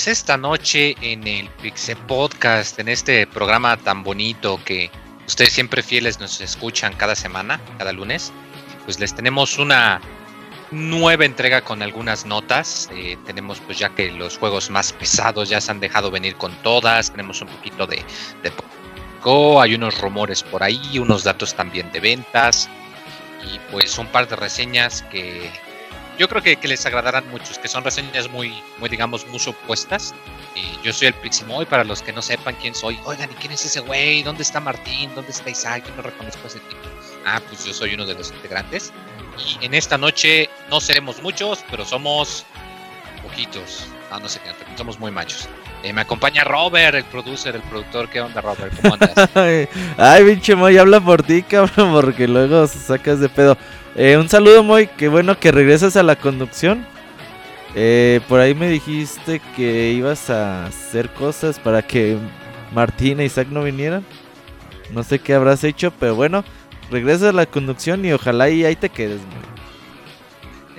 Pues esta noche en el Pixel Podcast, en este programa tan bonito que ustedes siempre fieles nos escuchan cada semana, cada lunes, pues les tenemos una nueva entrega con algunas notas. Eh, tenemos pues ya que los juegos más pesados ya se han dejado venir con todas, tenemos un poquito de, de hay unos rumores por ahí, unos datos también de ventas y pues un par de reseñas que yo creo que, que, les agradarán muchos, que son reseñas muy, muy digamos, muy opuestas. Yo soy el Piximoy, para los que no sepan quién soy. Oigan, ¿y quién es ese güey? ¿Dónde está Martín? ¿Dónde está Isaac? Yo no reconozco a ese tipo. Ah, pues yo soy uno de los integrantes. Y en esta noche no seremos muchos, pero somos poquitos. Ah, no sé qué, somos muy machos. Eh, me acompaña Robert, el producer, el productor. ¿Qué onda, Robert? ¿Cómo andas? Ay, pinche Moy, habla por ti, cabrón, porque luego sacas de pedo. Eh, un saludo, Moy. Qué bueno que regresas a la conducción. Eh, por ahí me dijiste que ibas a hacer cosas para que Martín e Isaac no vinieran. No sé qué habrás hecho, pero bueno, regresa a la conducción y ojalá y ahí te quedes, Moy.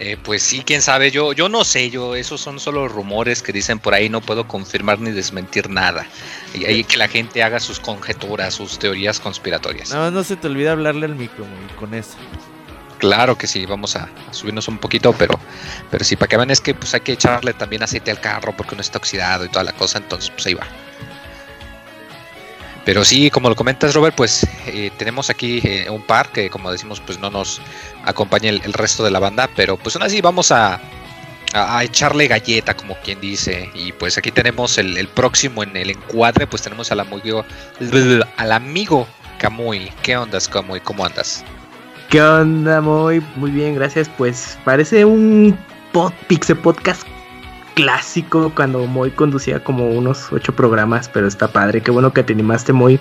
Eh, pues sí, quién sabe, yo, yo no sé, yo, esos son solo rumores que dicen por ahí, no puedo confirmar ni desmentir nada. Y ahí que la gente haga sus conjeturas, sus teorías conspiratorias. No, no se te olvida hablarle al micro, con eso. Claro que sí, vamos a, subirnos un poquito, pero, pero sí, para que vean es que pues hay que echarle también aceite al carro porque no está oxidado y toda la cosa, entonces pues ahí va. Pero sí, como lo comentas Robert, pues eh, tenemos aquí eh, un par que como decimos pues no nos acompaña el, resto de la banda, pero pues aún así vamos a, a, echarle galleta como quien dice. Y pues aquí tenemos el, próximo en el encuadre, pues tenemos al amigo, al amigo Camuy. ¿Qué ondas Camuy? ¿Cómo andas? ¿Qué onda, muy, muy bien, gracias. Pues parece un pod, Pixel Podcast clásico cuando Moy conducía como unos ocho programas, pero está padre. Qué bueno que te animaste, Moy.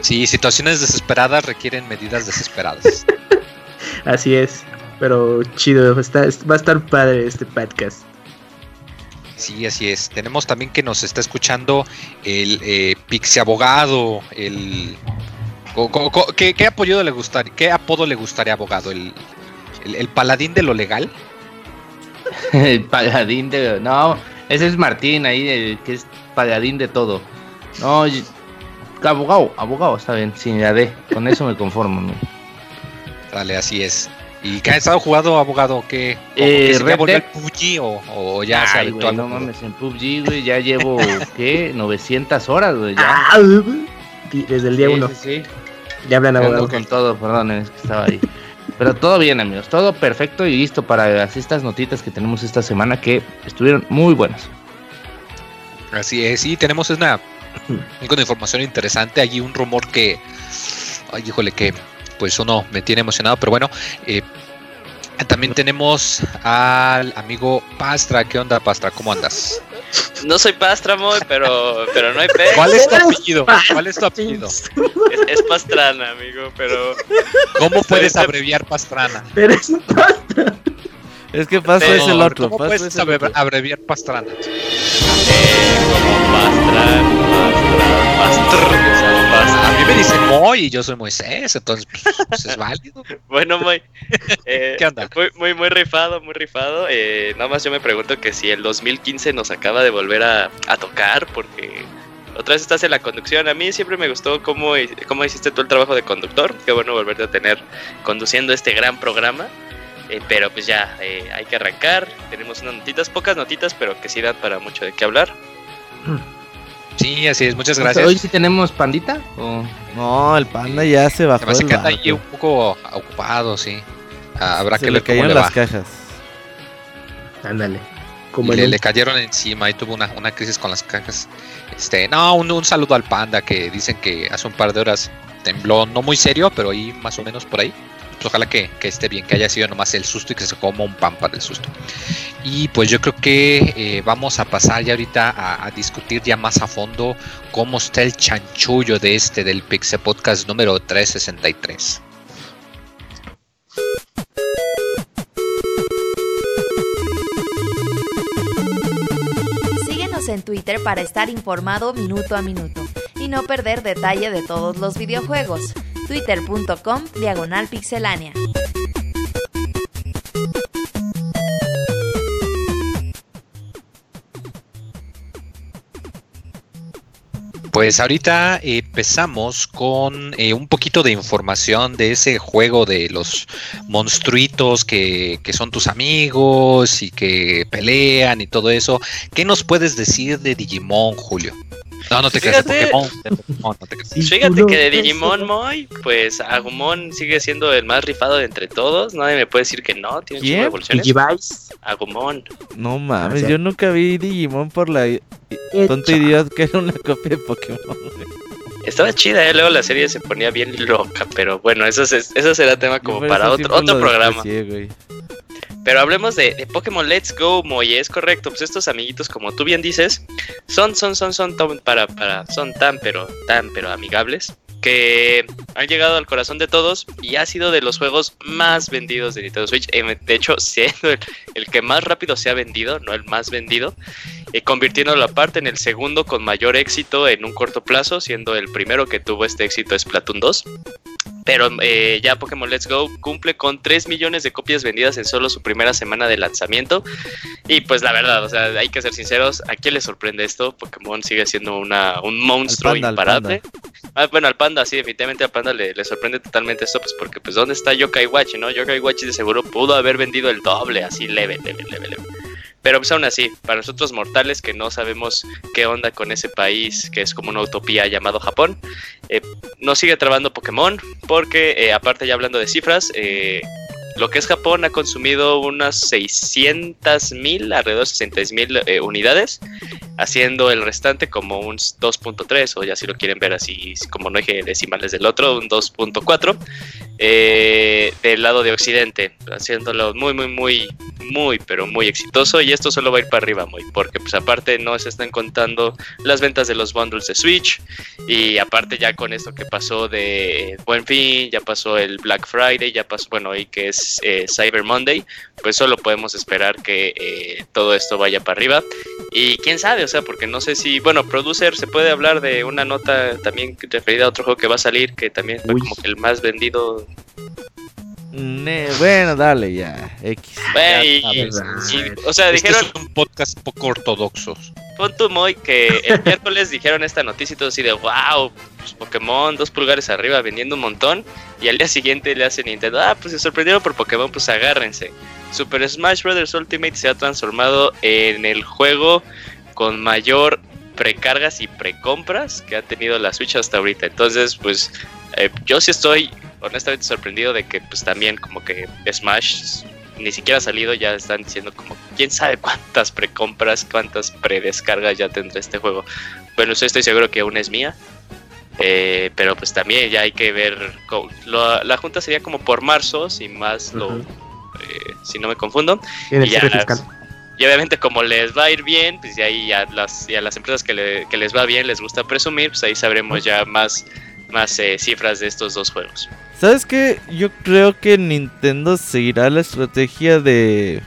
Sí, situaciones desesperadas requieren medidas desesperadas. Así es, pero chido, está, va a estar padre este podcast. Sí, así es. Tenemos también que nos está escuchando el eh, Pixie Abogado, el ¿Qué, qué, apoyo le gustaría, ¿Qué apodo le gustaría abogado? ¿El, el, el paladín de lo legal? el paladín de. No, ese es Martín ahí, el, que es paladín de todo. No, abogado, abogado, está bien, sin la D. Con eso me conformo. Dale, así es. ¿Y qué ha estado jugando, abogado? ¿Qué? Eh, ¿Que ¿Ya volvió al PUBG o, o ya Ay, se habituó No mames, en PUBG, güey, ya llevo, ¿qué? 900 horas, güey, ya. Desde el día Sí, uno. sí, sí. Ya hablan Ando abogado. con todo, perdón, es que estaba ahí. Pero todo bien, amigos, todo perfecto y listo para estas notitas que tenemos esta semana que estuvieron muy buenas. Así es, sí, tenemos una, una información interesante. Hay un rumor que, ay, híjole, que pues uno me tiene emocionado, pero bueno, eh, también tenemos al amigo Pastra. ¿Qué onda, Pastra? ¿Cómo andas? No soy Pastramoy, pero, pero no hay pedo. ¿Cuál es tu apellido? ¿Cuál es tu apellido? Es, es Pastrana, amigo, pero ¿Cómo puedes abreviar Pastrana? Pero es un pasta. Es que Paso No, es el otro. ¿Cómo puedes abreviar Pastrana? eh, como Pastran, Pastran, Pastr, me dicen Moy y yo soy Moisés, entonces pues, pues, es válido. Bueno, muy, eh, ¿Qué onda? muy, muy, muy rifado, muy rifado. Eh, nada más yo me pregunto que si el 2015 nos acaba de volver a, a tocar, porque otra vez estás en la conducción. A mí siempre me gustó cómo, cómo hiciste tú el trabajo de conductor. Qué bueno volverte a tener conduciendo este gran programa. Eh, pero pues ya, eh, hay que arrancar. Tenemos unas notitas, pocas notitas, pero que sí dan para mucho de qué hablar. Sí, así es, muchas Hoy gracias. sí tenemos pandita o No, el panda ya se bajó. El que anda ahí un poco ocupado, sí. Ah, habrá Se que le cayeron le las va. cajas. Ándale. Como le, le cayeron encima y tuvo una, una crisis con las cajas. Este, no, un, un saludo al panda que dicen que hace un par de horas tembló, no muy serio, pero ahí más o menos por ahí. Pues ojalá que, que esté bien, que haya sido nomás el susto y que se coma un pan para el susto. Y pues yo creo que eh, vamos a pasar ya ahorita a, a discutir ya más a fondo cómo está el chanchullo de este del Pixel Podcast número 363. Síguenos en Twitter para estar informado minuto a minuto y no perder detalle de todos los videojuegos. Twitter.com Diagonal Pixelánea. Pues ahorita empezamos con eh, un poquito de información de ese juego de los monstruitos que, que son tus amigos y que pelean y todo eso. ¿Qué nos puedes decir de Digimon, Julio? No, no te creas de. Pokémon. de Pokémon, no te creas. Sí, Fíjate que de. Digimon Moy, pues Agumon sigue siendo el más rifado de entre todos. Nadie me puede decir que no. Tiene ¿Quién? evoluciones. Digivice. Agumon. No mames, yo nunca vi Digimon por la tonta idea que era una copia de Pokémon. güey. Estaba chida, ¿eh? luego la serie se ponía bien loca, pero bueno, eso, es- eso será tema como para otro, otro programa. Pero hablemos de, Pokémon Let's Go, Moy, es correcto, pues estos amiguitos, como tú bien dices, son, son, son, son tan, para, para, son tan, pero, tan, pero amigables, que han llegado al corazón de todos y ha sido de los juegos más vendidos de Nintendo Switch. De hecho, siendo el, el que más rápido se ha vendido, no el más vendido, eh, convirtiéndolo aparte en el segundo con mayor éxito en un corto plazo, siendo el primero que tuvo este éxito Splatoon 2. Pero eh, ya Pokémon Let's Go cumple con 3 millones de copias vendidas en solo su primera semana de lanzamiento. Y pues la verdad, o sea, hay que ser sinceros, ¿a quién le sorprende esto? Pokémon sigue siendo una, un monstruo panda, al imparable. Ah, bueno, al panda, sí, definitivamente al panda le, le sorprende totalmente esto, pues porque pues ¿dónde está Yokai Watch, no? Yokai Watch de seguro pudo haber vendido el doble, así leve, leve, leve, leve. Pero pues aún así, para nosotros mortales que no sabemos qué onda con ese país que es como una utopía llamado Japón, eh, nos sigue trabando Pokémon porque eh, aparte ya hablando de cifras, eh, lo que es Japón ha consumido unas 600 mil, alrededor de 600 mil eh, unidades, haciendo el restante como un 2.3 o ya si lo quieren ver así como no eje decimales del otro, un 2.4 eh, del lado de Occidente, haciéndolo muy, muy, muy, muy, pero muy exitoso. Y esto solo va a ir para arriba, muy, porque pues aparte no se están contando las ventas de los bundles de Switch. Y aparte ya con esto que pasó de Buen Fin, ya pasó el Black Friday, ya pasó, bueno, y que es eh, Cyber Monday, pues solo podemos esperar que eh, todo esto vaya para arriba. Y quién sabe, porque no sé si, bueno, producer, se puede hablar de una nota también referida a otro juego que va a salir, que también fue Uy. como que el más vendido Ne- bueno, dale ya. X. Ya y- y- o sea, Este dijeron, es un podcast poco ortodoxo. pon tú, Moy, que el miércoles dijeron esta noticia y todo así de, wow, pues Pokémon, dos pulgares arriba, vendiendo un montón. Y al día siguiente le hace Nintendo, ah, pues se sorprendieron por Pokémon, pues agárrense. Super Smash Bros. Ultimate se ha transformado en el juego con mayor precargas y precompras que ha tenido la Switch hasta ahorita. Entonces, pues eh, yo sí estoy honestamente sorprendido de que pues también como que Smash ni siquiera ha salido, ya están diciendo como quién sabe cuántas precompras, cuántas predescargas ya tendrá este juego. Bueno, eso estoy seguro que aún es mía. Eh, pero pues también ya hay que ver. lo- la junta sería como por marzo, si más lo. Eh, si no me confundo. Y ya fiscal. Y obviamente como les va a ir bien, pues ya ahí ya las, y a las empresas que, le- que les va bien, les gusta presumir, pues ahí sabremos ya más, más eh, cifras de estos dos juegos. ¿Sabes qué? Yo creo que Nintendo seguirá la estrategia de.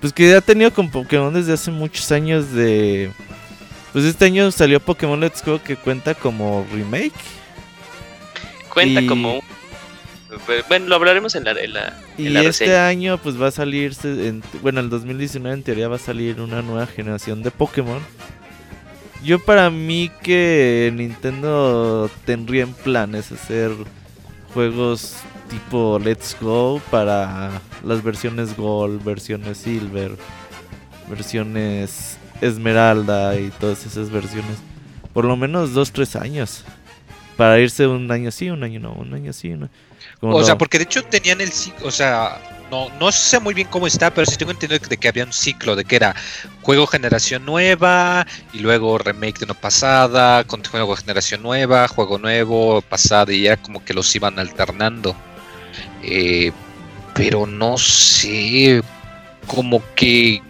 Pues que ha tenido con Pokémon desde hace muchos años de. Pues este año salió Pokémon Let's Go que cuenta como remake. Cuenta Y- como un- Bueno, lo hablaremos en la, en la, en Y la este año pues va a salir, en- bueno, el 2019 en teoría va a salir una nueva generación de Pokémon. Yo para mí que Nintendo tendría en planes hacer juegos tipo Let's Go para las versiones Gold, versiones Silver, versiones Esmeralda y todas esas versiones. Por lo menos 2-3 años. para irse un año sí, un año no, un año sí. un- como O sea, porque de hecho tenían el ciclo, o sea, no, no sé muy bien cómo está, pero sí tengo entendido de que había un ciclo, de que era juego generación nueva, y luego remake de una pasada, con juego generación nueva, juego nuevo, pasada, y ya como que los iban alternando. Eh, pero no sé, como que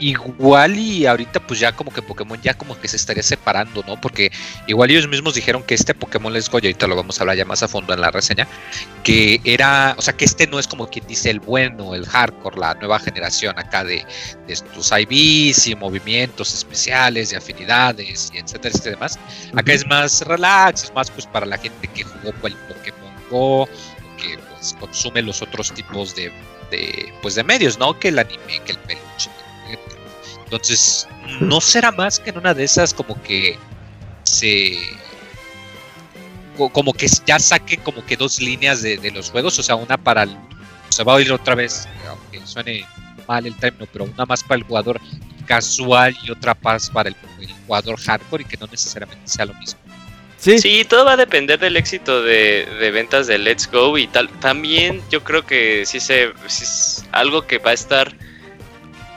igual y ahorita pues ya como que Pokémon ya como que se estaría separando, ¿no? Porque igual ellos mismos dijeron que este Pokémon Let's Go, y ahorita lo vamos a hablar ya más a fondo en la reseña, que era, o sea, que este no es como quien dice el bueno, el hardcore, la nueva generación acá de, de tus IVs y movimientos especiales y afinidades y etcétera, etcétera, demás. Acá es más relax, es más pues para la gente que jugó el Pokémon Go, que pues consume los otros tipos de, de, pues de medios, ¿no? Que el anime, que el etcétera. Entonces, no será más que en una de esas como que se co- como que ya saque como que dos líneas de, de los juegos, o sea, una para el, se va a oír otra vez, aunque suene mal el término, pero una más para el jugador casual y otra más para el, el jugador hardcore y que no necesariamente sea lo mismo. sí, Sí, todo va a depender del éxito de, de ventas de Let's Go y tal. También yo creo que sí, se, sí es algo que va a estar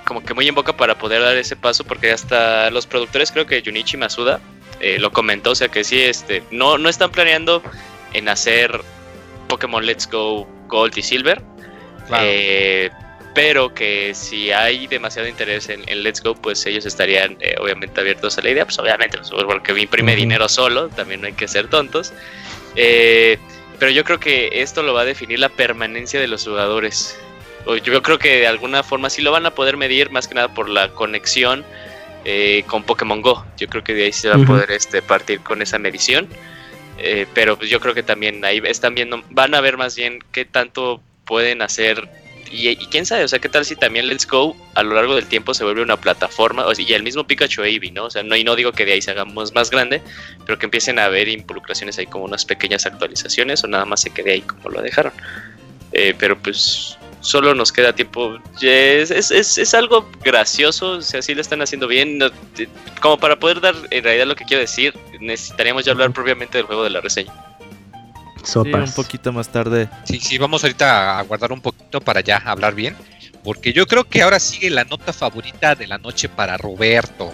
como que muy en boca para poder dar ese paso porque hasta los productores, creo que Junichi Masuda eh, lo comentó, o sea que sí, este, no, no están planeando en hacer Pokémon Let's Go Gold y Silver, Claro. eh, pero que si hay demasiado interés en, en Let's Go, pues ellos estarían eh, obviamente abiertos a la idea, pues obviamente, porque imprime dinero solo, también no hay que ser tontos. Pero yo creo que esto lo va a definir la permanencia de los jugadores. Yo creo que de alguna forma sí lo van a poder medir, más que nada por la conexión eh, con Pokémon Go. Yo creo que de ahí se va a poder este, partir con esa medición. Eh, pero pues yo creo que también ahí están viendo, van a ver más bien qué tanto pueden hacer. Y, y quién sabe, o sea, qué tal si también Let's Go a lo largo del tiempo se vuelve una plataforma, o sea, y el mismo Pikachu Eevee, ¿no? O sea, no, y no digo que de ahí se hagamos más grande, pero que empiecen a haber involucraciones ahí como unas pequeñas actualizaciones, o nada más se quede ahí como lo dejaron. Eh, pero pues solo nos queda tiempo. Es, es, es, es algo gracioso, o sea, sí lo están haciendo bien. no- te- como para poder dar en realidad lo que quiero decir, necesitaríamos ya hablar propiamente del juego de la reseña. sí, un Sopas. poquito más tarde. Sí, sí, vamos ahorita a guardar un poquito para ya hablar bien. Porque yo creo que ahora sigue la nota favorita de la noche para Roberto.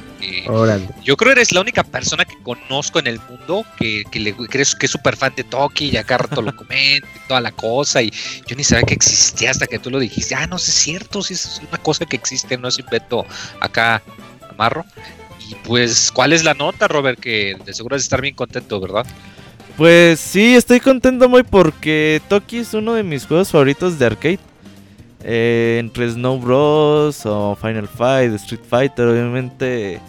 yo creo que eres la única persona que conozco en el mundo que, que, le, que es que es súper fan de Toki y acá rato lo comenta y toda la cosa. Y yo ni sabía que existía hasta que tú lo dijiste. Ah, no, es cierto, sí es una cosa que existe, no es invento acá amarro. Y pues, ¿cuál es la nota, Robert? Que de seguro es estar bien contento, ¿verdad? Pues sí, estoy contento muy porque Toki es uno de mis juegos favoritos de arcade. Eh, entre Snow Bros. o Final Fight, Street Fighter, obviamente.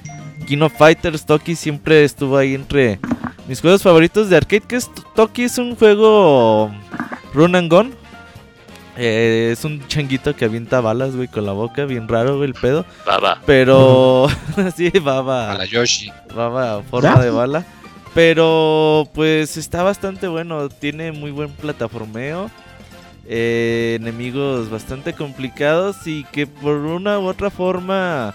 King of Fighters, Toki siempre estuvo ahí entre mis juegos favoritos de arcade. Que es Toki es un juego run and gun. Eh, es un changuito que avienta balas, güey, con la boca, bien raro, güey, el pedo. Va. Pero sí, baba A la Yoshi. baba forma de bala. Pero pues está bastante bueno. Tiene muy buen plataformeo. Eh, enemigos bastante complicados. Y que por una u otra forma.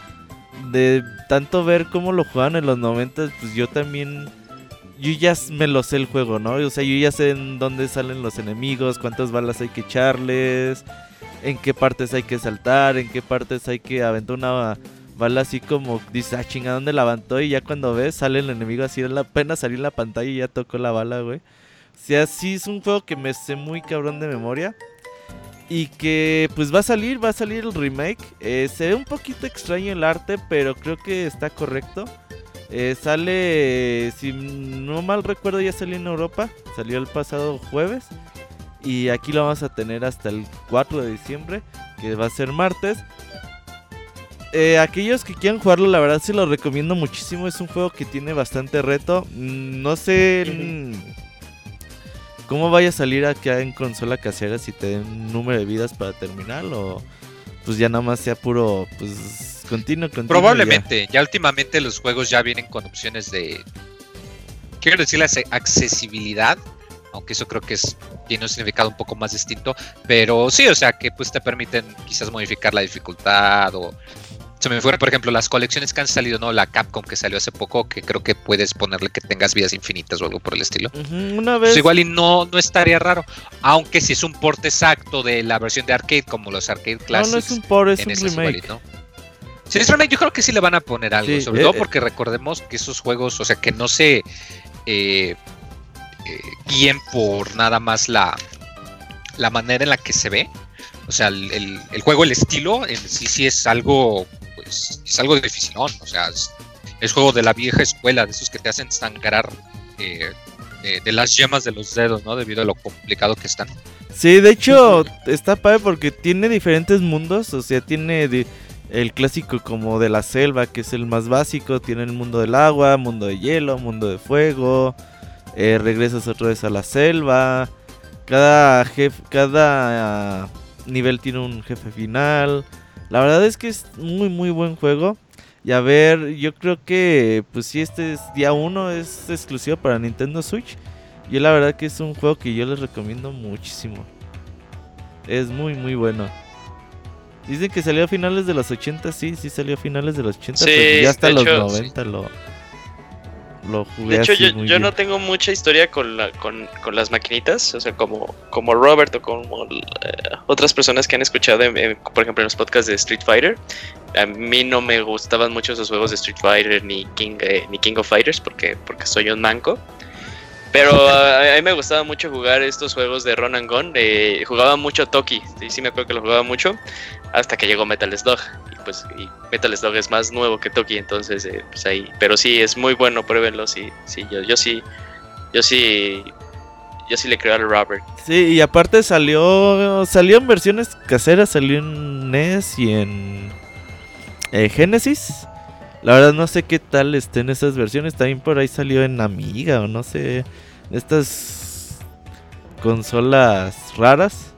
De tanto ver cómo lo juegan en los 90, pues yo también. Yo ya me lo sé el juego, ¿no? O sea, yo ya sé en dónde salen los enemigos, cuántas balas hay que echarles, en qué partes hay que saltar, en qué partes hay que aventar una bala así como dice, ah, chinga, ¿dónde la aventó? Y ya cuando ves, sale el enemigo así, la pena salir en la pantalla y ya tocó la bala, güey. Sea, sí es un juego que me sé muy cabrón de memoria. Y que pues va a salir, va a salir el remake. Eh, se ve un poquito extraño el arte, pero creo que está correcto. Eh, sale, si no mal recuerdo, ya salió en Europa. Salió el pasado jueves. Y aquí lo vamos a tener hasta el 4 de diciembre, que va a ser martes. Eh, aquellos que quieran jugarlo, la verdad sí lo recomiendo muchísimo. Es un juego que tiene bastante reto. Mm, No sé cómo vaya a salir acá en consola casera si te den un número de vidas para terminar o pues ya nada más sea puro pues continuo, continuo. Probablemente, ya. últimamente los juegos ya vienen con opciones de. Quiero decir la acce- accesibilidad, aunque eso creo que es, tiene un significado un poco más distinto, pero sí, o sea, que pues te permiten quizás modificar la dificultad o se me fuera, por ejemplo, las colecciones que han salido, ¿no? La Capcom que salió hace poco, que creo que puedes ponerle que tengas vidas infinitas o algo por el estilo. Una vez. Pues igual y no, no estaría raro. Aunque si es un porte exacto de la versión de arcade, como los arcade no, classics. no es un por, es un esas igual remake. no. Si es remake, yo creo que sí le van a poner algo. Sí, sobre eh, todo eh. porque recordemos que esos juegos, o sea, que no se eh, eh, guíen por nada más la, la manera en la que se ve. O sea, el, el- el juego, el estilo, en sí sí es algo, pues, es algo dificilón. O sea, es, es juego de la vieja escuela, de esos que te hacen sangrar eh, de, de las yemas de los dedos, ¿no? Debido a lo complicado que están. Sí, de hecho, está padre porque tiene diferentes mundos. O sea, tiene de- el clásico como de la selva, que es el más básico. Tiene el mundo del agua, mundo de hielo, mundo de fuego. eh, regresas otra vez a la selva. Cada jefe, cada ah, nivel tiene un jefe final. La verdad es que es muy, muy buen juego. Y a ver, yo creo que, pues si este es día uno, es exclusivo para Nintendo Switch. Yo la verdad que es un juego que yo les recomiendo muchísimo. Es muy muy bueno. Dicen que salió a finales de los 80, sí, sí salió a finales de los 80, Sí, pero ya hasta los hecho, 90 lo lo jugué De hecho, así yo, muy yo bien. no tengo mucha historia con, la, con, con las maquinitas, o sea, como, como Robert o como eh, otras personas que han escuchado, por ejemplo, en los podcasts de Street Fighter. A mí no me gustaban mucho esos juegos de Street Fighter ni King, eh, ni King of Fighters porque, porque soy un manco. Pero a, a mí me gustaba mucho jugar estos juegos de Run and Gun. eh, jugaba mucho Toki, sí, sí me acuerdo que lo jugaba mucho, hasta que llegó Metal Slug. Pues y Metal Slug es más nuevo que Toki, entonces eh, pues ahí. Pero sí, es muy bueno, pruébenlo, sí, sí, yo, yo sí, yo sí, yo sí le creo al Robert. Sí, y aparte salió salió en versiones caseras, salió en NES y en eh, Genesis. La verdad no sé qué tal estén esas versiones, también por ahí salió en Amiga o no sé, estas consolas raras.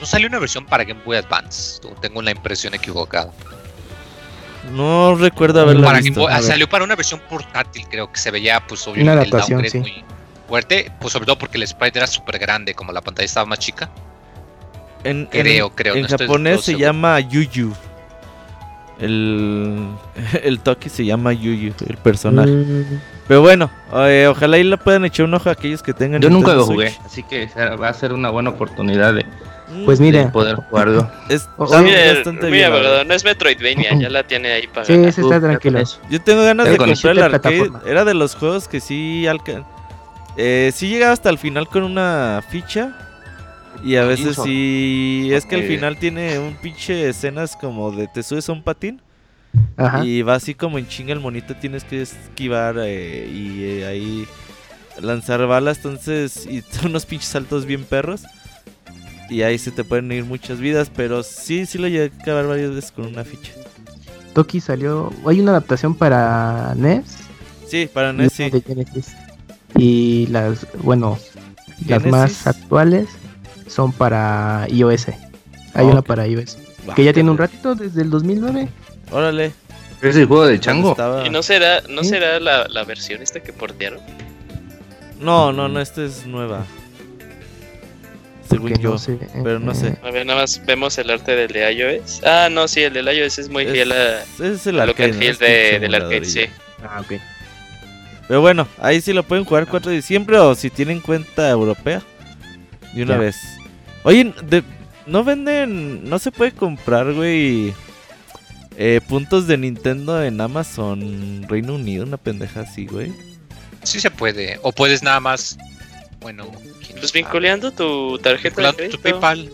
¿No salió una versión para Game Boy Advance? Tengo una impresión equivocada. No recuerdo haberla Para visto. Boy- salió para una versión portátil, creo que se veía, pues obvio, Una el adaptación, downgrade sí. muy fuerte. Pues sobre todo porque el sprite era súper grande, como la pantalla estaba más chica. En, en- Creo, creo. En no japonés se seguro. llama Yuyu. El, el Toki se llama Yuyu, el personaje. Mm, Pero bueno, eh, ojalá ahí le puedan echar un ojo a aquellos que tengan. Yo nunca lo jugué, Switch. así que va a ser una buena oportunidad de, Mm, Pues de mira, poder jugarlo. está o- Mira, bastante mira, bien. verdad. no es Metroidvania, ya la tiene ahí para sí, ganar. ese está tranquilo. Eso. Yo tengo ganas de comprar el arcade. plataformas. Era de los juegos que sí alcan eh, sí llegaba hasta el final con una ficha. Y a veces sí. Es que al final tiene un pinche escenas como de te subes a un patín. Ajá. Y va así como en chinga el monito, tienes que esquivar eh, y eh, ahí lanzar balas, entonces, y unos pinches saltos bien perros. Y ahí se te pueden ir muchas vidas, pero sí, sí lo llegué a acabar varias veces con una ficha. Toki salió. Hay una adaptación para NES. Sí, para NES sí. Y las, bueno, las Genesis. más actuales son para iOS. Hay una para iOS. Que ya tiene un ratito, desde el 2009. Órale. ¿Es el juego de Chango? Estaba- ¿Y no será, no Sí. será la, la versión esta que portearon? No, no, no, esta es nueva. Según porque yo. no sé, pero no sé. A ver, nada más vemos el arte del de iOS. Ah, no, sí, el del iOS es muy fiel a, Es, es el a lo que arcade. ¿no? fiel Es de, del arcade, sí. Ah, ok. Pero bueno, ahí sí lo pueden jugar 4 de diciembre o si tienen cuenta europea. De una vez. Oye, de- no venden, no se puede comprar, güey, eh, puntos de Nintendo en Amazon Reino Unido, una pendeja así, güey. Sí se puede. O puedes nada más. Bueno, quién Pues vinculando tu tarjeta de Vinculando crédito tu PayPal.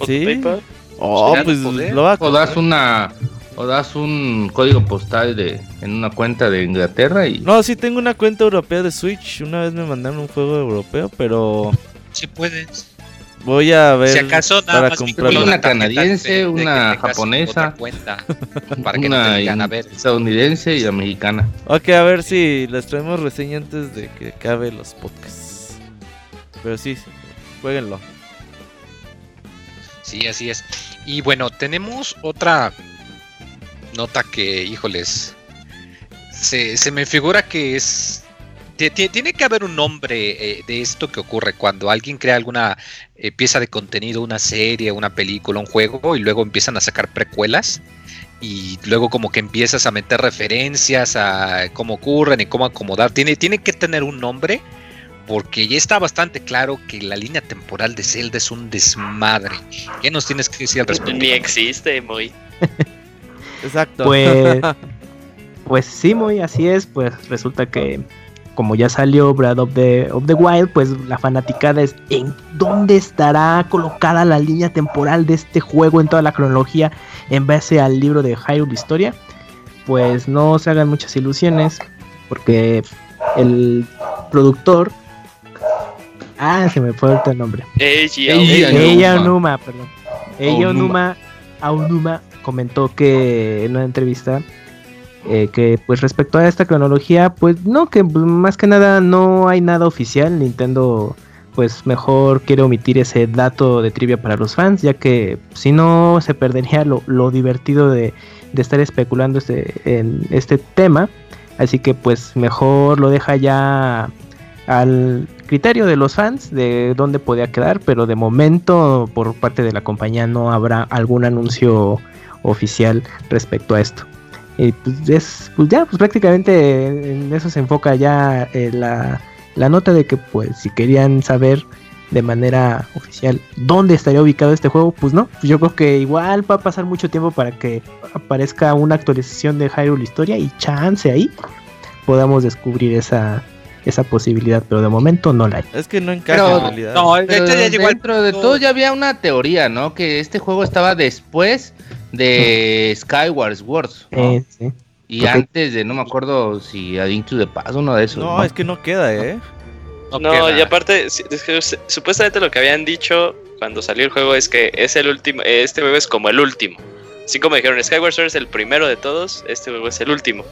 o tu Sí. PayPal. Oh, pues lo va a O das una o das un código postal de en una cuenta de Inglaterra y No, sí tengo una cuenta europea de Switch. Una vez me mandaron un juego europeo, pero Sí puedes. Voy a ver si acaso nada para más Una canadiense, de- de que una japonesa, cuenta, para que no una digan, a ver. estadounidense y la mexicana. Ok, a ver si les traemos reseña antes de que acabe los podcasts. Pero sí, sí, jueguenlo. Sí, así es. Y bueno, tenemos otra nota que, híjoles, se, se me figura que es... ti- ti- Tiene que haber un nombre eh, de esto que ocurre cuando alguien crea alguna eh, pieza de contenido, una serie, una película, un juego, y luego empiezan a sacar precuelas. y luego como que empiezas a meter referencias a cómo ocurren y cómo acomodar. Tiene, tiene que tener un nombre porque ya está bastante claro que la línea temporal de Zelda es un desmadre. ¿Qué nos tienes que decir al respecto? Ni existe, muy. Exacto. Pues, pues sí, muy así es. Pues resulta que como ya salió Breath of the, of the Wild, pues la fanaticada es en dónde estará colocada la línea temporal de este juego en toda la cronología en base al libro de Hyrule Historia. Pues no se hagan muchas ilusiones, porque el productor. Ah, se me fue el nombre. Ella. Onuma, perdón. Ella Onuma, comentó que en una entrevista eh, que pues respecto a esta cronología, pues no, que más que nada no hay nada oficial. Nintendo pues mejor quiere omitir ese dato de trivia para los fans, ya que si no se perdería lo, lo divertido de, de estar especulando este, en este tema. Así que pues mejor lo deja ya al criterio de los fans de dónde podía quedar, pero de momento por parte de la compañía no habrá algún anuncio oficial respecto a esto. Y pues, es, pues ya, pues prácticamente en eso se enfoca ya eh, la, la nota de que pues si querían saber de manera oficial dónde estaría ubicado este juego, pues no, pues yo creo que igual va a pasar mucho tiempo para que aparezca una actualización de Hyrule Historia y chance ahí podamos descubrir esa, esa posibilidad, pero de momento no la hay. Es que no encaja Pero- en realidad. No, de Pero hecho ya llegó al dentro de todo ya había una teoría, ¿no? Que este juego estaba después de Skyward Sword. ¿no? Eh, sí. y antes de, no me acuerdo si a Link to the Past, uno de esos. No, es que no queda, ¿eh? No, queda. y aparte, es que supuestamente lo que habían dicho cuando salió el juego es que es el último, este juego es como el último. Así como dijeron, Skyward Sword es el primero de todos, este juego es el último.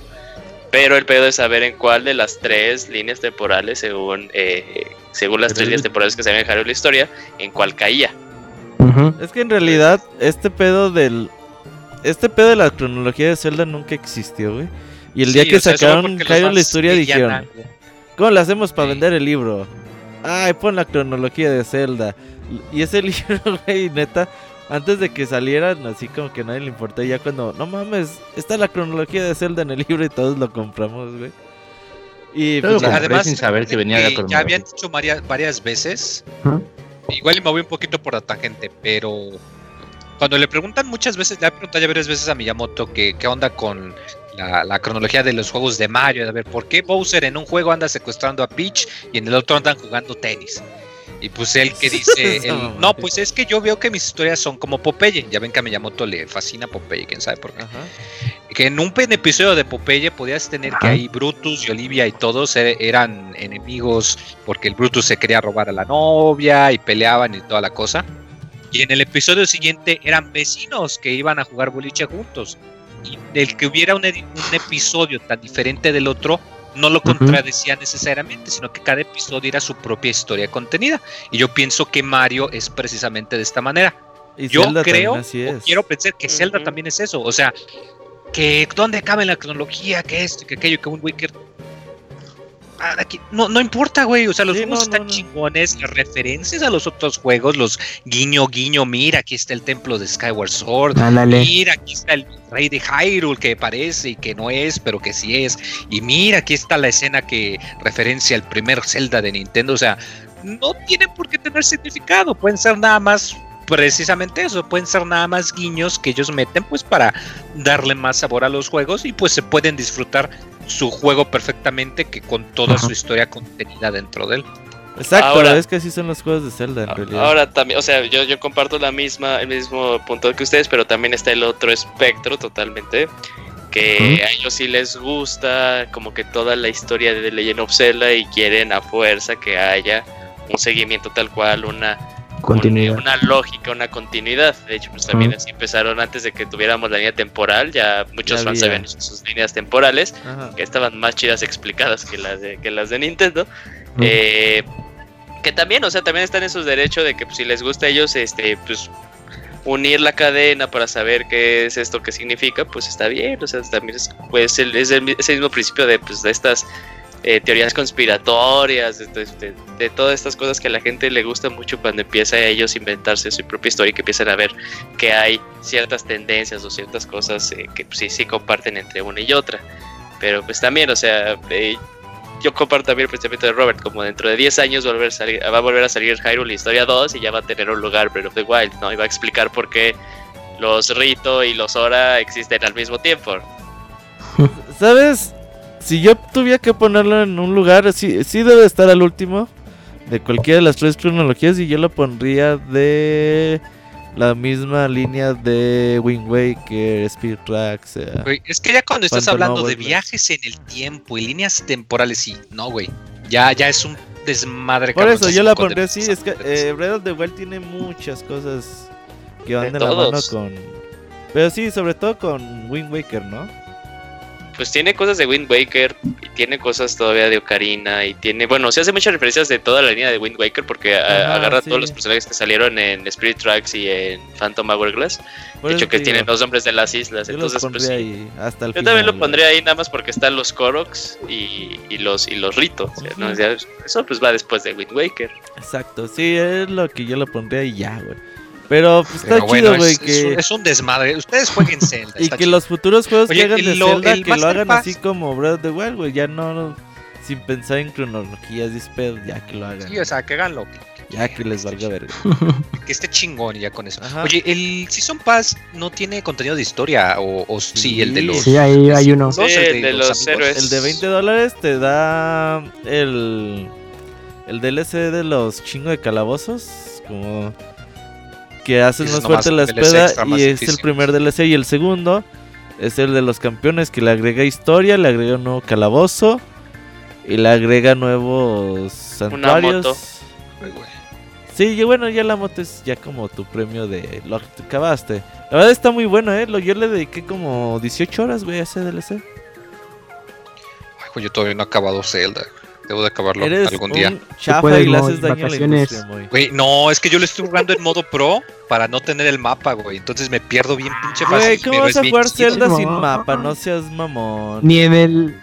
Pero el pedo es saber en cuál de las tres líneas temporales, según eh, según las tres líneas temporales que se habían dejado en la historia, en cuál caía. Es que en realidad este pedo del... Este pedo de la cronología de Zelda nunca existió, güey. Y el día que sacaron Hyrule fans Historia dijeron... ¿Cómo lo hacemos para Sí. vender el libro? Ay, pon la cronología de Zelda. Y ese libro, güey, neta, antes de que salieran, así como que a nadie le importó. Ya cuando, no mames, está la cronología de Zelda en el libro y todos lo compramos, güey. Y lo pues, ya, compré sin saber que venía la ya habían dicho varias, varias veces, igual y me voy un poquito por la tangente, pero cuando le preguntan muchas veces, le he preguntado ya varias veces a Miyamoto que qué onda con la, la cronología de los juegos de Mario, a ver, ¿por qué Bowser en un juego anda secuestrando a Peach y en el otro andan jugando tenis? Y pues él que dice, él, no, pues es que yo veo que mis historias son como Popeye, ya ven que a Miyamoto le fascina Popeye, quién sabe por qué. Ajá. que en un episodio de Popeye podías tener que ahí Brutus y Olivia y todos e- eran enemigos porque el Brutus se quería robar a la novia y peleaban y toda la cosa. Y en el episodio siguiente eran vecinos que iban a jugar boliche juntos. Y el que hubiera un, episodio tan diferente del otro no lo contradecía necesariamente, sino que cada episodio era su propia historia contenida. Y yo pienso que Mario es precisamente de esta manera Y yo Zelda creo, así o es. quiero pensar que Zelda también es eso. O sea, que dónde cabe la cronología, que esto, que aquello, que un. Ah, aquí- No, no importa, güey. O sea, los Sí, juegos no, están no, no. chingones, las referencias a los otros juegos, los guiño, guiño, mira, aquí está el templo de Skyward Sword. Ándale. Mira, aquí está el rey de Hyrule que parece y que no es, pero que sí es. Y mira, aquí está la escena que referencia al primer Zelda de Nintendo. O sea, no tienen por qué tener significado. Pueden ser nada más precisamente eso. Pueden ser nada más guiños que ellos meten pues para darle más sabor a los juegos y pues se pueden disfrutar su juego perfectamente que con toda Ajá. su historia contenida dentro de él. Exacto, Ahora- es que así son los juegos de Zelda en realidad. Ahora también, o sea, yo, yo comparto la misma, el mismo punto que ustedes, pero también está el otro espectro totalmente. Que a ellos sí les gusta como que toda la historia de The Legend of Zelda y quieren a fuerza que haya un seguimiento tal cual, una, Continuidad. una, lógica, una continuidad. De hecho, pues también así empezaron antes de que tuviéramos la línea temporal, ya muchos Ya fans había. hecho sus líneas temporales que estaban más chidas explicadas que las de, que las de Nintendo. Eh, que también, o sea, también están en sus derechos de que pues, si les gusta a ellos, este, pues unir la cadena para saber qué es esto que significa, pues está bien. O sea, también es, pues, el, es el ese mismo principio de, pues, de estas eh, teorías conspiratorias, de, todas estas cosas que a la gente le gusta mucho cuando empieza a ellos inventarse su propia historia y que empiezan a ver que hay ciertas tendencias o ciertas cosas eh, que pues, sí, sí comparten entre una y otra. Pero pues también, o sea, eh, yo comparto también el pensamiento de Robert, como dentro de 10 años a va a volver a salir Hyrule Historia 2 y ya va a tener un lugar Breath of the Wild, ¿no? Y va a explicar por qué los Rito y los Sora existen al mismo tiempo. ¿Sabes? Si yo tuviera que ponerlo en un lugar, sí, sí debe estar al último de cualquiera de las tres cronologías y yo lo pondría de la misma línea de Wind Waker, Speed Tracks. eh, Güey, es que ya cuando estás hablando de viajes en el tiempo y líneas temporales, sí, no, güey. Ya, ya es un desmadre. Por eso yo la de así. Es que eh, Breath of the Wild tiene muchas cosas que van De de, la mano con. Pero sí, sobre todo con Wind Waker, ¿no? Pues tiene cosas de Wind Waker y tiene cosas todavía de Ocarina y tiene, bueno, se hace muchas referencias de toda la línea de Wind Waker porque a- agarra sí. todos los personajes que salieron en Spirit Tracks y en Phantom Hourglass. Por De hecho que te tienen digo, los nombres de las islas, Yo entonces pues ahí hasta el Yo final. también lo pondría ahí nada más porque están los Koroks y, y los y los Rito. eso pues va después de Wind Waker. Exacto, sí, es lo que yo lo pondría y ya, güey. Pero pues está Pero chido, bueno, güey, es, que... es un desmadre. Ustedes jueguen Zelda. Y que chido. los futuros juegos Oye, que hagan de lo- Zelda, el que lo hagan Pass- así como Breath of the Wild, güey, ya no... Sin pensar en cronologías, dispedos, ya que lo hagan. Sí, o sea, que hagan lo que, ya que les valga verga. que esté chingón ya con eso. Ajá. Oye, el Season Pass no tiene contenido de historia o, o sí, Sí. el de los. Sí, ahí hay uno. Sí, el de los héroes. El de 20 dólares te da el, el DLC de los chingo de calabozos, como que haces Es más fuerte la espada y es el primer DLC y el segundo es el de los campeones que le agrega historia, le agrega un nuevo calabozo y le agrega nuevos santuarios. moto. Ay, güey. Sí, y bueno, ya la moto es ya como tu premio de lo que te acabaste. La verdad está muy bueno, eh. Yo le dediqué como 18 horas, güey, a ese DLC. Ay, güey, yo todavía no he acabado Zelda. Debo de acabarlo Eres algún un día. chafa puedes, y le haces daño a la vacaciones. industria, Moy. Güey, no, es que yo lo estoy jugando en modo pro para no tener el mapa, güey. Entonces me pierdo bien pinche fácil. Güey, ¿cómo pero vas es a bien jugar. Zelda sin mapa? No seas mamón. Ni en el.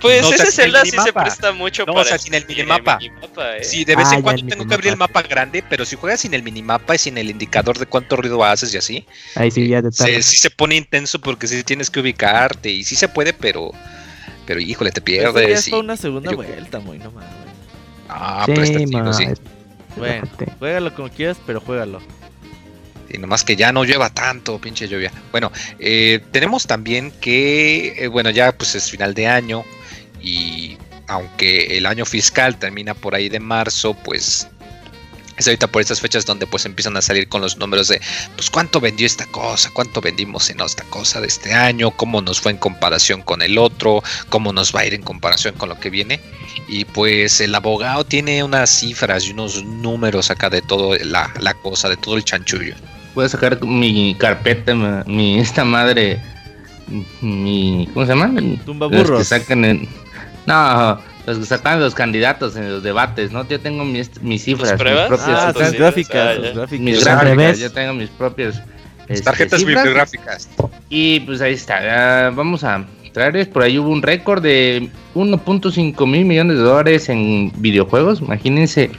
Pues No, o sea, ese Zelda sí se presta mucho No, o para sea, sin el eh, minimapa. minimapa, ¿eh? Sí, de vez Ah, en ya, cuando tengo que abrir el mapa grande, pero si juegas sin el minimapa y sin el indicador de cuánto ruido haces y así, Ahí sí, ya te se, sí se pone intenso porque sí tienes que ubicarte y sí se puede, pero, pero híjole, te Eso ya pierdes. es y- una segunda yo- vuelta, muy no mames. Ah, pero está chido, ma, sí. Bueno, juégalo como quieras, pero juégalo. Y nomás que ya no llueva tanto, pinche lluvia. Bueno, eh, tenemos también que, eh, bueno, ya pues es final de año y aunque el año fiscal termina por ahí de marzo, pues es ahorita por estas fechas donde pues empiezan a salir con los números de pues cuánto vendió esta cosa, cuánto vendimos en esta cosa de este año, cómo nos fue en comparación con el otro, cómo nos va a ir en comparación con lo que viene. Y pues el abogado tiene unas cifras y unos números acá de todo la, la cosa, de todo el chanchullo. Voy a sacar mi carpeta, mi esta madre, mi ¿cómo se llama? Tumba Los que burros. sacan en, no, los que sacan los candidatos en los debates, ¿no? Yo tengo mis, mis cifras, mis pruebas? propias, Ah, entonces, sus gráficas, ah, gráficas. mis gráficas, yo tengo mis propias este, Tarjetas cifras. bibliográficas. Y pues ahí está, vamos a traerles, por ahí hubo un récord de 1.5 mil millones de dólares en videojuegos, imagínense,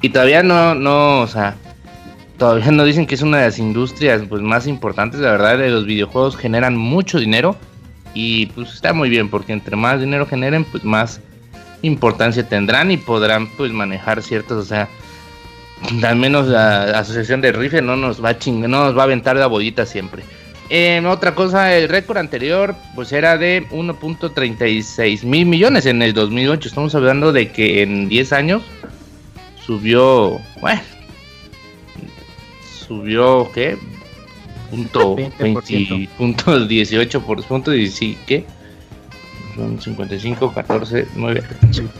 y todavía no, no, o sea, todavía no dicen que es una de las industrias pues más importantes, la verdad, de los videojuegos generan mucho dinero y pues está muy bien, porque entre más dinero generen, pues más importancia tendrán y podrán pues manejar ciertos, o sea, al menos la asociación de rifle no nos va a ching no nos va a aventar la bolita siempre. Eh, otra cosa, el récord anterior pues era de 1.36 mil millones en el 2008. Estamos hablando de que en 10 años subió, bueno, subió, ¿qué? Punto 20%. 20, punto 18 por punto 10, ¿qué? Son 55, 14, 9,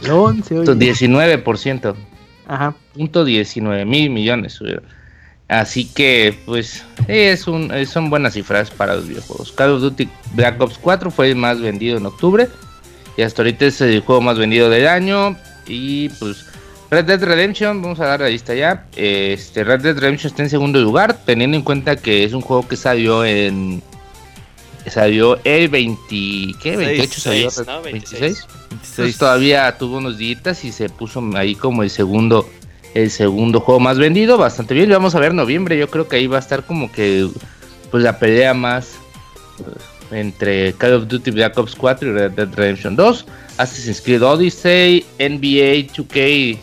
El 11, oye. 19%. Ajá. punto 19 mil millones. Así que, pues, es un, son buenas cifras para los videojuegos. Call of Duty Black Ops 4 fue el más vendido en octubre. Y hasta ahorita es el juego más vendido del año. Y pues, Red Dead Redemption, vamos a dar la lista ya. Este, Red Dead Redemption está en segundo lugar, teniendo en cuenta que es un juego que salió en salió el 20, ¿qué? 28 salió, 26, ¿no? 26. 26. Pues todavía tuvo unos días y se puso ahí como el segundo el segundo juego más vendido, bastante bien. Y vamos a ver noviembre, yo creo que ahí va a estar como que pues la pelea más eh, entre Call of Duty Black Ops 4 y Red Dead Redemption 2, Assassin's Creed Odyssey, NBA 2K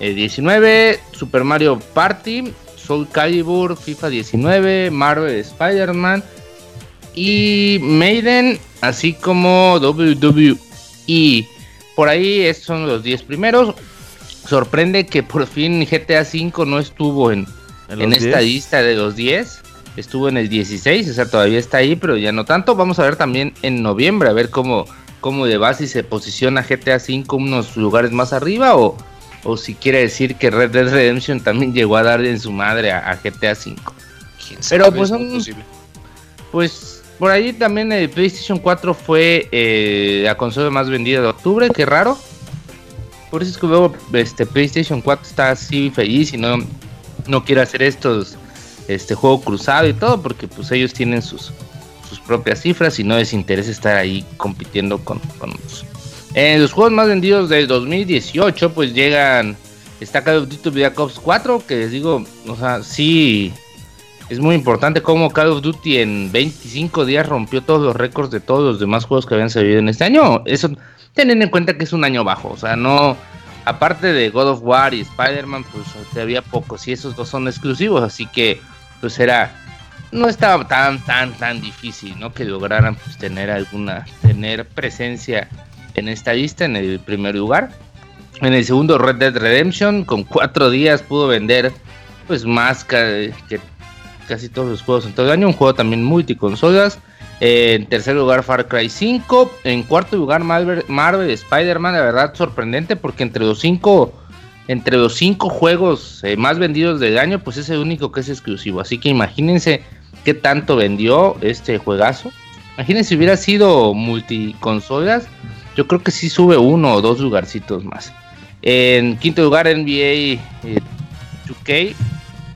eh, 19, Super Mario Party, Soul Calibur, FIFA 19, Marvel Spider-Man y Maiden, así como WWE. Por ahí estos son los 10 primeros. Sorprende que por fin GTA V no estuvo en, ¿En esta 10? lista de los 10. Estuvo en el 16, o sea, todavía está ahí, pero ya no tanto. Vamos a ver también en noviembre, a ver cómo, cómo le va, si se posiciona GTA V unos lugares más arriba o, o si quiere decir que Red Dead Redemption también llegó a darle en su madre a, a GTA V. ¿Quién Pero, pues, son- posible. Pues por ahí también el PlayStation 4 fue eh, la consola más vendida de octubre, qué raro. Por eso es que luego este PlayStation 4 está así feliz y no, no quiere hacer estos este juego cruzado y todo porque pues ellos tienen sus, sus propias cifras y no les interesa estar ahí compitiendo con, con otros. En los juegos más vendidos del 2018 pues llegan está Call of Duty Black Ops 4 que les digo, o sea, sí es muy importante cómo Call of Duty en 25 días rompió todos los récords de todos los demás juegos que habían salido en este año. Eso, teniendo en cuenta que es un año bajo, o sea, no, aparte de God of War y Spider-Man, pues había pocos y esos dos son exclusivos, así que pues era, no estaba tan, tan, tan difícil, ¿no? Que lograran pues tener alguna, tener presencia en esta lista en el primer lugar. En el segundo Red Dead Redemption, con cuatro días pudo vender pues más que casi todos los juegos en todo el año. Un juego también multiconsolas. Eh, en tercer lugar Far Cry 5. En cuarto lugar Marvel, Marvel Spider-Man. La verdad sorprendente porque entre los cinco, entre los cinco juegos eh, más vendidos del año, pues es el único que es exclusivo. Así que imagínense qué tanto vendió este juegazo. Imagínense si hubiera sido multiconsolas. Yo creo que sí sube uno o dos lugarcitos más. En quinto lugar NBA eh, 2K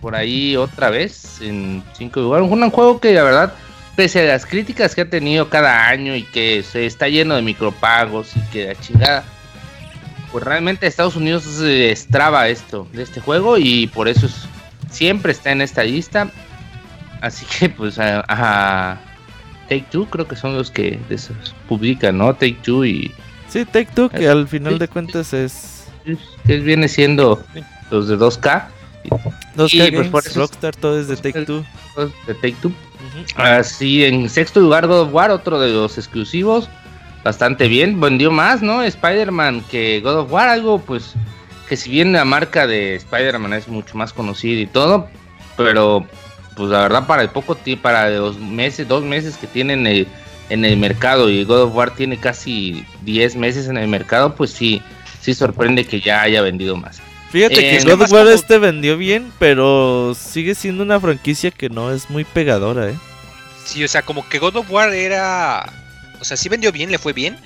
por ahí otra vez en cinco lugares. Un juego que la verdad, pese a las críticas que ha tenido cada año y que se está lleno de micropagos y que la chingada, pues realmente Estados Unidos se estraba esto de este juego y por eso es- siempre está en esta lista. Así que pues a, a Take Two creo que son los que publican, ¿no? Take Two y Sí, Take Two, que al final de cuentas es que viene siendo los de 2K. 2K Sí, pues, Games, por eso es- Rockstar, todo es de Take Two. de Take Two. Así, en sexto lugar God of War, otro de los exclusivos. Bastante bien, vendió más, ¿no? Spider-Man que God of War, algo pues que si bien la marca de Spider-Man es mucho más conocida y todo, pero pues la verdad para el poco tiempo, para los meses, dos meses que tienen el- en el mercado y God of War tiene casi 10 meses en el mercado, pues sí, sí sorprende que ya haya vendido más. Fíjate Eh, que nada God of War este vendió bien, pero sigue siendo una franquicia que no es muy pegadora, ¿eh? Sí, o sea, como que God of War era. O sea, sí vendió bien, le fue bien,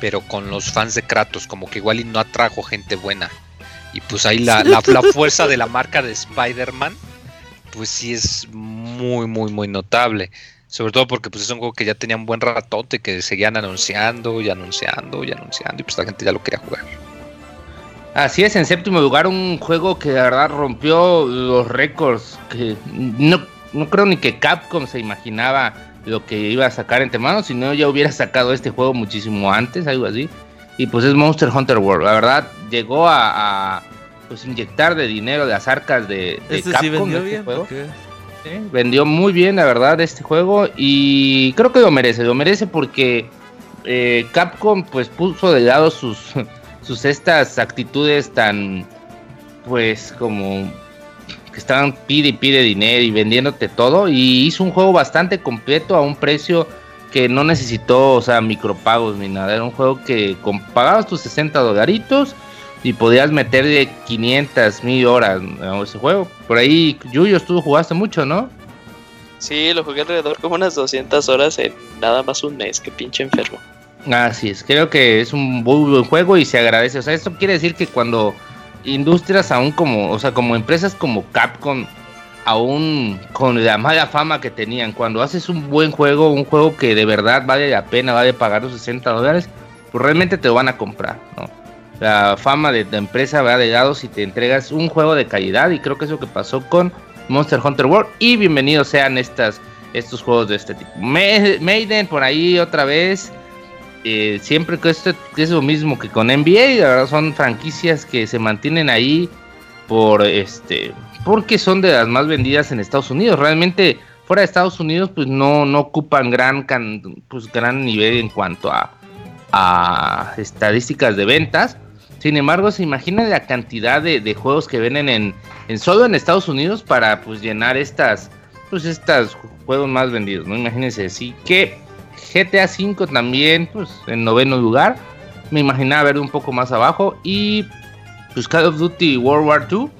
pero con los fans de Kratos, como que igual y no atrajo gente buena. Y pues ahí la, la, la fuerza de la marca de Spider-Man, pues sí es muy, muy, muy notable. Sobre todo porque pues es un juego que ya tenía un buen ratote, que seguían anunciando y anunciando y anunciando, y pues la gente ya lo quería jugar. Así es, en séptimo lugar un juego que la verdad rompió los récords, que no, no creo ni que Capcom se imaginaba lo que iba a sacar entre manos, si no ya hubiera sacado este juego muchísimo antes, algo así. Y pues es Monster Hunter World, la verdad llegó a, a, pues inyectar de dinero de las arcas de, de Este Capcom sí vendió este bien. juego. porque- Sí, vendió muy bien, la verdad, este juego. Y creo que lo merece. Lo merece porque eh, Capcom pues puso de lado sus, sus estas actitudes tan pues como que estaban pide y pide dinero y vendiéndote todo. Y hizo un juego bastante completo a un precio que no necesitó, o sea, micropagos ni nada. Era un juego que pagabas tus 60 dolaritos y podías meterle 500 mil horas a ese juego. Por ahí, Yuyo, tú jugaste mucho, ¿no? Sí, lo jugué alrededor como unas 200 horas en nada más un mes, que pinche enfermo. Así es, creo que es un muy buen juego y se agradece. O sea, esto quiere decir que cuando industrias aún como, o sea, como empresas como Capcom aún con la mala fama que tenían. Cuando haces un buen juego, un juego que de verdad vale la pena, vale pagar los 60 dólares, pues realmente te lo van a comprar, ¿no? La fama de la empresa va de lado si te entregas un juego de calidad y creo que es lo que pasó con Monster Hunter World y bienvenidos sean estas, estos juegos de este tipo. Maiden por ahí otra vez, eh, siempre que esto es lo mismo que con NBA, la verdad son franquicias que se mantienen ahí por este porque son de las más vendidas en Estados Unidos. Realmente fuera de Estados Unidos pues no, no ocupan gran pues gran nivel en cuanto a, a estadísticas de ventas. Sin embargo, se imagina la cantidad de, juegos que venden en, en, solo en Estados Unidos para pues llenar estas pues estos juegos más vendidos, ¿no? Imagínense, así que GTA V también pues en noveno lugar. Me imaginaba ver un poco más abajo y pues Call of Duty World War II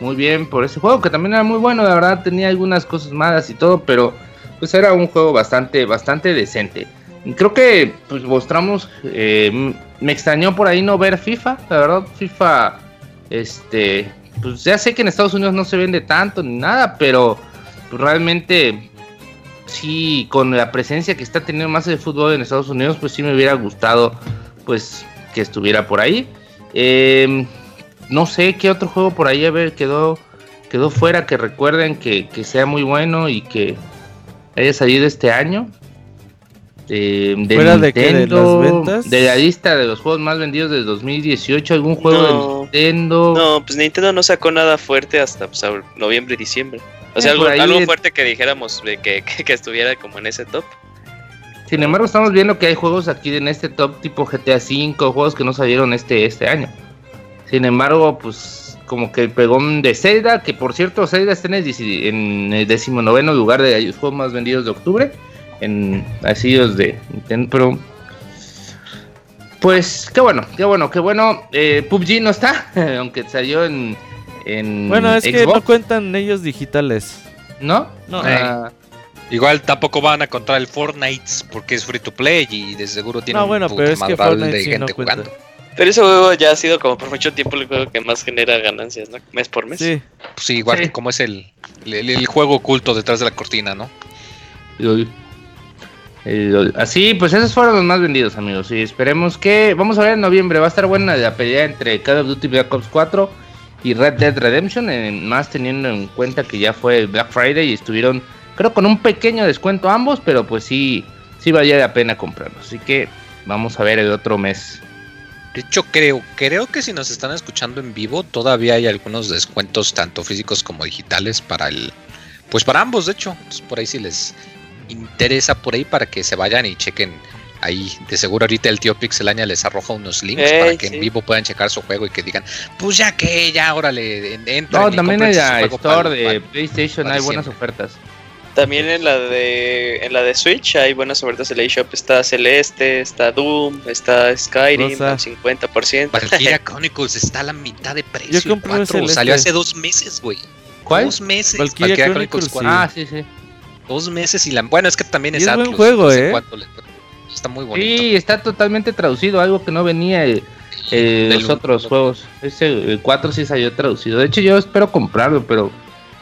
muy bien por ese juego, que también era muy bueno, la verdad tenía algunas cosas malas y todo, pero pues era un juego bastante, bastante decente. Creo que pues mostramos, eh, me extrañó por ahí no ver FIFA, la verdad FIFA, este, pues ya sé que en Estados Unidos no se vende tanto ni nada, pero pues, realmente sí, con la presencia que está teniendo más de fútbol en Estados Unidos, pues sí me hubiera gustado pues que estuviera por ahí. Eh, no sé qué otro juego por ahí a ver, quedó, quedó fuera que recuerden que, sea muy bueno y que haya salido este año. de Nintendo, de, ventas? de la lista de los juegos más vendidos de 2018, algún juego de Nintendo. No, pues Nintendo no sacó nada fuerte hasta pues, noviembre y diciembre. O sea, algo, fuerte que dijéramos que, que, que, estuviera como en ese top. Sin embargo, estamos viendo que hay juegos aquí en este top tipo GTA V, juegos que no salieron este, este año. Sin embargo, pues como que el pegón de Zelda, que por cierto Zelda está en el, decimonoveno lugar de los juegos más vendidos de octubre, en asillos de Nintendo, pero pues qué bueno, qué bueno, qué bueno. Eh, PUBG no está, aunque salió en, en Bueno, es que no cuentan ellos digitales. ¿No? No. Ah. Igual tampoco van a contar el Fortnite porque es free to play y de seguro tiene no, bueno, un pero es que de gente jugando. Pero ese juego ya ha sido como por mucho tiempo el juego que más genera ganancias, ¿no? Mes por mes. Sí, pues igual que como es el, el, juego oculto detrás de la cortina, ¿no? Así, pues esos fueron los más vendidos, amigos. Y esperemos que. Vamos a ver en noviembre. Va a estar buena la pelea entre Call of Duty Black Ops 4 y Red Dead Redemption. más teniendo en cuenta que ya fue Black Friday y estuvieron, creo, con un pequeño descuento ambos. Pero pues sí, sí valía la pena comprarlos. Así que vamos a ver el otro mes. De hecho, creo, creo que si nos están escuchando en vivo, todavía hay algunos descuentos, tanto físicos como digitales, para el. Pues para ambos, de hecho. por ahí si les interesa por ahí para que se vayan y chequen ahí. De seguro ahorita el tío Pixelaña les arroja unos links para que en vivo puedan checar su juego y que digan, pues ya que, ya órale, entra. No, también en la store de PlayStation hay buenas ofertas. También en la de en la de Switch hay buenas ofertas en la eShop. Está Celeste, está Doom, está Skyrim al 50%. Valkyria Chronicles está a la mitad de precio. Yo compré Salió hace dos meses, güey. ¿Cuál? Dos meses. Valkyria, Chronicles, 4. Ah, sí, sí. Dos meses y la... Bueno, es que también es, es buen juego, eh. Está muy bonito. Sí, está totalmente traducido, algo que no venía eh, eh los otros juegos. Ese el 4 sí salió traducido. De hecho, yo espero comprarlo, pero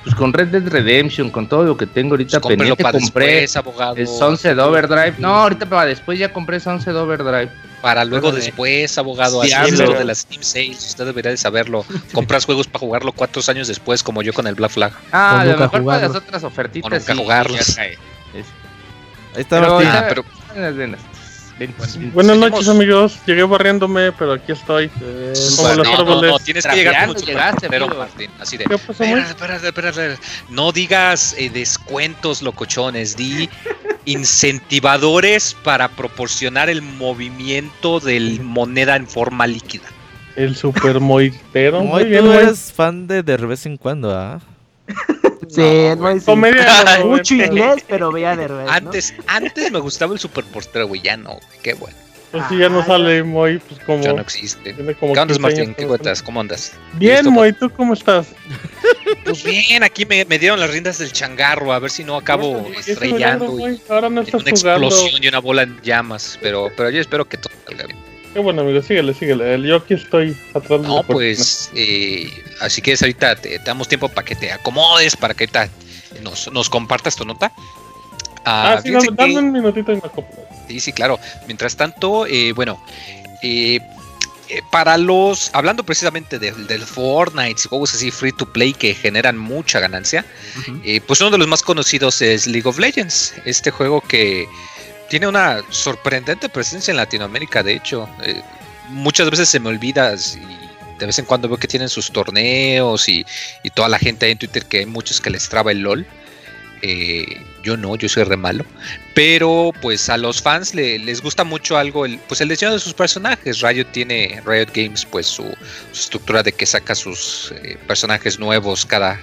pues con Red Dead Redemption, con todo lo que tengo ahorita pues pendiente, compré abogado. el Sunset Overdrive. No, ahorita para después ya compré Sunset Overdrive. Para luego después, abogado, así es lo de las Steam Sales, usted debería de saberlo. Compras juegos para jugarlo cuatro años después, como yo con el Black Flag. Ah, a lo mejor para las otras ofertitas. O nunca jugarlos. Ahí está Martín. Ah, pero... Buenas noches amigos, llegué barriéndome, pero aquí estoy. Eh, como los no, no, no, tienes que llegar pero Martín, así de. Espérate, espérate, No digas eh, descuentos locochones, di incentivadores para proporcionar el movimiento de moneda en forma líquida. El super moitero. Muy bien, tú eres fan de de vez en cuando, ¿ah? Sí, no, es mucho inglés, pero veía de repente. Antes, antes me gustaba el Super Portero, güey, ya no, qué bueno. Pues sí, ya no sale Moy, pues como. Ya no existe. ¿Qué andas, Martín? ¿Qué cuentas? ¿Cómo andas? Bien, Moy, ¿tú cómo estás? Pues bien, aquí me, me, dieron las riendas del changarro, a ver si no acabo estrellando. Y, Ahora no estás una explosión y una bola en llamas, pero, pero yo espero que todo salga bien. Qué bueno, amigo, síguele, síguele. Yo aquí estoy atrás No, pues, eh, así que ahorita te, damos tiempo para que te acomodes, para que ahorita nos, nos compartas tu nota. Ah, ah sí, dame, un minutito y me acoplo. Sí, sí, claro. Mientras tanto, eh, bueno, eh, eh, para los, hablando precisamente del Fortnite, juegos así free to play que generan mucha ganancia, eh, pues uno de los más conocidos es League of Legends, este juego que tiene una sorprendente presencia en Latinoamérica, de hecho, eh, muchas veces se me olvida y de vez en cuando veo que tienen sus torneos y, y toda la gente ahí en Twitter que hay muchos que les traba el LOL. Eh, yo no, yo soy re malo. Pero pues a los fans les gusta mucho algo, el, pues el diseño de sus personajes. Riot tiene, Riot Games, pues su, estructura de que saca sus eh, personajes nuevos cada,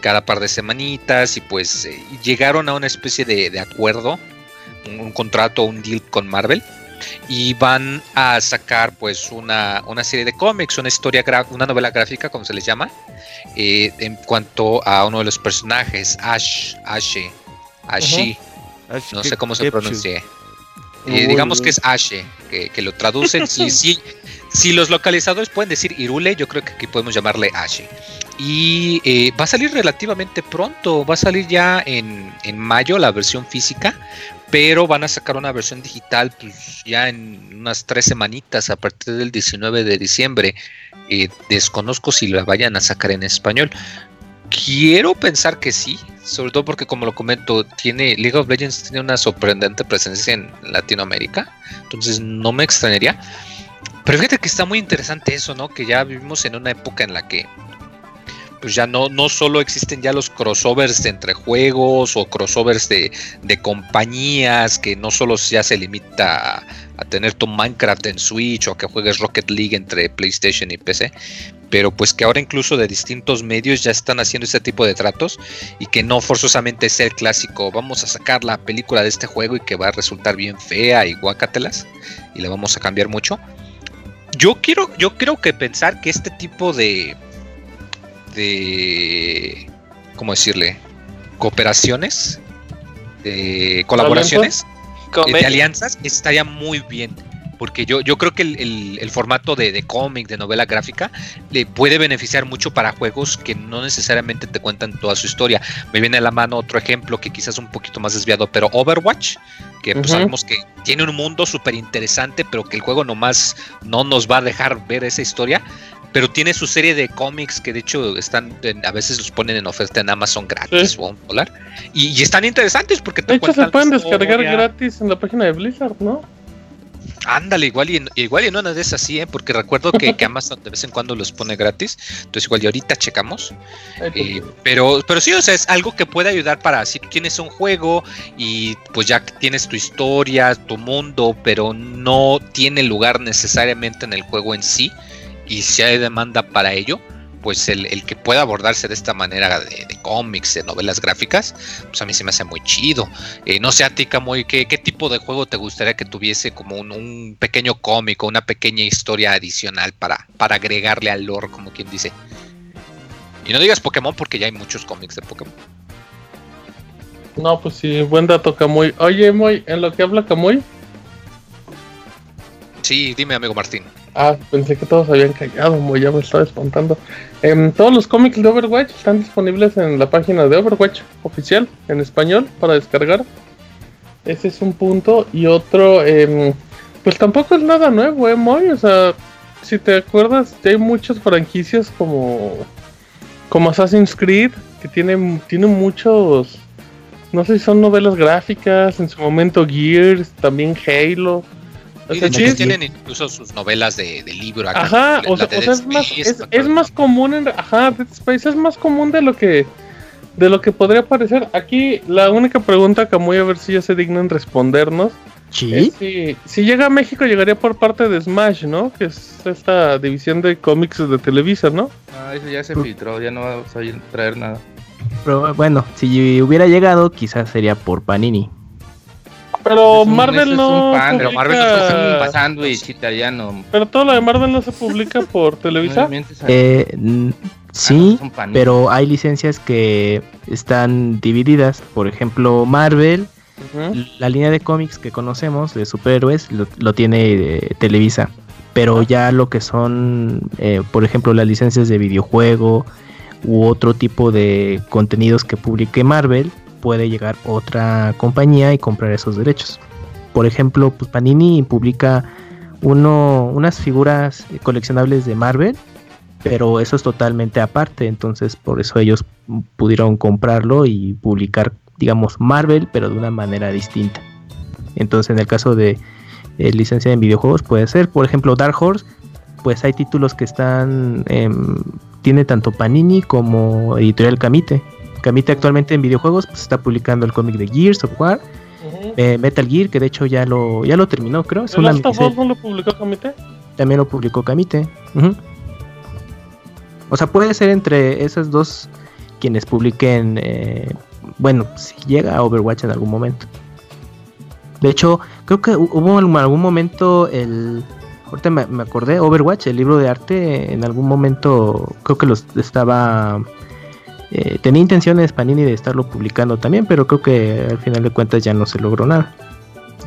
cada par de semanitas. Y pues eh, llegaron a una especie de, acuerdo, un, un, contrato, un deal con Marvel y van a sacar pues una, serie de cómics, una historia, una novela gráfica, como se les llama, eh, en cuanto a uno de los personajes, Ash, Ashe, Ashi, no sé cómo se pronuncia. Eh, digamos que es Ashe, que, lo traducen. si, si, si, los localizadores pueden decir Irule, yo creo que aquí podemos llamarle Ashe. Y eh, va a salir relativamente pronto, va a salir ya en, en mayo la versión física, pero van a sacar una versión digital pues, ya en unas tres semanitas a partir del 19 de diciembre. Eh, desconozco si la vayan a sacar en español. Quiero pensar que sí, sobre todo porque como lo comento, tiene League of Legends tiene una sorprendente presencia en Latinoamérica, entonces no me extrañaría. Pero fíjate que está muy interesante eso, ¿no? Que ya vivimos en una época en la que pues ya no, no solo existen ya los crossovers entre juegos o crossovers de, compañías, que no solo ya se limita a, tener tu Minecraft en Switch o que juegues Rocket League entre PlayStation y PC, pero pues que ahora incluso de distintos medios ya están haciendo este tipo de tratos y que no forzosamente es el clásico, vamos a sacar la película de este juego y que va a resultar bien fea y guacatelas y la vamos a cambiar mucho. Yo quiero, yo creo que pensar que este tipo de, de, ¿cómo decirle? Cooperaciones, de colaboraciones, de alianzas, estaría muy bien. Porque yo, yo creo que el, formato de, de cómic, de novela gráfica, le puede beneficiar mucho para juegos que no necesariamente te cuentan toda su historia. Me viene a la mano otro ejemplo que quizás es un poquito más desviado, pero Overwatch, que pues sabemos que tiene un mundo súper interesante, pero que el juego nomás no nos va a dejar ver esa historia pero tiene su serie de cómics que de hecho están a veces los ponen en oferta en Amazon gratis o un dólar y, están interesantes porque te de hecho se pueden descargar gratis en la página de Blizzard no Ándale, igual y, igual y no una de esas sí, ¿eh? porque recuerdo que, Amazon de vez en cuando los pone gratis. Entonces, igual y ahorita checamos. Eh, pero, pero sí, o sea, es algo que puede ayudar para si tú tienes un juego y pues ya tienes tu historia, tu mundo, pero no tiene lugar necesariamente en el juego en sí y si hay demanda para ello, pues el, que pueda abordarse de esta manera de, cómics, de novelas gráficas, pues a mí se me hace muy chido. Eh, no sé a ti, Camoy, ¿qué, ¿qué, tipo de juego te gustaría que tuviese como un, pequeño cómico, una pequeña historia adicional para, para agregarle al lore, como quien dice? Y no digas Pokémon porque ya hay muchos cómics de Pokémon. No, pues sí, buen dato, Camuy. Oye, Moy, en lo que habla Camuy. Sí, dime, amigo Martín. Ah, pensé que todos habían callado, ya me estaba espantando. Em, todos los cómics de Overwatch están disponibles en la página de Overwatch oficial, en español, para descargar. Ese es un punto. Y otro, em, pues tampoco es nada nuevo, ¿eh, Moy? O sea, si te acuerdas, ya hay muchas franquicias como, como Assassin's Creed, que tienen, tienen muchos, no sé si son novelas gráficas, en su momento Gears, también Halo tienen incluso sus novelas de, libro acá. Ajá, o, sea, es, más, es, más común en. Ajá, Dead Space es más común de lo que. De lo que podría parecer. Aquí la única pregunta que voy a ver si ya se dignan respondernos. ¿Sí? si, si, llega a México, llegaría por parte de Smash, ¿no? Que es esta división de cómics de Televisa, ¿no? Ah, eso ya se filtró, ya no va a traer nada. Pero bueno, si hubiera llegado, quizás sería por Panini. Pero Marvel no. pero Marvel no está sándwich italiano. Pero todo lo de Marvel no se publica por Televisa. Eh, sí, ah, pero hay licencias que están divididas. Por ejemplo, Marvel, la línea de cómics que conocemos de superhéroes, lo, tiene eh, Televisa. pero ya lo que son, eh, por ejemplo, las licencias de videojuego u otro tipo de contenidos que publique Marvel, puede llegar otra compañía y comprar esos derechos. Por ejemplo, pues Panini publica uno, unas figuras coleccionables de Marvel, pero eso es totalmente aparte, entonces por eso ellos pudieron comprarlo y publicar, digamos, Marvel, pero de una manera distinta. Entonces, en el caso de eh, licencia en videojuegos, puede ser, por ejemplo, Dark Horse, pues hay títulos que están, tiene tanto Panini como Editorial Camite. Camite actualmente en videojuegos pues, está publicando el cómic de Gears of War, eh, Metal Gear, que de hecho ya lo, ya lo terminó, creo. Es ¿El Last of Us no lo publicó Camite? También lo publicó Camite. O sea, puede ser entre esas dos quienes publiquen, eh, bueno, si llega a Overwatch en algún momento. De hecho, creo que hubo en algún momento el... Ahorita me, acordé, Overwatch, el libro de arte, en algún momento creo que los estaba... Eh, tenía intenciones Panini de estarlo publicando también, pero creo que al final de cuentas ya no se logró nada.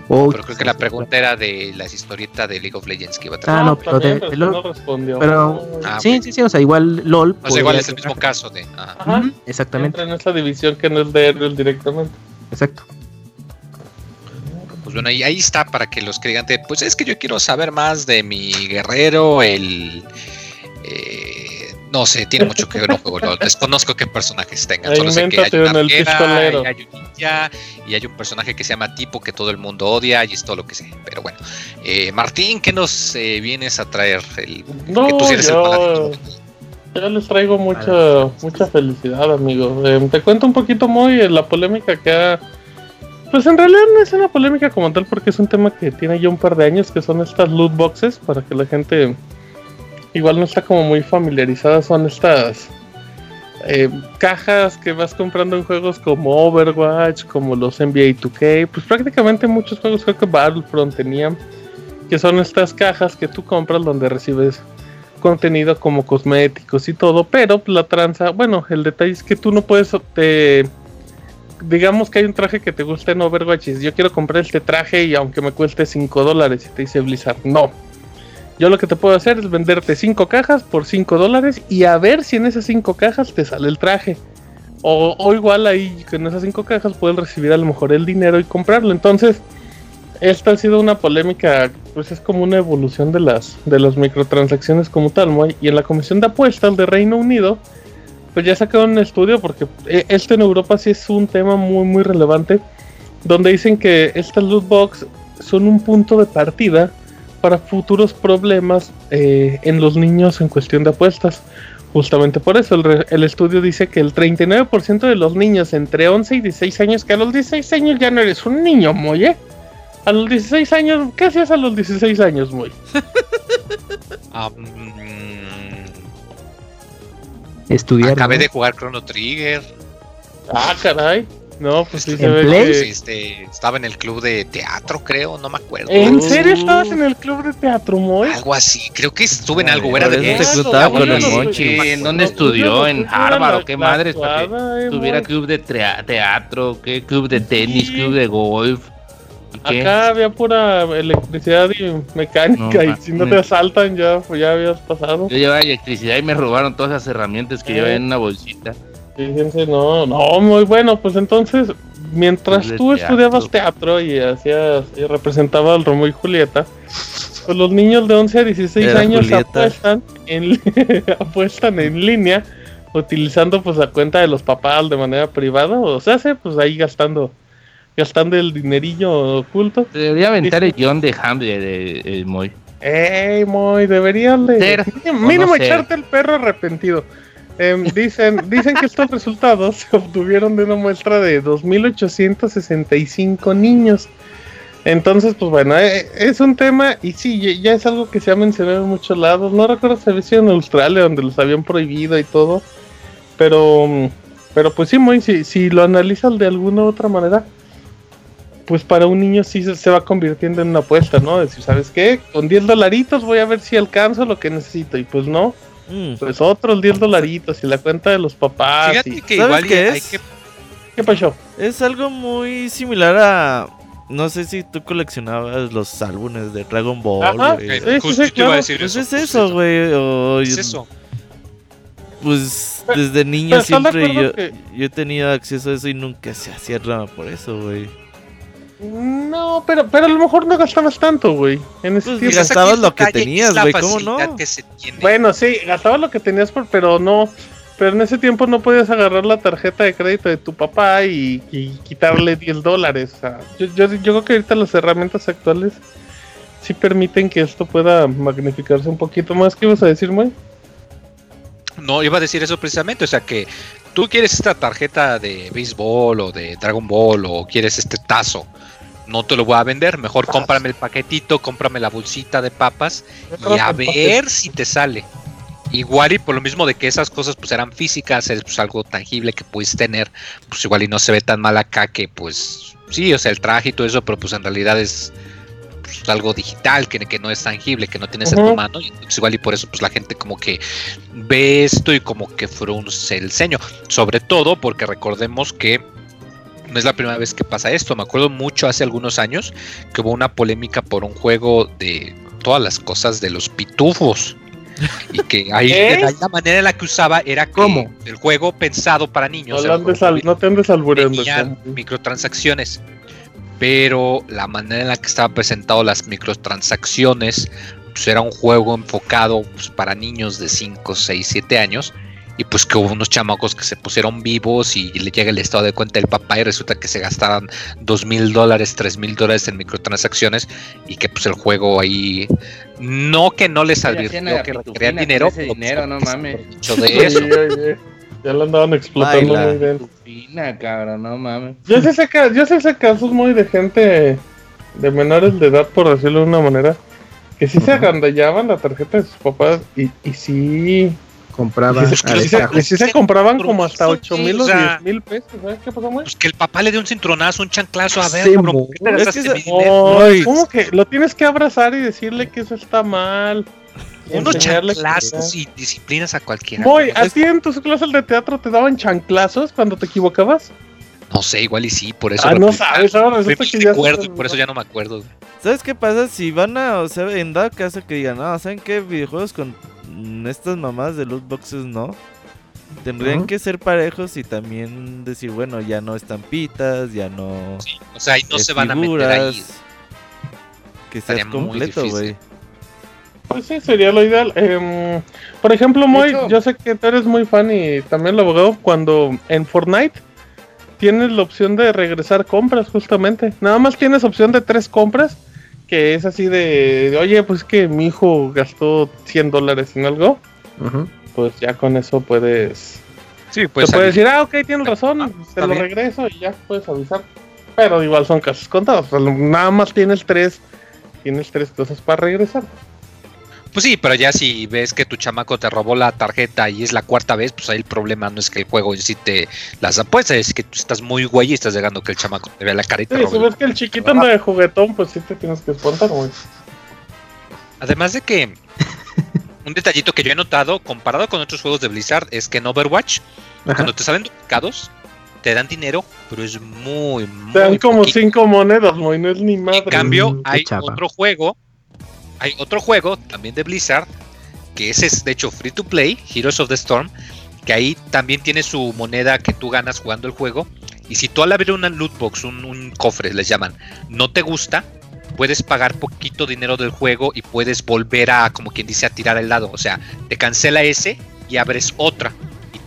pero creo que la pregunta era de las historietas de League of Legends que iba a traer. Ah, no, pero, de, LOL, pero ah, sí, sí, sí, o sea, igual LOL. O sea, igual es el mismo caso de. Ajá. Exactamente. Entra en esa división que no es de Ariel directamente. Exacto pues bueno, y ahí está para que los que digan, pues es que yo quiero saber más de mi guerrero, el... Eh, no sé, tiene mucho que ver un juego. Desconozco qué personajes tengan. Solo sé que hay una y hay un ninja y hay un personaje que se llama Tipo que todo el mundo odia y es todo lo que sé. Pero bueno, eh, Martín, ¿qué nos eh, vienes a traer? El, no, que tú sí yo, yo les traigo mucha, mucha felicidad, amigo. te cuento un poquito muy la polémica que ha pues en realidad no es una polémica como tal porque es un tema que tiene ya un par de años que son estas loot boxes para que la gente igual no está como muy familiarizada son estas eh, cajas que vas comprando en juegos como Overwatch, como los NBA 2K, pues prácticamente muchos juegos creo que Battlefront tenían que son estas cajas que tú compras donde recibes contenido como cosméticos y todo, pero la tranza, bueno, el detalle es que tú no puedes te digamos que hay un traje que te gusta en Overwatch y yo quiero comprar este traje y aunque me cueste 5 dólares y te dice Blizzard, no. Yo lo que te puedo hacer es venderte 5 cajas por 5 dólares y a ver si en esas 5 cajas te sale el traje. O, igual ahí en esas 5 cajas puedes recibir a lo mejor el dinero y comprarlo. Entonces, esta ha sido una polémica, pues es como una evolución de las, de las microtransacciones como tal. Y en la Comisión de Apuestas de Reino Unido, pues ya sacaron un estudio porque eh, este en Europa sí es un tema muy muy relevante donde dicen que estas loot box son un punto de partida para futuros problemas eh, en los niños en cuestión de apuestas. Justamente por eso el, estudio dice que el 39% de los niños entre 11 y 16 años, que a los 16 años ya no eres un niño, muy, ¿eh? A los 16 años, ¿qué hacías a los 16 años, muy? estudiar. Acabé de jugar Chrono Trigger. Ah, caray. No, pues sí, se ve este, estaba en el club de teatro, creo, no me acuerdo. ¿En serio estabas en el club de teatro, Moy? Algo así, creo que estuve en algo, era de con el Monchi. ¿En dónde estudió? ¿En Harvard o qué madres? tuviera club de teatro, qué club de tenis, club de golf. Acá había pura electricidad y mecánica y si no te asaltan ya, pues ya habías pasado. Yo llevaba electricidad y me robaron todas las herramientas que llevaba en una bolsita. Fíjense, no, no, muy bueno, pues entonces, mientras tú estudiabas teatro y hacías y representabas al Romeo y Julieta, pues los niños de 11 a 16 años apuestan en, apuestan en línea utilizando pues la cuenta de los papás de manera privada o se hace pues ahí gastando gastando el dinerillo oculto. Debería aventar el guion de Hamlet de, Moy. Ey, Moy, deberían de. Mínimo echarte el perro arrepentido. Em, dicen, dicen que estos resultados se obtuvieron de una muestra de 2.865 niños. Entonces, pues bueno, eh, es un tema y sí, ya es algo que se ha mencionado en muchos lados. No recuerdo si había sido en Australia donde los habían prohibido y todo. Pero, pero pues sí, muy, si, si lo analizas de alguna u otra manera, pues para un niño sí se, va convirtiendo en una apuesta, ¿no? Decir, ¿sabes qué? Con 10 dolaritos voy a ver si alcanzo lo que necesito. Y pues no. Mm. Pues otros 10 dolaritos y la cuenta de los papás. Fíjate que igual qué es? que... ¿Qué pasó? Es algo muy similar a no sé si tú coleccionabas los álbumes de Dragon Ball. Ajá, güey. sí, Justo claro. decir Pues eso. es justo eso, güey. Es eso. Pues Pero- desde niño pero ¿estás de siempre yo, que- yo he tenido acceso a eso y nunca se hacía rama por eso, güey. No, pero, pero a lo mejor no gastabas tanto, güey. En ese Pues, tiempo. gastabas lo que tenías, güey, ¿cómo no? facilidad que se tiene. Bueno, sí, gastabas lo que tenías, por, pero no. Pero en ese tiempo no podías agarrar la tarjeta de crédito de tu papá y, y quitarle 10 dólares. O sea, yo, yo, yo creo que ahorita las herramientas actuales sí permiten que esto pueda magnificarse un poquito más. ¿Qué ibas a decir, Moy? No, iba a decir eso precisamente, o sea que tú quieres esta tarjeta de béisbol o de Dragon Ball o quieres este tazo, no te lo voy a vender, mejor cómprame el paquetito, cómprame la bolsita de papas y a ver si te sale. Igual y por lo mismo de que esas cosas pues eran físicas, es pues, algo tangible que puedes tener, pues igual y no se ve tan mal acá que pues sí, o sea, el traje y todo eso, pero pues en realidad es pues, algo digital, que, que no es tangible, que no tienes en Ujú. tu mano, y igual y por eso pues la gente como que ve esto y como que frunce el ceño, sobre todo porque recordemos que no es la primera vez que pasa esto, me acuerdo mucho hace algunos años que hubo una polémica por un juego de todas las cosas de los pitufos. Y que ahí la manera en la que usaba era que ¿Cómo? el juego pensado para niños. No, te andes albureando. microtransacciones. Pero la manera en la que estaba presentado las microtransacciones, pues era un juego enfocado pues, para niños de 5, 6, 7 años. Y pues que hubo unos chamacos que se pusieron vivos y le llega el estado de cuenta del papá y resulta que se gastaron dos mil dólares, tres mil dólares en microtransacciones y que pues el juego ahí no que no les advirtió que requerían dinero, ese dinero, no pues, mames. de eso. Ya lo andaban explotando Baila. muy bien. Fina, cabrón, no mames. Yo sí sé, yo sí sé casos muy de gente de menores de edad, por decirlo de una manera, que sí se agandallaban la tarjeta de sus papás y, y sí, Compraba y sí, sí se- destajo. y sí se compraban como hasta Sí, 8 mil o o sea, 10 mil pesos. ¿Sabes qué pasó, güey? Pues que el papá le dé un cintronazo, un chanclazo, a ver, Ay. ¿Cómo que lo tienes que abrazar y decirle que eso está mal? Unos chanclazos y disciplinas a cualquiera. Voy, ¿a ti en tus clases de teatro te daban chanclazos cuando te equivocabas? No sé, igual y sí, por eso. Ah, no sabes, ahora resulta Me que ya acuerdo, y por eso ya no me acuerdo. ¿Sabes qué pasa? Si van a, o sea, en dado caso que digan, no, ¿saben qué? Videojuegos con estas mamás de loot boxes no. Tendrían que ser parejos y también decir, bueno, ya no estampitas, ya no. Sí, o sea, ahí no se van a meter ahí. Que sea Estaría muy completo, güey. Pues sí, sería lo ideal. Em, por ejemplo, Moy, yo sé que tú eres muy fan y también el abogado, cuando en Fortnite tienes la opción de regresar compras, justamente. Nada más tienes opción de tres compras, que es así de, de, oye, pues que mi hijo gastó 100 dólares en algo, pues ya con eso puedes... Sí, te puedes decir, ah, ok, tienes razón, Ah, te está lo bien. regreso y ya puedes avisar. Pero igual son casos contados, o sea, nada más tienes tres, tienes tres cosas para regresar. Pues sí, pero ya si ves que tu chamaco te robó la tarjeta y es la cuarta vez, pues ahí el problema no es que el juego en sí te las apuestas, es que tú estás muy güey y estás dejando que el chamaco te vea la te Sí, si ves que el chiquito anda de juguetón, pues sí te tienes que espantar, güey. Además de que un detallito que yo he notado comparado con otros juegos de Blizzard es que en Overwatch, Ajá. cuando te salen duplicados, te dan dinero, pero es muy, muy Te dan como poquito. cinco monedas, güey, no es ni madre. En cambio, hay otro juego, hay otro juego también de Blizzard, que ese es de hecho free to play, Heroes of the Storm, que ahí también tiene su moneda que tú ganas jugando el juego. Y si tú al abrir una loot box, un, un cofre, les llaman, no te gusta, puedes pagar poquito dinero del juego y puedes volver a, como quien dice, a tirar el lado. O sea, te cancela ese y abres otra.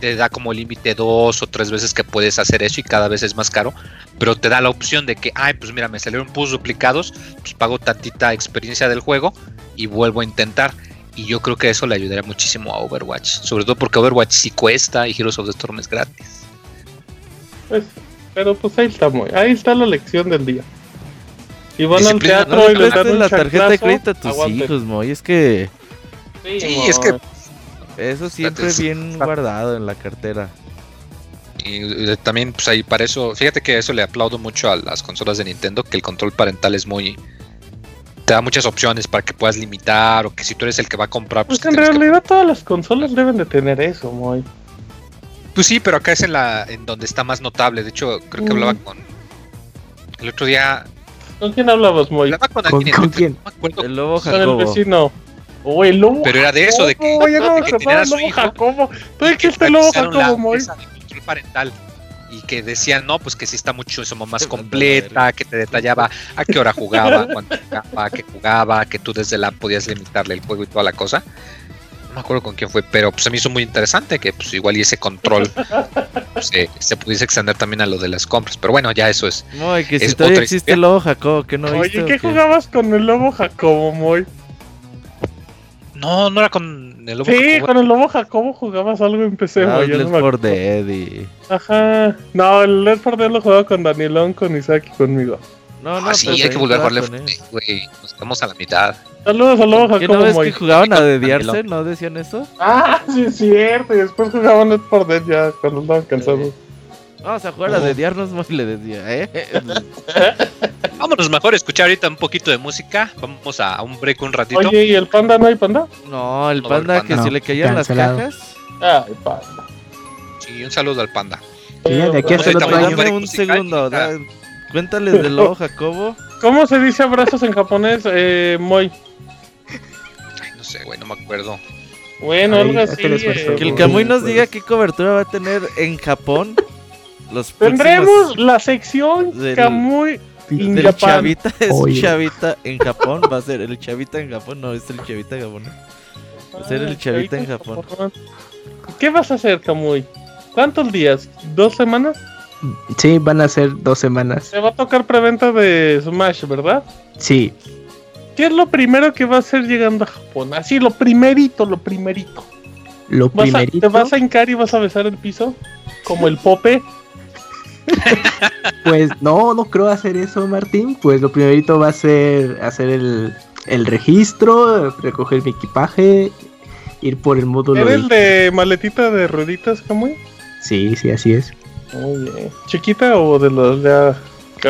Te da como límite dos o tres veces que puedes hacer eso y cada vez es más caro. Pero te da la opción de que, ay, pues mira, me salieron puros duplicados, pues pago tantita experiencia del juego y vuelvo a intentar. Y yo creo que eso le ayudaría muchísimo a Overwatch. Sobre todo porque Overwatch sí cuesta y Heroes of the Storm es gratis. Pues, pero pues ahí está, muy. Ahí está la lección del día. Si van al Disciplina, teatro No y le dan un la tarjeta de crédito a tus aguanten. hijos, Moy. Es que Sí, es que eso siempre es- bien guardado en la cartera. Y también, pues ahí para eso, fíjate que eso le aplaudo mucho a las consolas de Nintendo, que el control parental es muy... Te da muchas opciones para que puedas limitar o que si tú eres el que va a comprar, pues, Pues en que- realidad todas las consolas deben de tener eso, muy. Pues sí, pero acá es en la en donde está más notable. De hecho, creo que Mm. hablaba con... El otro día ¿Con quién hablabas, Moy? Hablaba con ¿Con- alguien en con quién? no me acuerdo, El lobo Con el Jacobo. vecino. O el lobo. pero era de eso, de que, ya no de me que tenían acordaba a su lobo hijo Jacobo. Tú que dijiste el lobo Jacobo, control parental y que decían, no, pues que sí está más Te mando la completa, que te detallaba a qué hora jugaba, cuándo jugaba, qué jugaba, que tú desde la podías limitarle el juego y toda la cosa. No me acuerdo con quién fue, pero pues se me hizo muy interesante que pues igual y ese control pues, se, se pudiese extender también a lo de las compras. Pero bueno, ya eso es. Moy, que si Es todavía existe historia. el lobo Jacobo, que no viste. Oye, o ¿qué jugabas con el lobo Jacobo, Moy? No, no era con el lobo Sí, Jacobo. con el lobo Jacobo jugabas algo en PC, Ah, yo no Left me 4 acuerdo. Dead y... Ajá. No, el Left 4 Dead lo jugaba con Danielón, con Isaac y conmigo. No, no, Ah, sí, hay que volver a jugar Left con 4 él. Dead, güey. Nos quedamos a la mitad. Saludos al lobo ¿Qué no Jacobo, ves que jugaban a dediarse? ¿No decían eso? Ah, sí, es cierto. Y después jugaban Left 4 Dead ya cuando estaban cansados. Vamos a jugar a dediarnos, Moy, le decía, ¿eh? Vámonos mejor a escuchar ahorita un poquito de música. Vamos a, un break un ratito. Oye, ¿y el panda no hay panda? No, el No, panda el que panda. si le caían las cajas. Ay, panda. Sí, un saludo al panda. Ya de aquí hasta Dame un segundo, da- cuéntales del lobo Jacobo. ¿Cómo se dice abrazos en japonés, eh, Moy? Ay, no sé, güey, no me acuerdo. Bueno, Ahí, algo así. eh, Que el Sí, Camuy nos pues. diga qué cobertura va a tener en Japón. Los Tendremos la sección del- Kamui in del Japan. chavita es Oye. chavita en Japón. Va a ser el chavita en Japón, no, es el chavita en Japón. Va a ser el Ah, chavita en Japón. ¿Qué vas a hacer, Kamui? ¿Cuántos días? ¿Dos semanas? Sí, van a ser dos semanas. Se va a tocar preventa de Smash, ¿verdad? Sí, ¿Qué es lo primero que va a hacer llegando a Japón? Así, lo primerito, lo primerito. lo ¿Vas a- primerito. ¿Te vas a hincar y vas a besar el piso? Como el pope. Pues no, no creo hacer eso, Martín. Pues lo primerito va a ser hacer el, el registro, recoger mi equipaje, ir por el módulo. ¿Eres el de- maletita de rueditas, Kamui? Sí, sí, así es. Muy bien. ¿Chiquita o de los ya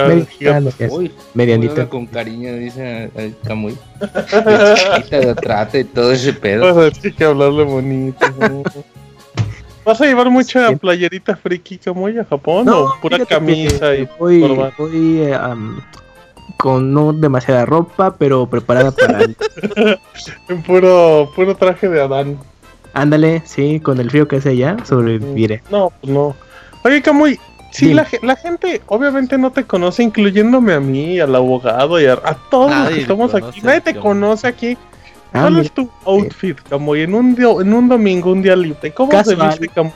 Mediana, es Uy, medianita. con cariño, dice el Camuy. De chiquita, de trata y todo ese pedo. Tener que hablarle bonito. ¿No? ¿Vas a llevar mucha Sí. playerita friki Kamui a Japón o pura camisa y voy, am, con no demasiada ropa, pero preparada para. en puro, puro traje de Adán? Ándale, sí, con el frío que hace allá, sobreviviré. No, pues no. Oye, Camuy, si Dime. la, la gente obviamente no te conoce, incluyéndome a mí, al abogado y a, a todos los que estamos conoce aquí. Nadie te conoce aquí. Ah, ¿Cuál mira, es tu outfit, Camuy? En un, día- en un domingo, un día libre. ¿Cómo se Casual. viste, Camuy?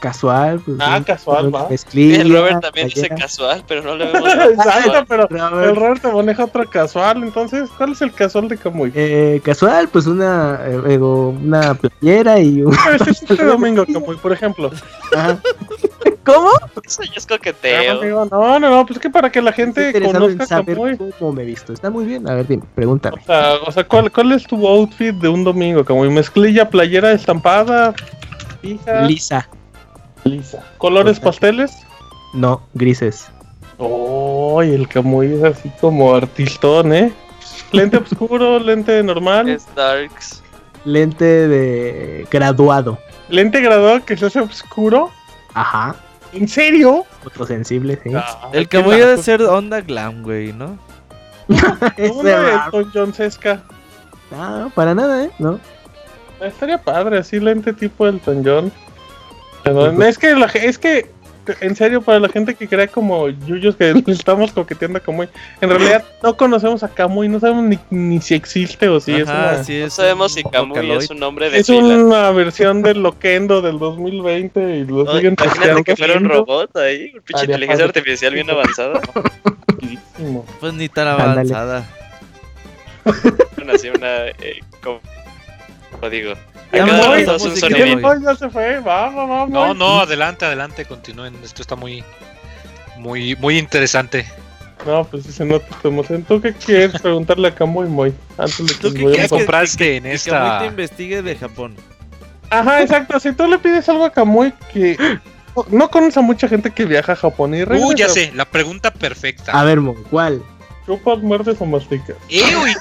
casual. Pues, Ah, un- casual, va. mezclilla, El Robert también dice playera. casual, pero no le vemos. Exacto, pero Robert, el Roberto maneja otro casual. Entonces, ¿cuál es el casual de Camuy? eh, casual, pues una, eh, una playera y un... ¿Qué vestes este domingo, Camuy, por ejemplo? Ajá. ¿Cómo? Eso ya es coqueteo. amigo, No, no, no, pues que para que la gente conozca saber Camuy. cómo me he visto. Está muy bien. A ver, dime, pregúntame. O sea, o sea ¿cuál, ¿cuál es tu outfit de un domingo? Como mezclilla, playera estampada, fija, Lisa. lisa. ¿Colores pasteles? No, grises. Oh, y el Camuy es así como artistón, ¿eh? Lente oscuro, lente normal, Es Darks. Lente de graduado. lente graduado que se hace oscuro. Ajá. ¿En serio? Otro sensible, sí. Ah, El Camuy debe naco. ser onda glam, güey, ¿no? Una de raro. Elton John Sesca. No, para nada, ¿eh? No. Estaría padre, así lente tipo Elton John. Perdón, es que la, es que en serio para la gente que crea como yuyos que le estamos coqueteando a Kamui, en realidad no conocemos a Kamui, no sabemos ni, ni si existe o si es Ajá, una sí No es sabemos si Vocaloid. es un nombre de es fila. una versión del Loquendo del 2020 y lo Ay, siguen Imagínate que fuera un robot ahí, un pinche inteligencia artificial bien avanzada. Pues ni tan avanzada. Así una. Eh, como, como digo. Ya voy, un no, ya se fue, vamos, vamos. No, no, adelante, adelante, continúen. Esto está muy, muy, muy interesante. No, pues si se nota tu emoción. ¿Tú qué quieres preguntarle a Kamui Moy? Antes de que ¿Tú nos qué vayamos ¿Qué quieres a- compraste en Que Camuy te esta? investigue de Japón. Ajá, exacto. Si tú le pides algo a Kamui que no conoce a mucha gente que viaja a Japón y Uh, regresa, ya sé, la pregunta perfecta. A ver, Mo, ¿cuál? Chupas, muerdes o masticas. He oído,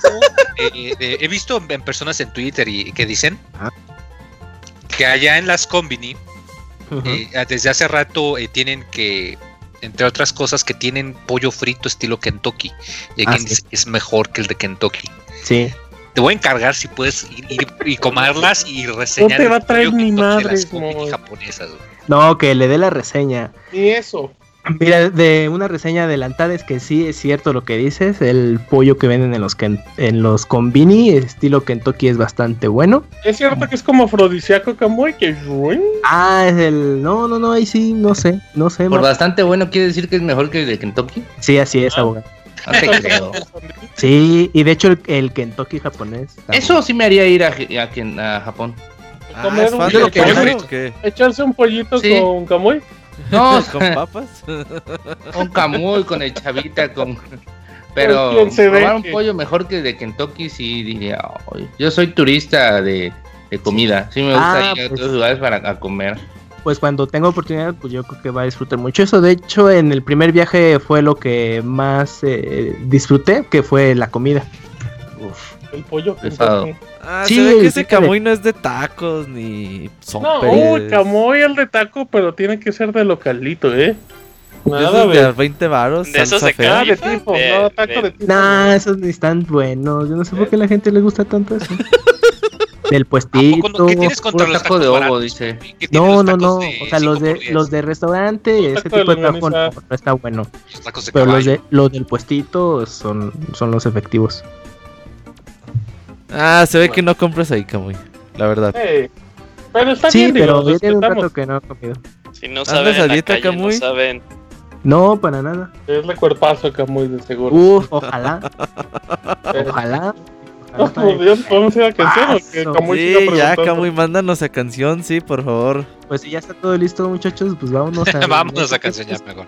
eh, eh, he visto en personas en Twitter y que dicen Ajá. que allá en las combini eh, desde hace rato eh, tienen que entre otras cosas, que tienen pollo frito estilo Kentucky. Y Ah, quien sí. dice que es mejor que el de Kentucky. Sí. Te voy a encargar si puedes ir, ir y comerlas y No reseñar. te el va a traer Kentucky de las no. japonesas. güey. No, que le dé la reseña. Ni eso. Mira, de una reseña adelantada es que sí es cierto lo que dices. El pollo que venden en los en los combini, estilo Kentucky, es bastante bueno. Es cierto que es como afrodisíaco Kamui, que ruin. Ah, es el. No, no, no, ahí sí, no sé, no sé. Por bastante bueno, ¿quiere decir que es mejor que el de Kentucky? Sí, así es, Ah. abogado. No te creo. Sí, y de hecho el, el Kentucky japonés. Eso sí me haría ir a, a- a Japón. Ah, comer ¿es un qué? Echarse un pollito Sí. con Kamui. No, ¿Con papas? con Camuy, con el chavita, con... Pero ¿Quién se ve probar un que- pollo mejor que el de Kentucky sí diría, yo soy turista de, de comida, sí me gusta Ah, ir a pues. otros lugares para a comer. Pues cuando tenga oportunidad, pues yo creo que va a disfrutar mucho eso. De hecho, en el primer viaje fue lo que más eh, disfruté, que fue la comida. El pollo Pesado. Ah, Sí, se ve que ese fíjate. camuy no es de tacos ni No, sope. uy, Kamui el de taco, pero tiene que ser de localito, ¿eh? Nada de de... a 20 varos, De esos de fea. Ah, de tipo, de- no, taco de- de tipo. Nah, esos ni están buenos. Yo no sé por qué a la gente le gusta tanto eso. Del ¿A poco puestito. no? ¿Qué tienes contra los tacos de ovo, dice. No, no, no. O sea, los de, los de restaurante, ese tipo de taco no, no está bueno. Los tacos de Pero los, de, los del puestito son, son los efectivos. Ah, se ve que no compras ahí, camuy. La verdad. Pero está Sí, bien, digo, pero tiene un rato que no he comido. Si no ¿Andas saben a en la dieta, calle, Camuy? no saben. No, para nada. Es de cuerpazo Kamui, de seguro. Uf, ojalá. Ojalá. No, Dios, podemos ir a canción o que siga Sí, ya? Camuy, mándanos a canción, sí, por favor. Pues si ya está todo listo, muchachos, pues vámonos a. Vámonos a canción ya mejor.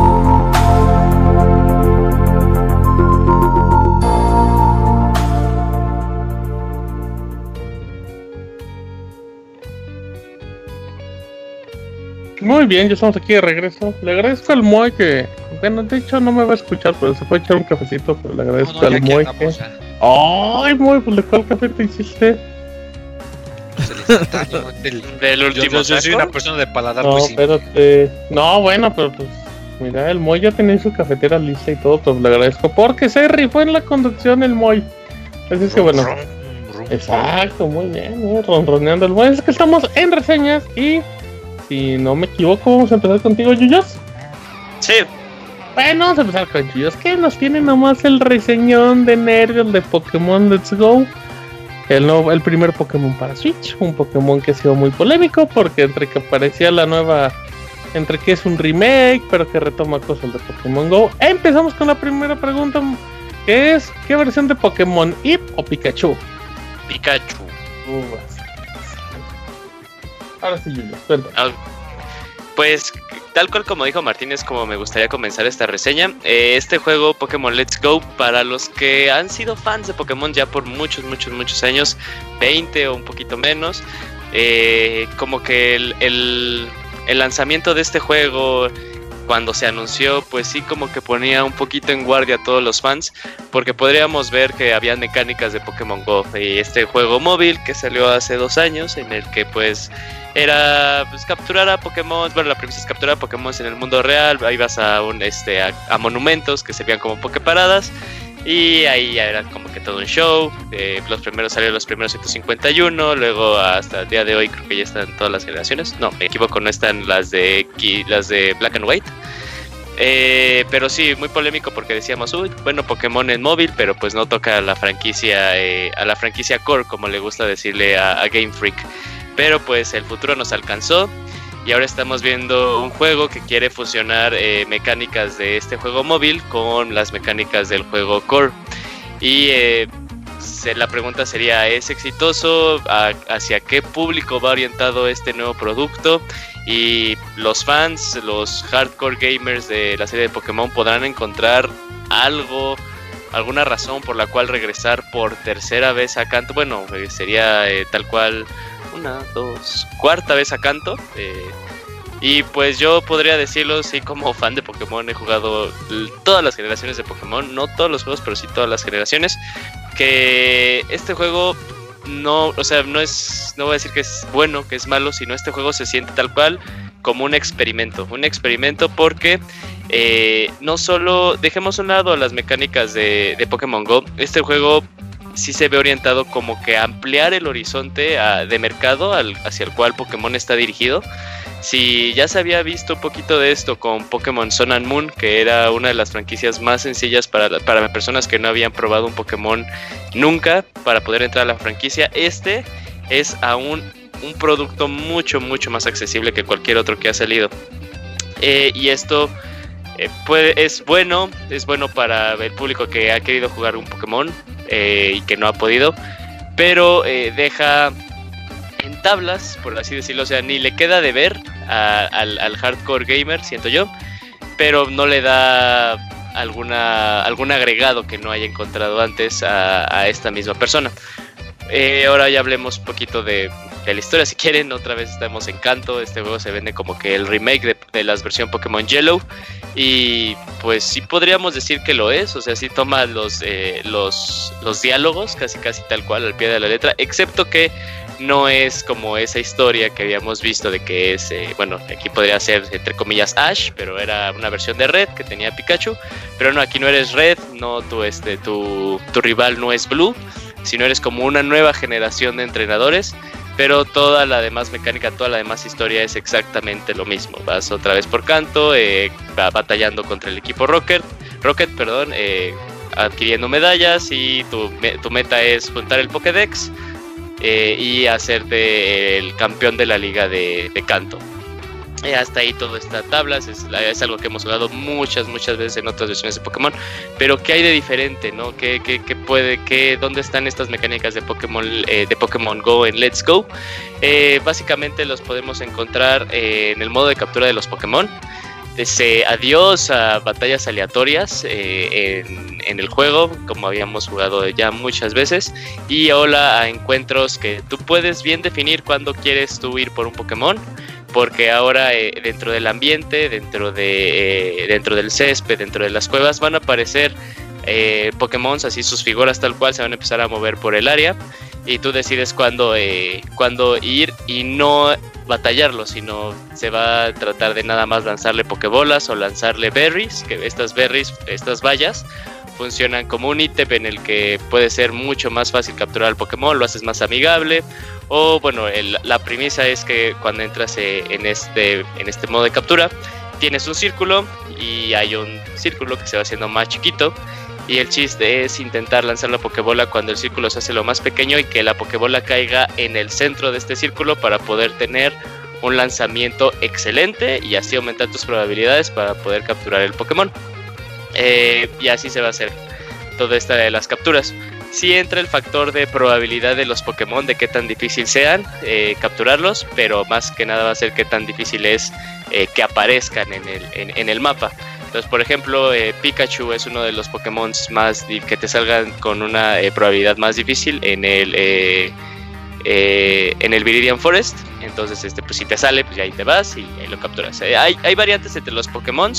Muy bien, ya estamos aquí de regreso. Le agradezco al Moy que, bueno, de hecho no me va a escuchar, pero se fue a echar un cafecito, pero le agradezco No, no, ya al Moy que... ¡Ay, Moy! Pues de cuál café te hiciste. Del- Del Yo, último yo- yo soy una persona de paladar No, simple. espérate. No, bueno, pero pues. Mira, el Moy ya tenía su cafetera lista y todo, pues le agradezco. Porque se rifó en la conducción el Moy. Así es que bueno. Rum, rum, Exacto, muy bien, eh, ronroneando el Moy. Es que estamos en reseñas y. Si no me equivoco, vamos a empezar contigo, Yuyos. Sí, Bueno, vamos a empezar con Yuyos. Que nos tiene nomás el reseñón de nervios de Pokémon Let's Go. El, nuevo, el primer Pokémon para Switch. Un Pokémon que ha sido muy polémico porque entre que aparecía la nueva. Entre que es un remake, pero que retoma cosas de Pokémon Go. Empezamos con la primera pregunta. Que es, ¿qué versión de Pokémon? ¿Ip o Pikachu? Pikachu. Uvas. Ahora sí, Yuyos, cuéntame. Ah, Pues tal cual como dijo Martínez, como me gustaría comenzar esta reseña, eh, este juego Pokémon Let's Go, para los que han sido fans de Pokémon ya por muchos, muchos, muchos años, 20 o un poquito menos, eh, como que el, el- el lanzamiento de este juego, cuando se anunció, pues sí como que ponía un poquito en guardia a todos los fans, porque podríamos ver que había mecánicas de Pokémon Go y este juego móvil que salió hace dos años, en el que pues era pues, capturar a Pokémon, bueno, la premisa es capturar a Pokémon en el mundo real, ahí vas a un este a, monumentos que se veían como Poképaradas y ahí ya era como que todo un show. eh, los primeros salieron los primeros 151, luego hasta el día de hoy creo que ya están todas las generaciones. No, me equivoco, no están las de las de Black and White. Eh, pero sí, muy polémico porque decíamos, uy, bueno, Pokémon en móvil, pero pues no toca a la franquicia, eh, a la franquicia core, como le gusta decirle a Game Freak. Pero pues el futuro nos alcanzó y ahora estamos viendo un juego que quiere fusionar eh, mecánicas de este juego móvil con las mecánicas del juego core. Y eh, la pregunta sería, ¿es exitoso? ¿A- ¿Hacia qué público va orientado este nuevo producto? Y los fans, los hardcore gamers de la serie de Pokémon podrán encontrar algo, alguna razón por la cual regresar por tercera vez a Kanto. Bueno, eh, sería tal cual una, dos, cuarta vez a Kanto. eh, y pues yo podría decirlo, sí, como fan de Pokémon, he jugado todas las generaciones de Pokémon, no todos los juegos, pero sí todas las generaciones. Que este juego no, o sea, no es, no voy a decir que es bueno, que es malo, sino este juego se siente tal cual como un experimento, un experimento porque eh, no solo, dejemos a un lado las mecánicas de Pokémon Go, este juego sí se ve orientado como que a ampliar el horizonte de mercado hacia el cual Pokémon está dirigido. Si ya se había visto un poquito de esto con Pokémon Sun and Moon, que era una de las franquicias más sencillas para, para personas que no habían probado un Pokémon nunca para poder entrar a la franquicia, este es aún un producto mucho, mucho más accesible que cualquier otro que ha salido. Eh, y esto eh, es bueno, es bueno para el público que ha querido jugar un Pokémon eh, y que no ha podido, pero eh, deja en tablas, por así decirlo, o sea, ni le queda de ver al hardcore gamer, siento yo, pero no le da alguna algún agregado que no haya encontrado antes a, a esta misma persona. Eh, ahora ya hablemos un poquito de, de la historia, si quieren, otra vez estamos en canto, este juego se vende como que el remake de, de la versión Pokémon Yellow y pues sí podríamos decir que lo es, o sea, sí toma los, eh, los, los diálogos casi casi tal cual al pie de la letra, excepto que no es como esa historia que habíamos visto de que es, eh, bueno, aquí podría ser entre comillas Ash, pero era una versión de Red que tenía Pikachu, pero no, aquí no eres Red, no tu, este, tu, tu rival no es Blue, sino eres como una nueva generación de entrenadores, pero toda la demás mecánica, toda la demás historia es exactamente lo mismo. Vas otra vez por canto, eh, batallando contra el equipo Rocket, Rocket, perdón, eh, adquiriendo medallas y tu, tu meta es juntar el Pokédex eh, y hacerte el campeón de la liga de canto. Eh, hasta ahí todo está tablas, es, algo que hemos jugado muchas, muchas veces en otras versiones de Pokémon. Pero ¿qué hay de diferente? ¿no? ¿Qué, qué, puede, qué, ¿Dónde están estas mecánicas de Pokémon, eh, de Pokémon Go en Let's Go? Eh, básicamente los podemos encontrar en el modo de captura de los Pokémon. Desde adiós a batallas aleatorias en, en, el juego, como habíamos jugado ya muchas veces, y hola a encuentros que tú puedes bien definir cuando quieres tú ir por un Pokémon porque ahora eh, dentro del ambiente, dentro, de, eh, dentro del césped, dentro de las cuevas van a aparecer eh, Pokémon, así sus figuras tal cual se van a empezar a mover por el área y tú decides cuándo, eh, cuándo ir y no batallarlo, sino se va a tratar de nada más lanzarle Pokébolas o lanzarle berries, que estas berries, estas vallas, funcionan como un ítem en el que puede ser mucho más fácil capturar al Pokémon, lo haces más amigable o bueno, la premisa es que cuando entras eh, en este, en este modo de captura, tienes un círculo y hay un círculo que se va haciendo más chiquito. Y el chiste es intentar lanzar la Pokébola cuando el círculo se hace lo más pequeño y que la Pokébola caiga en el centro de este círculo para poder tener un lanzamiento excelente y así aumentar tus probabilidades para poder capturar el Pokémon. Eh, y así se va a hacer toda esta de las capturas sí entra el factor de probabilidad de los Pokémon, de qué tan difícil sean eh, capturarlos, pero más que nada va a ser qué tan difícil es eh, que aparezcan en el, en, el mapa. Entonces, por ejemplo, eh, Pikachu es uno de los Pokémon más que te salgan con una probabilidad más difícil en el en el Viridian Forest. Entonces, este, pues si te sale, pues ahí te vas y ahí lo capturas. hay, hay variantes entre los Pokémon.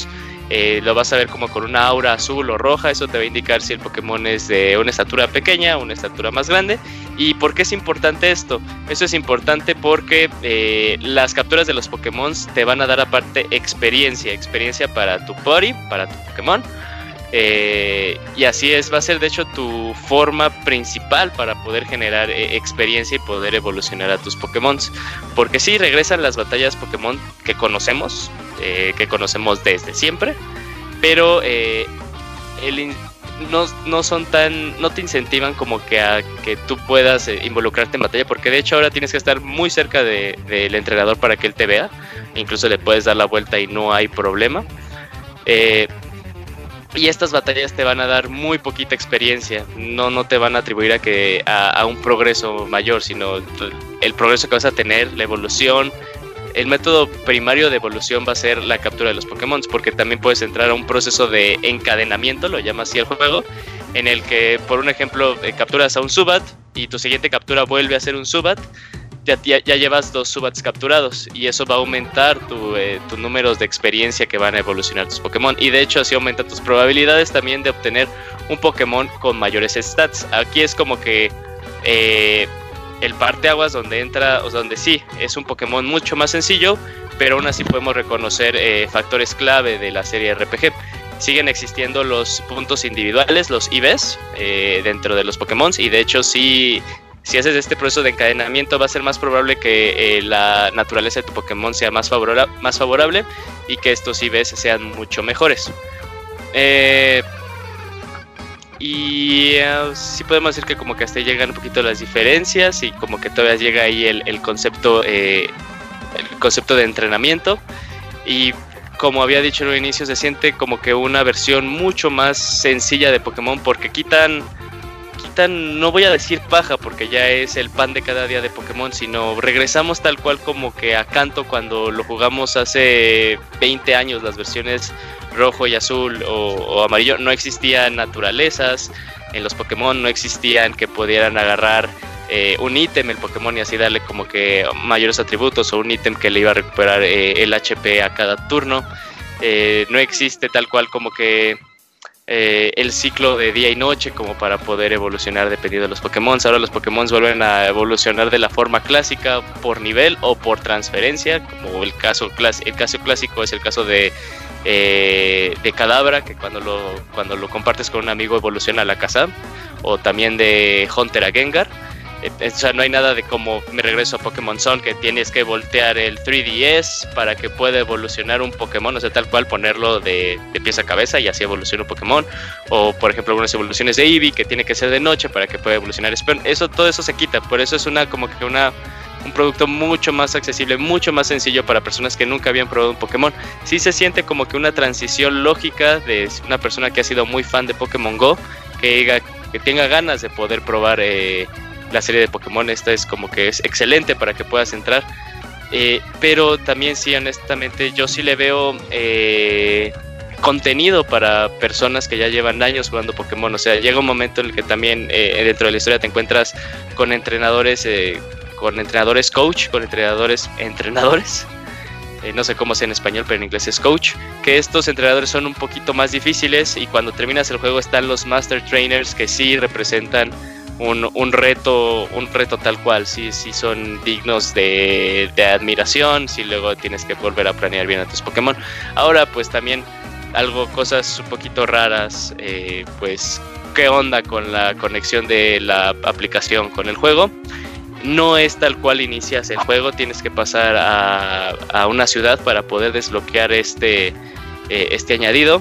Eh, lo vas a ver como con una aura azul o roja, eso te va a indicar si el Pokémon es de una estatura pequeña o una estatura más grande. ¿Y por qué es importante esto? Eso es importante porque eh, las capturas de los Pokémon te van a dar aparte experiencia, experiencia para tu party, para tu Pokémon. Eh, y así es, va a ser de hecho tu forma principal para poder generar experiencia y poder evolucionar a tus Pokémon. Porque si regresan las batallas Pokémon que conocemos, eh, que conocemos desde siempre, pero eh, no, no, son tan, no te incentivan como que a que tú puedas eh, involucrarte en batalla, porque de hecho ahora tienes que estar muy cerca del entrenador para que él te vea, incluso le puedes dar la vuelta y no hay problema. Y estas batallas te van a dar muy poquita experiencia, no, no te van a atribuir a, que, a un progreso mayor, sino el progreso que vas a tener, la evolución, el método primario de evolución va a ser la captura de los Pokémon, porque también puedes entrar a un proceso de encadenamiento, lo llama así el juego, en el que, por un ejemplo, eh, capturas a un Subat y tu siguiente captura vuelve a ser un Subat, ya, ya, llevas dos Subats capturados y eso va a aumentar tu, eh, tu números de experiencia que van a evolucionar tus Pokémon. Y de hecho así aumenta tus probabilidades también de obtener un Pokémon con mayores stats. Aquí es como que eh, el parteaguas donde entra, o donde sí, es un Pokémon mucho más sencillo, pero aún así podemos reconocer eh, factores clave de la serie RPG. Siguen existiendo los puntos individuales, los IVs, eh, dentro de los Pokémon, y de hecho si, si haces este proceso de encadenamiento va a ser más probable que eh, la naturaleza de tu Pokémon sea más, favorable, más favorable y que estos IVs sean mucho mejores. Eh, y uh, sí podemos decir que como que hasta llegan un poquito las diferencias y como que todavía llega ahí el, concepto eh, el concepto de entrenamiento y como había dicho en un inicio se siente como que una versión mucho más sencilla de Pokémon porque quitan no voy a decir paja porque ya es el pan de cada día de Pokémon sino regresamos tal cual como que a Canto cuando lo jugamos hace 20 años las versiones rojo y azul o, amarillo, no existían naturalezas en los Pokémon, no existían que pudieran agarrar eh, un ítem el Pokémon y así darle como que mayores atributos o un ítem que le iba a recuperar eh, el HP a cada turno. Eh, no existe tal cual como que el ciclo de día y noche como para poder evolucionar dependiendo de los Pokémon. Ahora los Pokémon vuelven a evolucionar de la forma clásica por nivel o por transferencia, como el caso, el caso clásico es el caso de eh, de Cadabra, que cuando lo, cuando lo compartes con un amigo evoluciona a la casa, o también de Hunter a Gengar. Eh, o sea, no hay nada de como me regreso a Pokémon Sun, que tienes que voltear el 3DS para que pueda evolucionar un Pokémon, o sea, tal cual ponerlo de, de pies a cabeza y así evoluciona un Pokémon. O, por ejemplo, algunas evoluciones de Eevee que tiene que ser de noche para que pueda evolucionar Eso, todo eso se quita, por eso es una como que una un producto mucho más accesible, mucho más sencillo para personas que nunca habían probado un Pokémon. Sí se siente como que una transición lógica de una persona que ha sido muy fan de Pokémon Go, que, que tenga ganas de poder probar eh, la serie de Pokémon. Esta es como que es excelente para que puedas entrar. Eh, pero también sí, honestamente, yo sí le veo eh, contenido para personas que ya llevan años jugando Pokémon. O sea, llega un momento en el que también dentro de la historia te encuentras con entrenadores con entrenadores coach, con entrenadores entrenadores. Eh, no sé cómo sea en español, pero en inglés es coach, que estos entrenadores son un poquito más difíciles y cuando terminas el juego están los master trainers que sí representan un, un reto, un reto tal cual, sí son dignos de, admiración, si luego tienes que volver a planear bien a tus Pokémon. Ahora pues también algo, cosas un poquito raras, eh, pues qué onda con la conexión de la aplicación con el juego no es tal cual inicias el juego, tienes que pasar a, una ciudad para poder desbloquear este, eh, este añadido.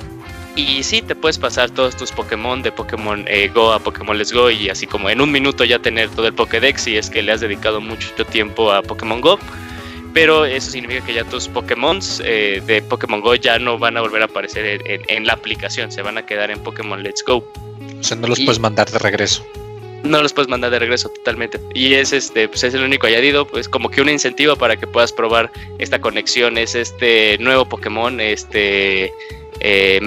Y sí, te puedes pasar todos tus Pokémon de Pokémon eh, Go a Pokémon Let's Go y así como en un minuto ya tener todo el Pokédex si es que le has dedicado mucho tiempo a Pokémon Go. Pero eso significa que ya tus Pokémon eh, de Pokémon Go ya no van a volver a aparecer en, la aplicación, se van a quedar en Pokémon Let's Go. O sea, no los puedes mandar de regreso no los puedes mandar de regreso totalmente. Y es este, pues es el único añadido, pues como que un incentivo para que puedas probar esta conexión, es este nuevo Pokémon, este eh,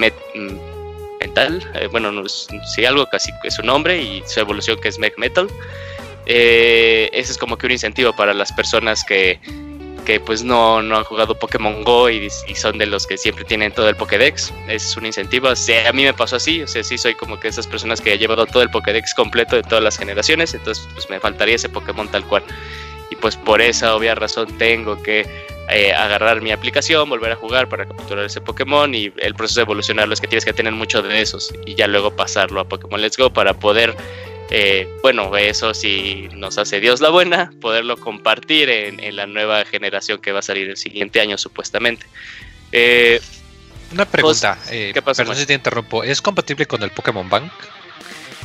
mental, eh, bueno, no sí, algo casi es su nombre y su evolución que es Mech Metal. Eh, ese es como que un incentivo para las personas que, que pues no, no han jugado Pokémon Go y, son de los que siempre tienen todo el Pokédex. Es un incentivo. a mí me pasó así, o sea, sí soy como que esas personas que he llevado todo el Pokédex completo de todas las generaciones, entonces pues me faltaría ese Pokémon tal cual. Y pues por esa obvia razón tengo que eh, agarrar mi aplicación, volver a jugar para capturar ese Pokémon y el proceso de evolucionarlo es que tienes que tener mucho de esos y ya luego pasarlo a Pokémon Let's Go para poder eh, bueno, eso si nos hace Dios la buena, poderlo compartir en, la nueva generación que va a salir el siguiente año supuestamente. Eh, Una pregunta, eh, perdón si te interrumpo, ¿es compatible con el Pokémon Bank?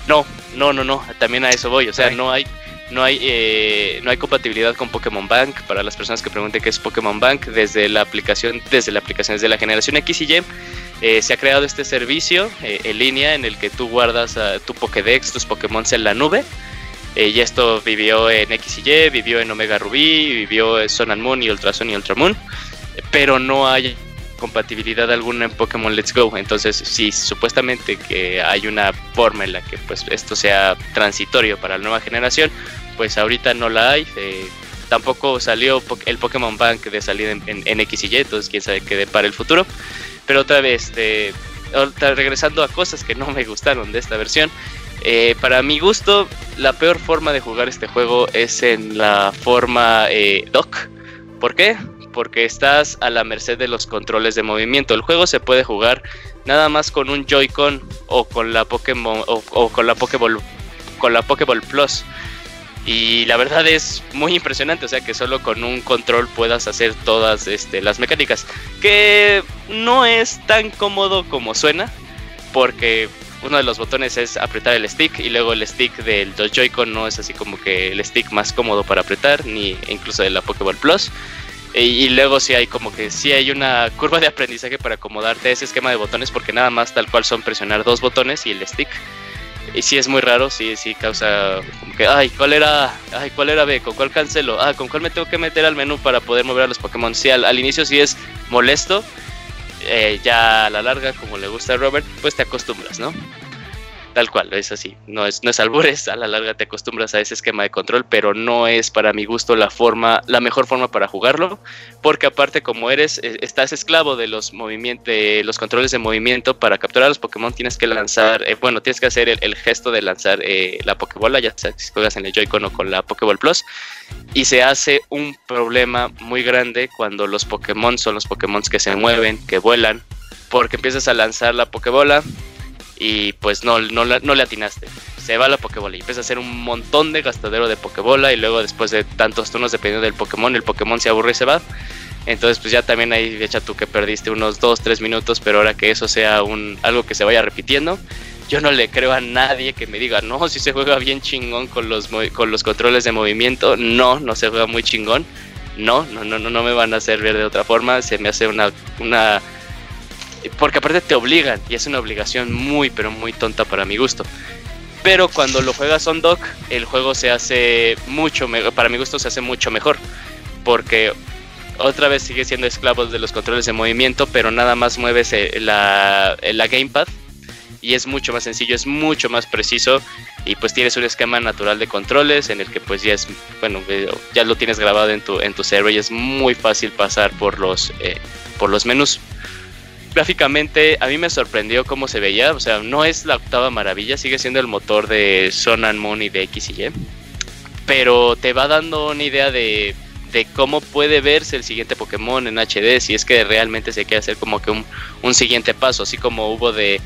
No, no, no, no, también a eso voy, o sea, no hay no hay no hay compatibilidad con Pokémon Bank para las personas que pregunten qué es Pokémon Bank desde la aplicación desde la la generación X y Y eh, se ha creado este servicio eh, en línea en el que tú guardas tu Pokédex, tus Pokémon en la nube. Eh, y esto vivió en X y Y, vivió en Omega Rubí, vivió en Sun and Moon y Ultra Sun y Ultra Moon. pero no hay compatibilidad alguna en Pokémon Let's Go. Entonces, si supuestamente que hay una forma en la que pues esto sea transitorio para la nueva generación, pues ahorita no la hay. tampoco salió el Pokémon Bank de salida en, en, X y Y, entonces quién sabe qué para el futuro. Pero otra vez, regresando a cosas que no me gustaron de esta versión, eh, para mi gusto, la peor forma de jugar este juego es en la forma eh, dock. ¿Por qué? Porque estás a la merced de los controles de movimiento. El juego se puede jugar nada más con un Joy-Con o con la Pokémon o, o, con la Pokéball con la Pokéball Plus. Y la verdad es muy impresionante, o sea que solo con un control puedas hacer todas este, las mecánicas. Que no es tan cómodo como suena, porque uno de los botones es apretar el stick y luego el stick del Joy-Con no es así como que el stick más cómodo para apretar, ni incluso de la Pokéball Plus. Y, y, luego sí hay como que sí hay una curva de aprendizaje para acomodarte a ese esquema de botones porque nada más tal cual son presionar dos botones y el stick. Y sí es muy raro, sí, sí causa como que, ay, ¿cuál era? Ay, ¿cuál era B? ¿Con cuál cancelo? Ah, ¿con cuál me tengo que meter al menú para poder mover a los Pokémon? Sí, al, inicio sí es molesto, eh, ya a la larga, como le gusta a Robert, pues te acostumbras, ¿no? Tal cual, es así. No es, no es albures, a la larga te acostumbras a ese esquema de control, pero no es para mi gusto la forma, la mejor forma para jugarlo, porque aparte como eres, eh, estás esclavo de los movimientos, de los controles de movimiento, para capturar a los Pokémon tienes que lanzar, eh, bueno, tienes que hacer el, gesto de lanzar eh, la Pokébola, ya sea si juegas en el Joy-Con o con la Pokéball Plus, y se hace un problema muy grande cuando los Pokémon son los Pokémon que se mueven, que vuelan, porque empiezas a lanzar la Pokébola, y pues no, no, no le atinaste. Se va la Pokébola y empieza a hacer un montón de gastadero de Pokébola y luego después de tantos turnos dependiendo del Pokémon, el Pokémon se aburre y se va. Entonces pues ya también ahí echa tú que perdiste unos 2, 3 minutos, pero ahora que eso sea un, algo que se vaya repitiendo, yo no le creo a nadie que me diga, no, si se juega bien chingón con los, con los controles de movimiento, no, no se juega muy chingón, no, no, no, no, no me van a hacer ver de otra forma, se me hace una, una, porque aparte te obligan, y es una obligación muy, pero muy tonta para mi gusto. Pero cuando lo juegas on dock, el juego se hace mucho, para mi gusto se hace mucho mejor, porque otra vez sigue siendo esclavo de los controles de movimiento, pero nada más mueves la, la gamepad y es mucho más sencillo, es mucho más preciso y pues tienes un esquema natural de controles en el que pues ya es, bueno, ya lo tienes grabado en tu, en tu cerebro y es muy fácil pasar por los, eh, por los menús. Gráficamente a mí me sorprendió cómo se veía, o sea, no es la octava maravilla, sigue siendo el motor de Sun and Moon y de X y Y, pero te va dando una idea de, de cómo puede verse el siguiente Pokémon en HD, si es que realmente se quiere hacer como que un, un siguiente paso, así como hubo de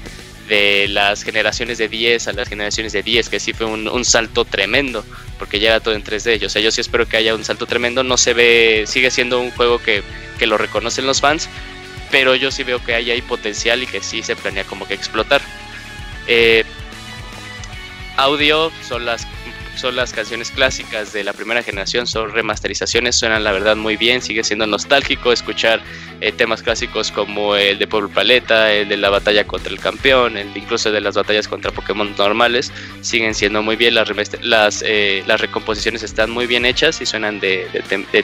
de las generaciones de 10 a las generaciones de 10, que sí fue un, salto tremendo, porque ya era todo en 3D. O sea, yo sí espero que haya un salto tremendo. No se ve, sigue siendo un juego que, que lo reconocen los fans, pero yo sí veo que hay ahí potencial y que sí se planea como que explotar. Eh, audio son las son las canciones clásicas de la primera generación, son remasterizaciones, suenan la verdad muy bien, sigue siendo nostálgico escuchar eh, temas clásicos como el de Pueblo Paleta, el de la batalla contra el campeón, el incluso de las batallas contra Pokémon normales, siguen siendo muy bien, las, las, eh, las recomposiciones están muy bien hechas y suenan de,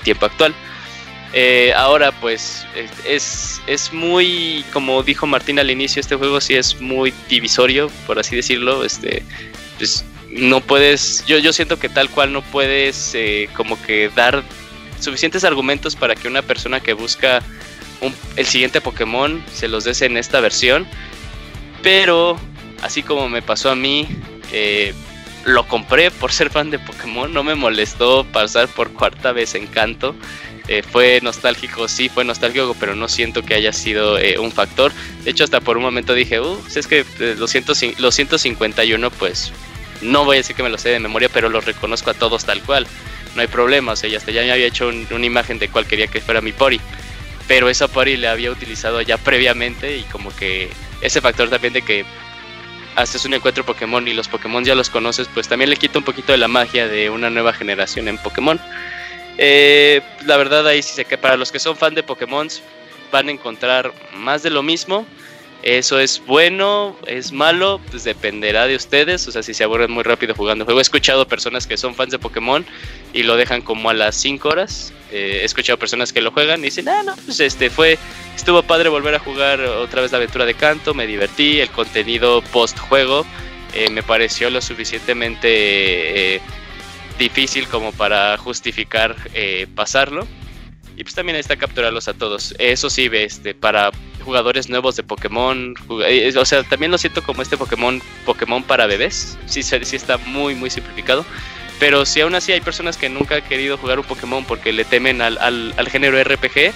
tiempo actual. Eh, ahora pues es, es muy, como dijo Martín al inicio, este juego sí es muy divisorio, por así decirlo. Este, pues, no puedes, yo, yo siento que tal cual no puedes eh, como que dar suficientes argumentos para que una persona que busca el siguiente Pokémon se los des en esta versión. Pero, así como me pasó a mí, eh, lo compré por ser fan de Pokémon, no me molestó pasar por cuarta vez en canto. Eh, fue nostálgico, sí, fue nostálgico, pero no siento que haya sido un factor. De hecho, hasta por un momento dije, uh, es que los, los 151, pues no voy a decir que me lo sé de memoria, pero los reconozco a todos tal cual. No hay problema, o sea, ya hasta ya me había hecho una imagen de cuál quería que fuera mi Pori. Pero esa Pori le había utilizado ya previamente y como que ese factor también de que haces un encuentro Pokémon y los Pokémon ya los conoces, pues también le quita un poquito de la magia de una nueva generación en Pokémon. Eh, la verdad ahí sí sé que para los que son fan de Pokémon van a encontrar más de lo mismo eso es bueno, es malo, pues dependerá de ustedes. O sea, si se aburren muy rápido jugando juego. He escuchado personas que son fans de Pokémon y lo dejan como a las 5 horas. Eh, he escuchado personas que lo juegan y dicen, ah, no, pues este fue, estuvo padre volver a jugar otra vez la aventura de canto, me divertí, el contenido post juego eh, me pareció lo suficientemente eh, difícil como para justificar pasarlo. Y pues también está capturarlos a todos. Eso sí, este, para jugadores nuevos de Pokémon. Eh, o sea, también lo siento como este Pokémon, Pokémon para bebés. Sí, sí está muy, muy simplificado. Pero si aún así hay personas que nunca han querido jugar un Pokémon porque le temen al, al, género RPG,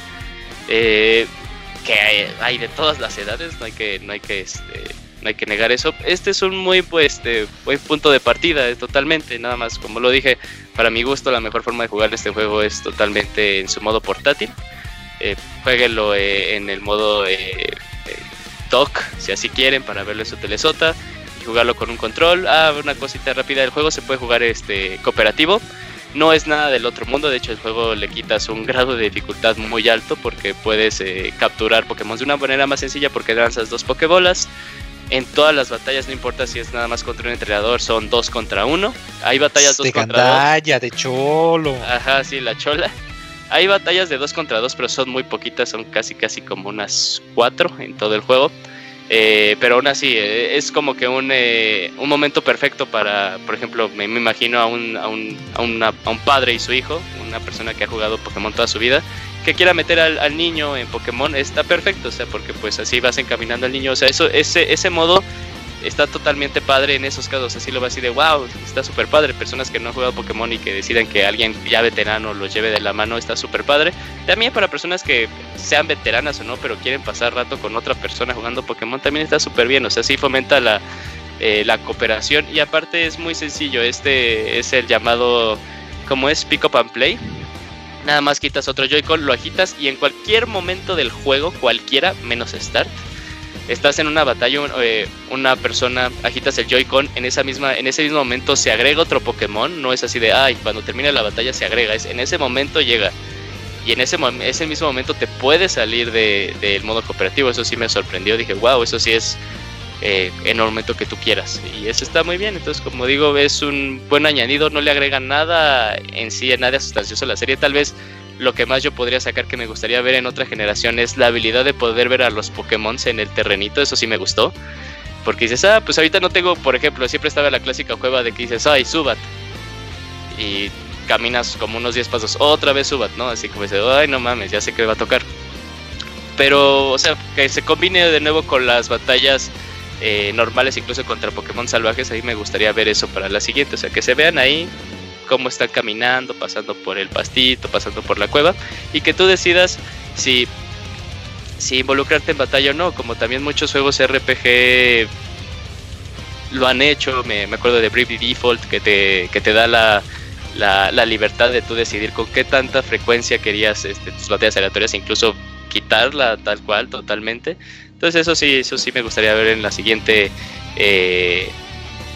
eh, que hay, de todas las edades, no hay que, no hay que, este, no hay que negar eso. Este es un muy pues, este, buen punto de partida, es totalmente, nada más, como lo dije, para mi gusto la mejor forma de jugar este juego es totalmente en su modo portátil eh, jueguenlo eh, en el modo eh, dock, si así quieren, para verlo en su telesota y jugarlo con un control. Ah, una cosita rápida del juego, se puede jugar este cooperativo. No es nada del otro mundo, de hecho el juego le quitas un grado de dificultad muy alto porque puedes capturar Pokémon de una manera más sencilla porque lanzas dos Pokébolas. En todas las batallas, no importa si es nada más contra un entrenador, son dos contra uno. Hay batallas dos contra dos. de cholo. Ajá, sí, la chola. Hay batallas de 2 contra 2, pero son muy poquitas, son casi casi como unas 4 en todo el juego. Eh, pero aún así, eh, es como que un, eh, un momento perfecto para, por ejemplo, me, imagino a un, a, un, a, un padre y su hijo, una persona que ha jugado Pokémon toda su vida, que quiera meter al, niño en Pokémon, está perfecto, o sea, porque pues así vas encaminando al niño, o sea, eso, ese, ese modo está totalmente padre en esos casos. Así lo va así de wow, está súper padre. Personas que no han jugado Pokémon y que deciden que alguien ya veterano los lleve de la mano, está súper padre. También para personas que sean veteranas o no, pero quieren pasar rato con otra persona jugando Pokémon, también está súper bien. O sea, sí fomenta la, eh, la cooperación y aparte es muy sencillo. Este es el llamado, como es Pick Up and Play. Nada más quitas otro Joy-Con, lo agitas y en cualquier momento del juego, cualquiera menos Start, estás en una batalla, eh, una persona agitas el Joy-Con, en esa misma, en ese mismo momento se agrega otro Pokémon, no es así de ay, cuando termina la batalla se agrega, es en ese momento llega. Y en ese, ese mismo momento te puedes salir del modo cooperativo. Eso sí me sorprendió. Dije, wow, eso sí es eh, en el momento que tú quieras. Y eso está muy bien. Entonces, como digo, es un buen añadido. No le agrega nada en sí, nada sustancioso a la serie. Tal vez lo que más yo podría sacar que me gustaría ver en otra generación es la habilidad de poder ver a los Pokémon en el terrenito, eso sí me gustó. Porque dices, ah, pues ahorita no tengo, por ejemplo, siempre estaba la clásica cueva de que dices, ay, subat. Y caminas como unos 10 pasos, otra vez subat, ¿no? Así como dices, ay, no mames, ya sé que va a tocar. Pero, o sea, que se combine de nuevo con las batallas eh, normales, incluso contra Pokémon salvajes, ahí me gustaría ver eso para la siguiente. O sea, que se vean ahí cómo están caminando, pasando por el pastito, pasando por la cueva, y que tú decidas si, si involucrarte en batalla o no, como también muchos juegos RPG lo han hecho, me, acuerdo de Bravely Default, que te, que te da la, la, libertad de tú decidir con qué tanta frecuencia querías este, tus batallas aleatorias, incluso quitarla tal cual totalmente. Entonces eso sí, eso sí me gustaría ver en la siguiente eh,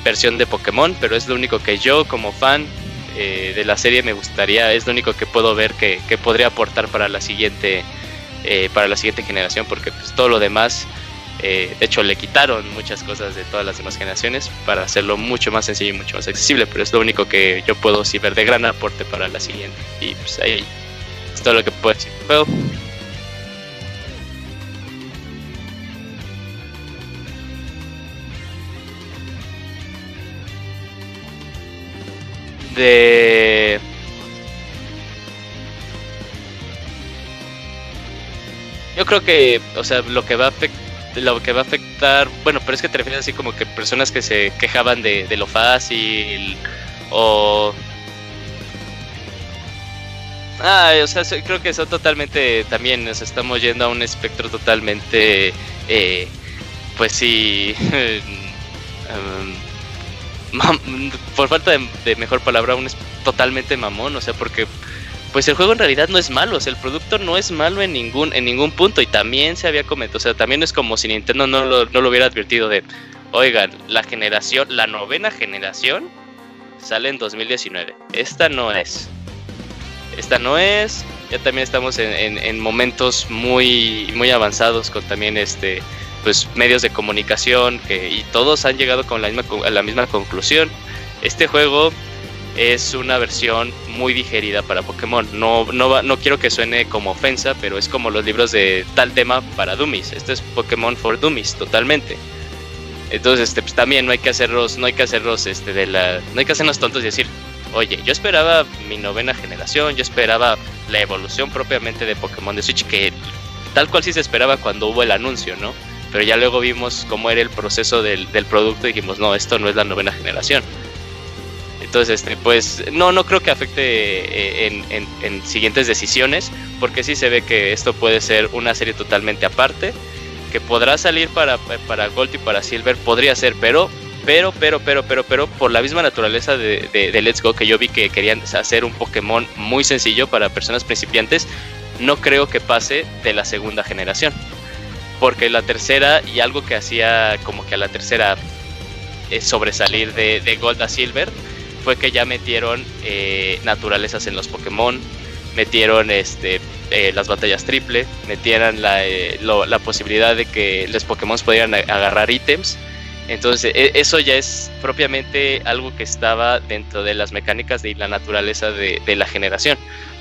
versión de Pokémon, pero es lo único que yo como fan eh, de la serie me gustaría, es lo único que puedo ver que, podría aportar para la siguiente, eh, para la siguiente generación, porque pues, todo lo demás, de hecho le quitaron muchas cosas de todas las demás generaciones para hacerlo mucho más sencillo y mucho más accesible, pero es lo único que yo puedo sí ver de gran aporte para la siguiente. Y pues ahí es todo lo que puedo decir. De yo creo que o sea lo que va a afectar lo que va a afectar bueno pero es que te refieres así como que personas que se quejaban de, lo fácil o Ah, o sea, creo que son totalmente también, nos estamos yendo a un espectro totalmente, eh, pues sí, um, por falta de, mejor palabra, un es totalmente mamón, o sea, porque pues el juego en realidad no es malo, o sea, el producto no es malo en ningún, en ningún punto y también se había comentado, o sea, también es como si Nintendo no lo, no lo hubiera advertido de, oigan, la generación, la novena generación sale en 2019, esta no es, esta no es, ya también estamos en, en momentos muy, muy avanzados con también este pues medios de comunicación y todos han llegado con la misma, a la misma conclusión. Este juego es una versión muy digerida para Pokémon. No, no, no quiero que suene como ofensa, pero es como los libros de tal tema para Dummies. Este es Pokémon for Dummies, totalmente. Entonces, este, pues, también no hay que hacerlos, no hay que hacerlos, este, de la, no hay que hacernos tontos y decir, oye, yo esperaba mi novena generación, yo esperaba la evolución propiamente de Pokémon de Switch, que tal cual sí se esperaba cuando hubo el anuncio, ¿no? Pero ya luego vimos cómo era el proceso del, producto y dijimos, no, esto no es la novena generación. Entonces, este, pues no, no creo que afecte eh, en, siguientes decisiones, porque sí se ve que esto puede ser una serie totalmente aparte, que podrá salir para, para Gold y para Silver, podría ser, pero, pero, pero, pero, pero, pero, por la misma naturaleza de, de Let's Go, que yo vi que querían hacer un Pokémon muy sencillo para personas principiantes, no creo que pase de la segunda generación porque la tercera y algo que hacía como que a la tercera eh, sobresalir de, Gold a Silver fue que ya metieron eh, naturalezas en los Pokémon, metieron este, eh, las batallas triple, metieron la, la, posibilidad de que los Pokémon pudieran agarrar ítems. Entonces, e, eso ya es propiamente algo que estaba dentro de las mecánicas de la naturaleza de, de la generación.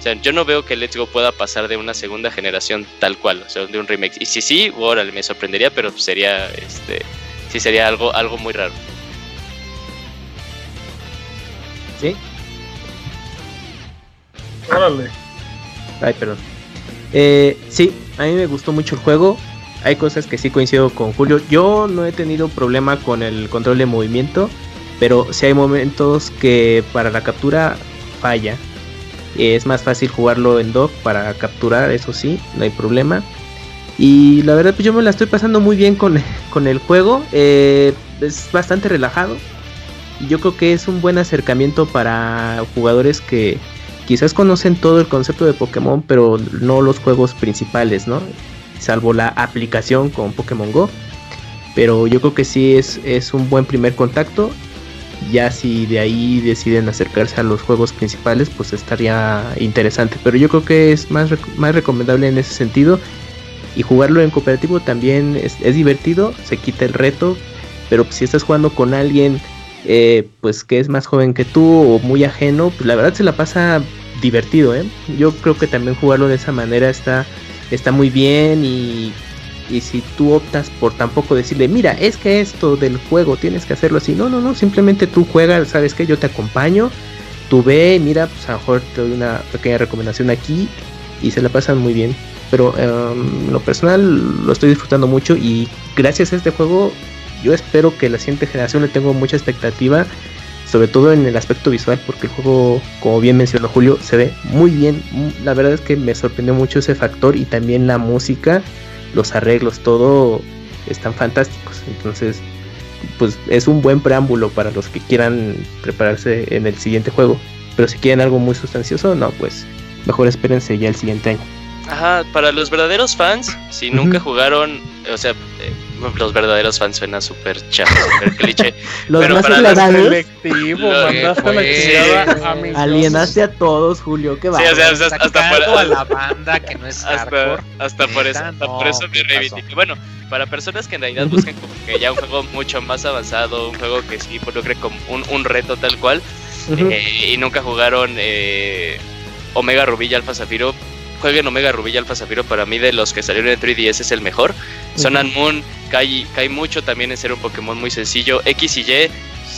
Sea, yo no veo que Let's Go pueda pasar de una segunda generación tal cual, o sea, de un remake. Y si sí, órale, me sorprendería, pero sería, este, sí sería algo, algo muy raro. ¿Sí? Órale. Ay, perdón. Eh, sí, a mí me gustó mucho el juego. Hay cosas que sí coincido con Julio. Yo no he tenido problema con el control de movimiento, pero sí hay momentos que para la captura falla. Es más fácil jugarlo en dock para capturar, eso sí, no hay problema. Y la verdad, pues yo me la estoy pasando muy bien con, el juego. Eh, es bastante relajado. Y yo creo que es un buen acercamiento para jugadores que quizás conocen todo el concepto de Pokémon, pero no los juegos principales, ¿no? Salvo la aplicación con Pokémon Go. Pero yo creo que sí es, es un buen primer contacto. Ya si de ahí deciden acercarse a los juegos principales, pues estaría interesante. Pero yo creo que es más, más recomendable en ese sentido. Y jugarlo en cooperativo también es, divertido, se quita el reto. Pero si estás jugando con alguien eh, pues que es más joven que tú o muy ajeno, pues la verdad se la pasa divertido, ¿eh? Yo creo que también jugarlo de esa manera está, está muy bien y, y si tú optas por tampoco decirle, mira, es que esto del juego tienes que hacerlo así, no, no, no, simplemente tú juegas, sabes que yo te acompaño, tú ve, mira, pues a lo mejor te doy una pequeña recomendación aquí y se la pasan muy bien. Pero um, lo personal lo estoy disfrutando mucho y gracias a este juego yo espero que la siguiente generación le tengo mucha expectativa, sobre todo en el aspecto visual, porque el juego, como bien mencionó Julio, se ve muy bien. La verdad es que me sorprendió mucho ese factor y también la música, los arreglos, todo están fantásticos. Entonces, pues es un buen preámbulo para los que quieran prepararse en el siguiente juego. Pero si quieren algo muy sustancioso, no, pues mejor espérense ya el siguiente año. Ajá, para los verdaderos fans, si nunca jugaron, o sea, eh, los verdaderos fans suena súper chato, súper cliché. los pero más para ilegales, Selectivo, Lo mandaste a la chingada alienaste a todos, Julio, qué va. Sí, o sea, hasta, hasta por, a la banda que no es hasta, hardcore. hasta por eso, hasta no, por eso me reivindiqué. Bueno, para personas que en realidad buscan como que ya un juego mucho más avanzado, un juego que sí involucre como un, un reto tal cual, eh, y nunca jugaron eh, Omega Rubí y Alpha Zafiro, jueguen Omega Rubí y Alpha Zafiro. Para mí, de los que salieron en 3DS, es el mejor. Sun and Moon cae, cae mucho también en ser un Pokémon muy sencillo. X y Y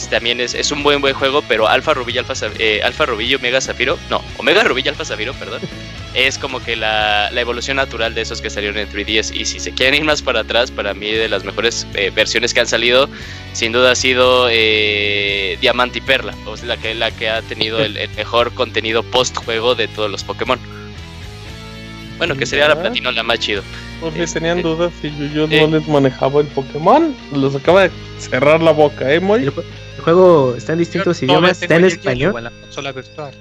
también es, es un buen buen juego, pero Alpha Rubí y Zaf- eh, Alpha Rubí y Omega Zafiro, no, Omega Rubí y Alpha Zafiro, perdón, es como que la, la evolución natural de esos que salieron en 3DS. Y si se quieren ir más para atrás, para mí de las mejores eh, versiones que han salido, sin duda ha sido eh, Diamante y Perla, o sea, la que, la que ha tenido el, el mejor contenido post juego de todos los Pokémon. Bueno, que sería la platino la más chido. Por si Este- tenían dudas si yo, eh. no les manejaba el Pokémon, los acaba de cerrar la boca, ¿eh, Moy? El, jue- el juego está en distintos Yo idiomas, está en español. en la consola virtual.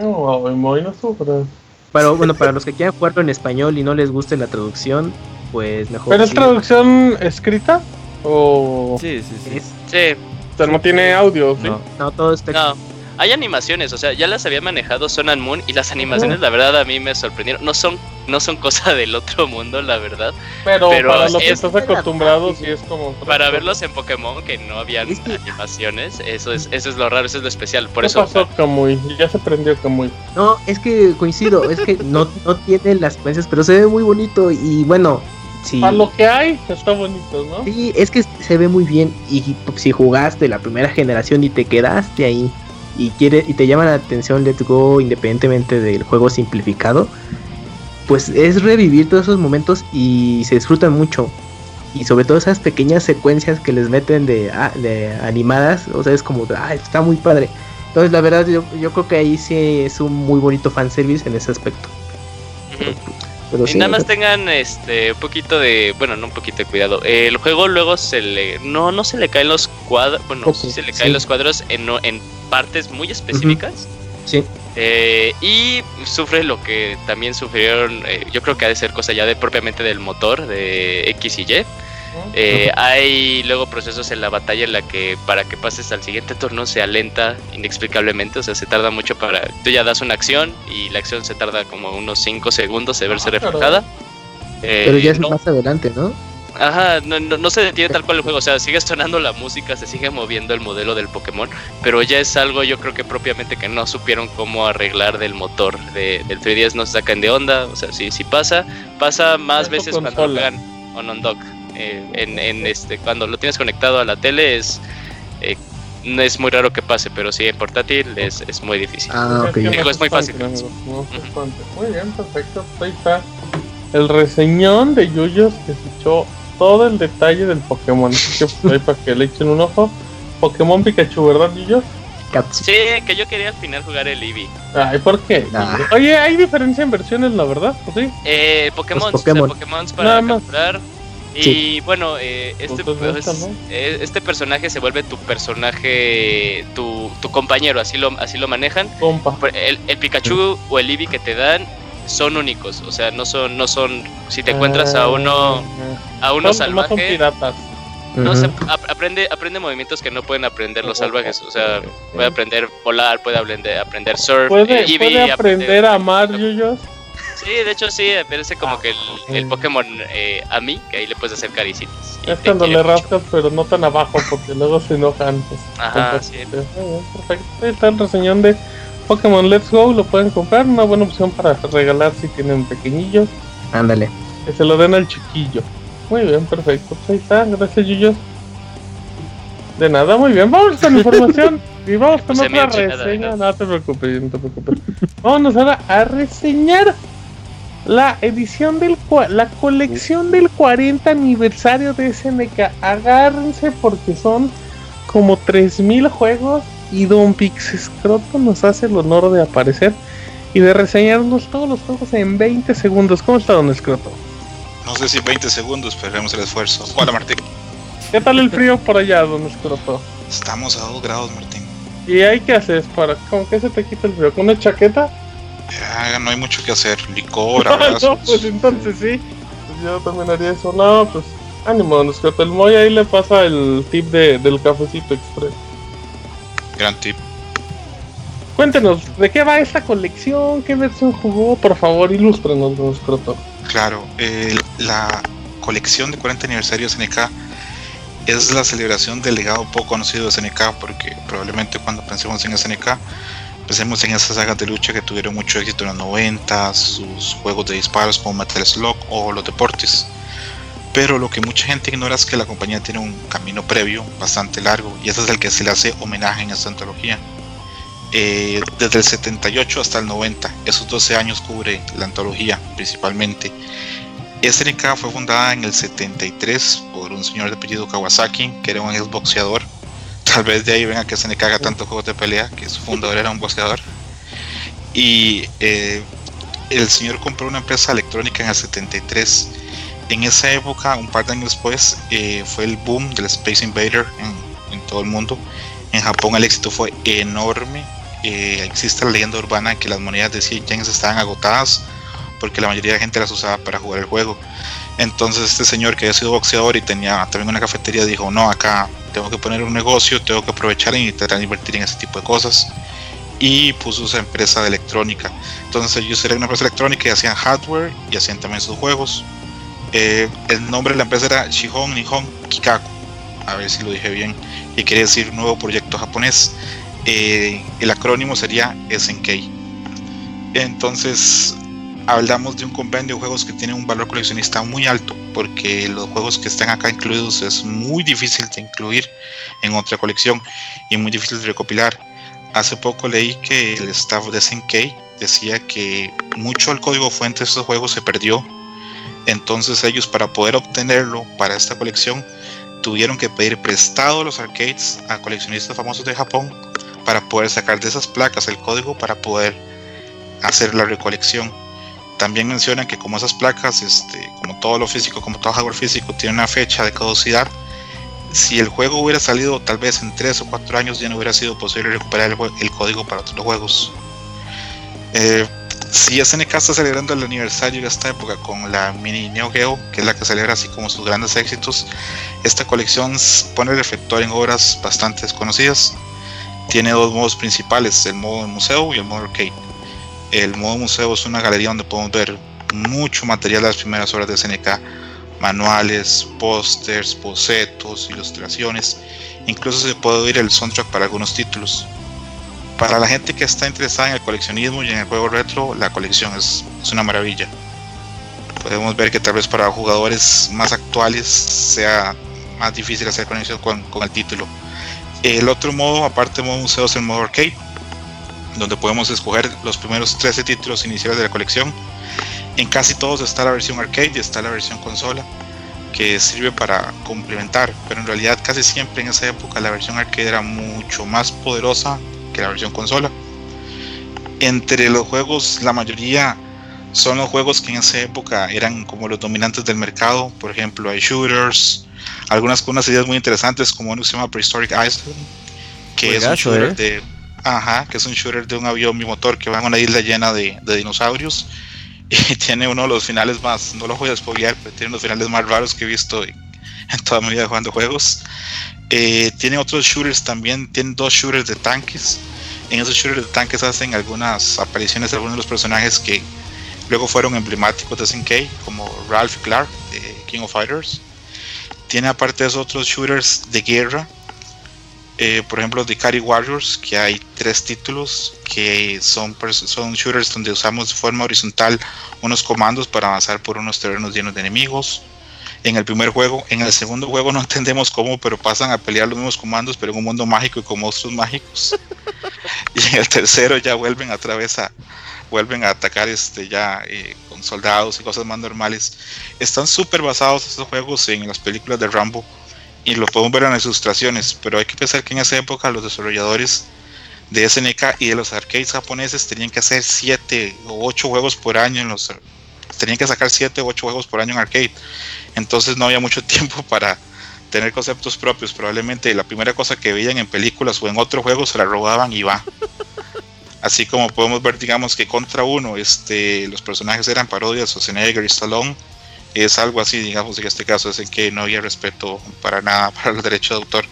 No, Moy, no sufras. Pero bueno, para los que quieran jugarlo en español y no les guste la traducción, pues mejor. ¿Pero es sí. traducción escrita? ¿O, Sí, sí, sí. Es- Sí, o sea, no tiene audio? ¿sí? No. no, todo está no. Hay animaciones, o sea, ya las había manejado Sun and Moon y las animaciones, la verdad, a mí me sorprendieron. No son, no son cosa del otro mundo, la verdad. Pero, Pero para lo que es- estás acostumbrado, sí es como. Para verlos en Pokémon, que no habían animaciones, eso es, eso es lo raro, eso es lo especial. Por ¿Qué eso, pasó, Kamui? Ya se prendió Kamui. No, es que coincido, es que no, no tiene las secuencias, pero se ve muy bonito y bueno, sí. Para lo que hay, está bonito, ¿no? Sí, es que se ve muy bien y si jugaste la primera generación y te quedaste ahí y quiere y te llama la atención Let's Go independientemente del juego simplificado, pues es revivir todos esos momentos y se disfrutan mucho. Y sobre todo esas pequeñas secuencias que les meten de, ah, de animadas, o sea, es como, ah, está muy padre. Entonces, la verdad, yo, yo creo que ahí sí es un muy bonito fanservice en ese aspecto. Pero Y sí, nada más tengan este un poquito de, bueno, no un poquito de cuidado. El juego luego se le, no, no se le caen los cuadros, bueno, sí se le caen sí. los cuadros en, en partes muy específicas. sí. Eh, y sufre lo que también sufrieron, eh, yo creo que ha de ser cosa ya de propiamente del motor de X y Y. Eh, hay luego procesos en la batalla en la que para que pases al siguiente turno se alenta inexplicablemente, o sea, se tarda mucho para... Tú ya das una acción y la acción se tarda como unos 5 segundos de verse Ah, reflejada. Eh, pero ya es no- más adelante, ¿no? Ajá, no, no, no se detiene tal cual el juego, o sea, sigue sonando la música, se sigue moviendo el modelo del Pokémon, pero ya es algo yo creo que propiamente que no supieron cómo arreglar del motor de, del 3DS, no se sacan de onda, o sea, sí, sí pasa, pasa más veces cuando juegan on on dock, eh, en, en este, cuando lo tienes conectado a la tele es, eh, no es muy raro que pase, pero sí en portátil es, es muy difícil. Ah, ok. que ya. Digo, no es muy fácil. Muy bien, perfecto. Ahí está. El reseñón de Yuyos que se echó todo el detalle del Pokémon. Así que pues, ahí para que le echen un ojo. Pokémon Pikachu, ¿verdad? Caps- Sí, que yo quería al final jugar el Eevee. Ay, ¿por qué? Oye, hay diferencia en versiones, la verdad, ¿pues sí? Eh, Pokémon, Pokémon. Pokémon Nada para más. capturar. Y bueno, eh, este, Pues, pues, pues, eh, este personaje se vuelve tu personaje, tu, tu compañero, así lo, así lo manejan. Compa. El, el Pikachu o el Eevee que te dan son únicos, o sea, no son, no son, si te encuentras a uno, a uno Ah, Son- nomás son salvaje, piratas. No ap- aprende, aprende movimientos que no pueden aprender los salvajes. O sea, puede aprender volar, puede aprender, aprender surf. Puede, eh, puede aprender a amar, Yuyos. Sí, de hecho sí, parece como que el, el ok. Pokémon eh, a mí, que ahí le puedes hacer caricitas. Es cuando le rascas, pero no tan abajo, porque luego se enojan. Pues, Ajá, sí. Muy bien, Perfecto. Ahí está el reseñón de Pokémon Let's Go. Lo pueden comprar. Una buena opción para regalar si tienen pequeñillos. Ándale. Que se lo den al chiquillo. Muy bien, perfecto. Pues ahí está. Gracias, Yuyos. De nada, muy bien. Vamos con información. y vamos con Puse otra reseña. ¿no? No te preocupes, no te preocupes. Vámonos ahora a reseñar la edición del la colección del 40 aniversario de SNK. Agárrense porque son como 3000 juegos y Don Pixescroto nos hace el honor de aparecer y de reseñarnos todos los juegos en 20 segundos. ¿Cómo está Don Escroto? No sé si 20 segundos, pero haremos el esfuerzo. Hola Martín. ¿Qué tal el frío por allá, Don Escroto? Estamos a 2 grados, Martín. ¿Y ahí qué haces para con qué se te quita el frío? ¿Con una chaqueta? Ya no hay mucho que hacer. Licor, no, abrazos. pues entonces sí. Pues yo también haría eso. No, pues ánimo, Don Escroto. El Moy ahí le pasa el tip de, del cafecito express. Gran tip. Cuéntenos, ¿de qué va esta colección? ¿Qué versión jugó? Por favor, ilústrenos, Don Escroto. Claro, eh, la colección de 40 aniversario de SNK es la celebración del legado poco conocido de SNK, porque probablemente cuando pensemos en SNK, pensemos en esas sagas de lucha que tuvieron mucho éxito en los 90, sus juegos de disparos como Metal Slug o los deportes. Pero lo que mucha gente ignora es que la compañía tiene un camino previo bastante largo, y ese es el que se le hace homenaje en esta antología. Eh, desde el 78 hasta el 90, esos 12 años cubre la antología principalmente. SNK fue fundada en el 73 por un señor de apellido Kawasaki, que era un exboxeador. Tal vez de ahí venga que SNK haga tantos juegos de pelea, que su fundador era un boxeador. Y eh, el señor compró una empresa electrónica en el 73. En esa época, un par de años después, eh, fue el boom del Space Invader en, todo el mundo. En Japón el éxito fue enorme. Eh, existe la leyenda urbana que las monedas de 100 yens estaban agotadas porque la mayoría de gente las usaba para jugar el juego. Entonces este señor que había sido boxeador y tenía también una cafetería dijo, no, acá tengo que poner un negocio, tengo que aprovechar y de invertir en ese tipo de cosas. Y puso esa empresa de electrónica. Entonces ellos eran una empresa electrónica y hacían hardware y hacían también sus juegos. Eh, el nombre de la empresa era Shihon Nihon Kikaku. A ver si lo dije bien. Y quiere decir nuevo proyecto japonés. Eh, el acrónimo sería SNK. Entonces hablamos de un compendio de juegos que tiene un valor coleccionista muy alto, porque los juegos que están acá incluidos es muy difícil de incluir en otra colección y muy difícil de recopilar. Hace poco leí que el staff de SNK decía que mucho del código fuente de estos juegos se perdió, entonces ellos para poder obtenerlo para esta colección tuvieron que pedir prestado los arcades a coleccionistas famosos de Japón para poder sacar de esas placas el código para poder hacer la recolección también mencionan que como esas placas, este, como todo lo físico, como todo hardware físico, tiene una fecha de caducidad, si el juego hubiera salido tal vez en 3 o 4 años ya no hubiera sido posible recuperar el, código para otros juegos. Eh, si SNK está celebrando el aniversario de esta época con la mini Neo Geo, que es la que celebra así como sus grandes éxitos, esta colección pone reflector en obras bastante desconocidas. Tiene dos modos principales, el modo museo y el modo arcade. El modo museo es una galería donde podemos ver mucho material de las primeras horas de SNK, manuales, pósters, bocetos, ilustraciones, incluso se puede oír el soundtrack para algunos títulos. Para la gente que está interesada en el coleccionismo y en el juego retro, la colección es, una maravilla. Podemos ver que tal vez para jugadores más actuales sea más difícil hacer conexión con, el título. El otro modo, aparte del modo museo, es el modo arcade donde podemos escoger los primeros 13 títulos iniciales de la colección. En casi todos está la versión arcade y está la versión consola, que sirve para complementar, pero en realidad casi siempre en esa época la versión arcade era mucho más poderosa que la versión consola. Entre los juegos, la mayoría son los juegos que en esa época eran como los dominantes del mercado, por ejemplo, hay shooters, algunas con unas ideas muy interesantes, como uno que se llama Prehistoric Island, que es un shooter ¿eh? de Ajá, que es un shooter de un avión bimotor que va en una isla llena de, de dinosaurios. Y tiene uno de los finales más, no lo voy a spoilear, pero tiene unos finales más raros que he visto en, en toda mi vida jugando juegos. Eh, tiene otros shooters también, tiene dos shooters de tanques. En esos shooters de tanques hacen algunas apariciones de algunos de los personajes que luego fueron emblemáticos de SNK, como Ralph Clark de King of Fighters. Tiene aparte de esos otros shooters de guerra, eh, por ejemplo, de Cari Warriors, que hay tres títulos que son, son shooters donde usamos de forma horizontal unos comandos para avanzar por unos terrenos llenos de enemigos. En el primer juego, en el segundo juego no entendemos cómo, pero pasan a pelear los mismos comandos, pero en un mundo mágico y con monstruos mágicos. y en el tercero ya vuelven a través a, vuelven a atacar este ya eh, con soldados y cosas más normales. Están súper basados estos juegos en las películas de Rambo y lo podemos ver en las ilustraciones, pero hay que pensar que en esa época los desarrolladores de SNK y de los arcades japoneses tenían que hacer 7 o 8 juegos por año en los tenían que sacar 7 o 8 juegos por año en arcade. Entonces no había mucho tiempo para tener conceptos propios. Probablemente la primera cosa que veían en películas o en otro juego se la robaban y va. Así como podemos ver, digamos que contra uno, este, los personajes eran parodias, Schwarzenegger y Stallone es algo así, digamos, en este caso es en que no había respeto para nada para el derecho de autor.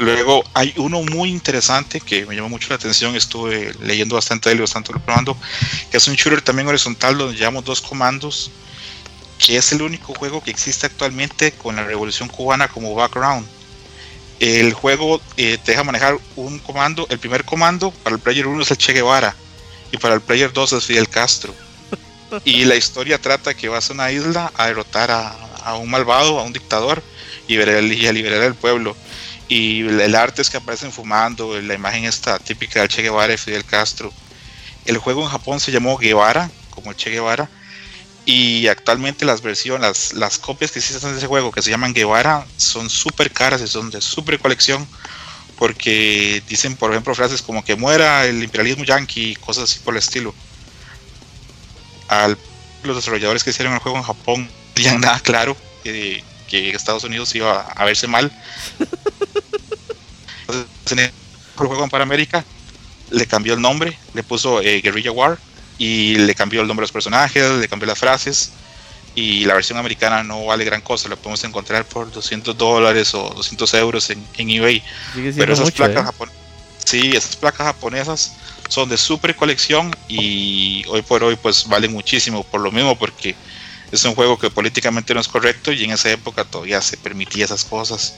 Luego hay uno muy interesante que me llamó mucho la atención, estuve leyendo bastante de él, bastante probando, que es un shooter también horizontal donde llevamos dos comandos, que es el único juego que existe actualmente con la revolución cubana como background. El juego eh, te deja manejar un comando, el primer comando para el player 1 es el Che Guevara y para el player 2 es Fidel Castro y la historia trata que vas a una isla a derrotar a, un malvado, a un dictador y, y a liberar al pueblo. Y el arte es que aparecen fumando, la imagen está típica del Che Guevara y Fidel Castro. El juego en Japón se llamó Guevara, como el Che Guevara, y actualmente las versiones, las, las copias que existen de ese juego que se llaman Guevara son súper caras y son de súper colección porque dicen, por ejemplo, frases como que muera el imperialismo yanqui y cosas así por el estilo a los desarrolladores que hicieron el juego en Japón no tenían nada claro que, Estados Unidos iba a verse mal. Entonces, en el juego para América le cambió el nombre, le puso eh, Guerrilla War y le cambió el nombre de los personajes, le cambió las frases y la versión americana no vale gran cosa, la podemos encontrar por 200 dólares o 200 euros en, eBay. Pero esas placas, ¿eh? sí, esas placas japonesas son de super colección y hoy por hoy pues valen muchísimo por lo mismo porque es un juego que políticamente no es correcto y en esa época todavía se permitía esas cosas.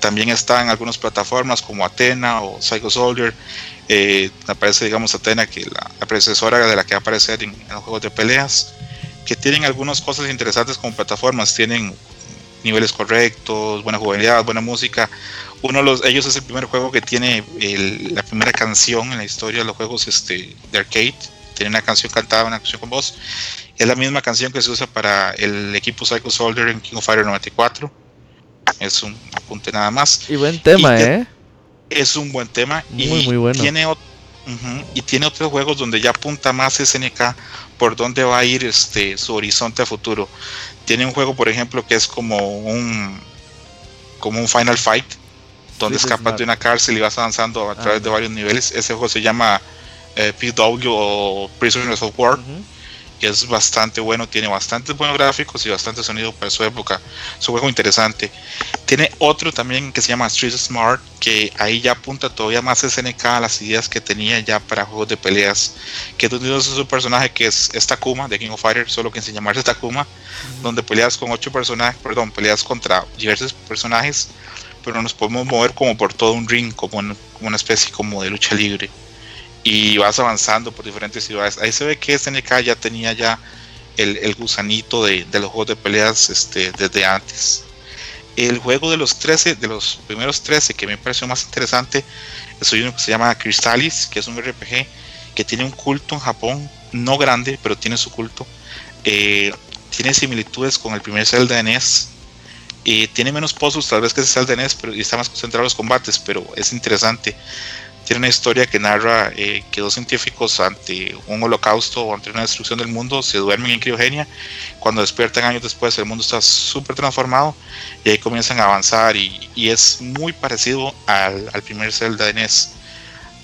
También está en algunas plataformas como Athena o Psycho Soldier. Eh, aparece, digamos, Athena, que la, la, predecesora de la que va a aparecer en, en, los juegos de peleas, que tienen algunas cosas interesantes como plataformas. Tienen niveles correctos, buena jugabilidad, buena música. Uno de los, ellos es el primer juego que tiene la primera canción en la historia de los juegos este, de arcade. Tiene una canción cantada, una canción con voz. Es la misma canción que se usa para el equipo Psycho Soldier en King of Fire 94. Es un apunte nada más. Y buen tema, ¿eh? Es un buen tema. Muy, y muy bueno. Tiene, y tiene otros juegos donde ya apunta más SNK por dónde va a ir este, su horizonte a futuro. Tiene un juego, por ejemplo, que es como un como un Final Fight, donde escapas de una cárcel y vas avanzando a través de varios niveles. Ese juego se llama eh, PW o Prisoners of War que es bastante bueno, tiene bastantes buenos gráficos y bastante sonido para su época. Es un juego interesante. Tiene otro también que se llama Street Smart, que ahí ya apunta todavía más SNK a las ideas que tenía ya para juegos de peleas. Que es un personaje que es, Takuma de King of Fighters, solo que sin llamarse Takuma, donde peleas con ocho personajes, perdón, peleas contra diversos personajes, pero nos podemos mover como por todo un ring, como, como una especie como de lucha libre y vas avanzando por diferentes ciudades. Ahí se ve que SNK ya tenía ya el, gusanito de, los juegos de peleas este, desde antes. El juego de los 13, de los primeros 13 que me pareció más interesante, es uno que se llama Crystalis, que es un RPG que tiene un culto en Japón, no grande, pero tiene su culto. Eh, tiene similitudes con el primer Zelda de NES. Eh, tiene menos pozos tal vez que ese Zelda de NES, pero está más concentrado en los combates, pero es interesante tiene una historia que narra eh, que dos científicos ante un holocausto o ante una destrucción del mundo se duermen en criogenia. Cuando despiertan años después el mundo está súper transformado y ahí comienzan a avanzar y, es muy parecido al, primer Zelda de NES.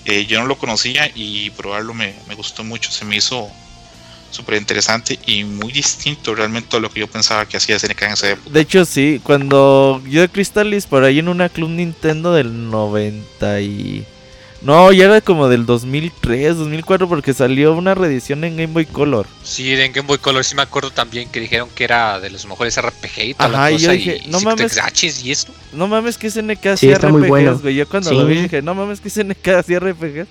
Eh, yo no lo conocía y probarlo me, gustó mucho, se me hizo súper interesante y muy distinto realmente a lo que yo pensaba que hacía SNK en esa época. De hecho, sí, cuando yo de Crystalis por ahí en una Club Nintendo del 90 y... No, ya era como del 2003, 2004, porque salió una reedición en Game Boy Color. Sí, en Game Boy Color sí me acuerdo también que dijeron que era de los mejores RPG y toda Ajá, la cosa. yo dije, y, no y mames. Y esto. No mames que SNK Sí, hacía está muy RPGs, bueno. güey. Yo cuando Sí. lo vi dije, no mames que SNK hacía RPGs.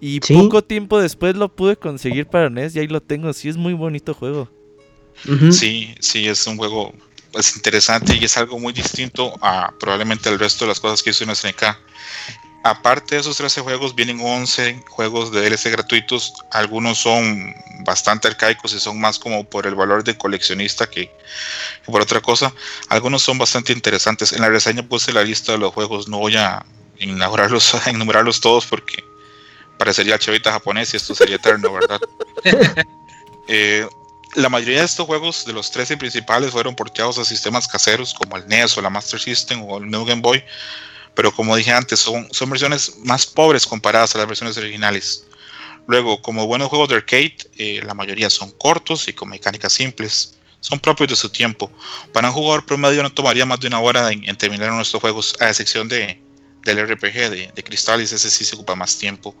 Y Sí. poco tiempo después lo pude conseguir para NES y ahí lo tengo. Sí, es muy bonito juego. Sí, sí, es un juego pues, interesante y es algo muy distinto a probablemente el resto de las cosas que hizo en SNK. Aparte de esos 13 juegos, vienen 11 juegos de DLC gratuitos. Algunos son bastante arcaicos y son más como por el valor de coleccionista que, que por otra cosa. Algunos son bastante interesantes. En la reseña puse la lista de los juegos. No voy a enumerarlos, a enumerarlos todos porque parecería chavita japonés y esto sería eterno, ¿verdad? Eh, la mayoría de estos juegos, de los 13 principales, fueron porteados a sistemas caseros como el NES o la Master System o el New Game Boy, pero como dije antes, son, son versiones más pobres comparadas a las versiones originales. Luego, como buenos juegos de arcade, eh, la mayoría son cortos y con mecánicas simples. Son propios de su tiempo. Para un jugador promedio no tomaría más de una hora en, terminar nuestros juegos, a excepción de, del RPG de, de ese sí se ocupa más tiempo.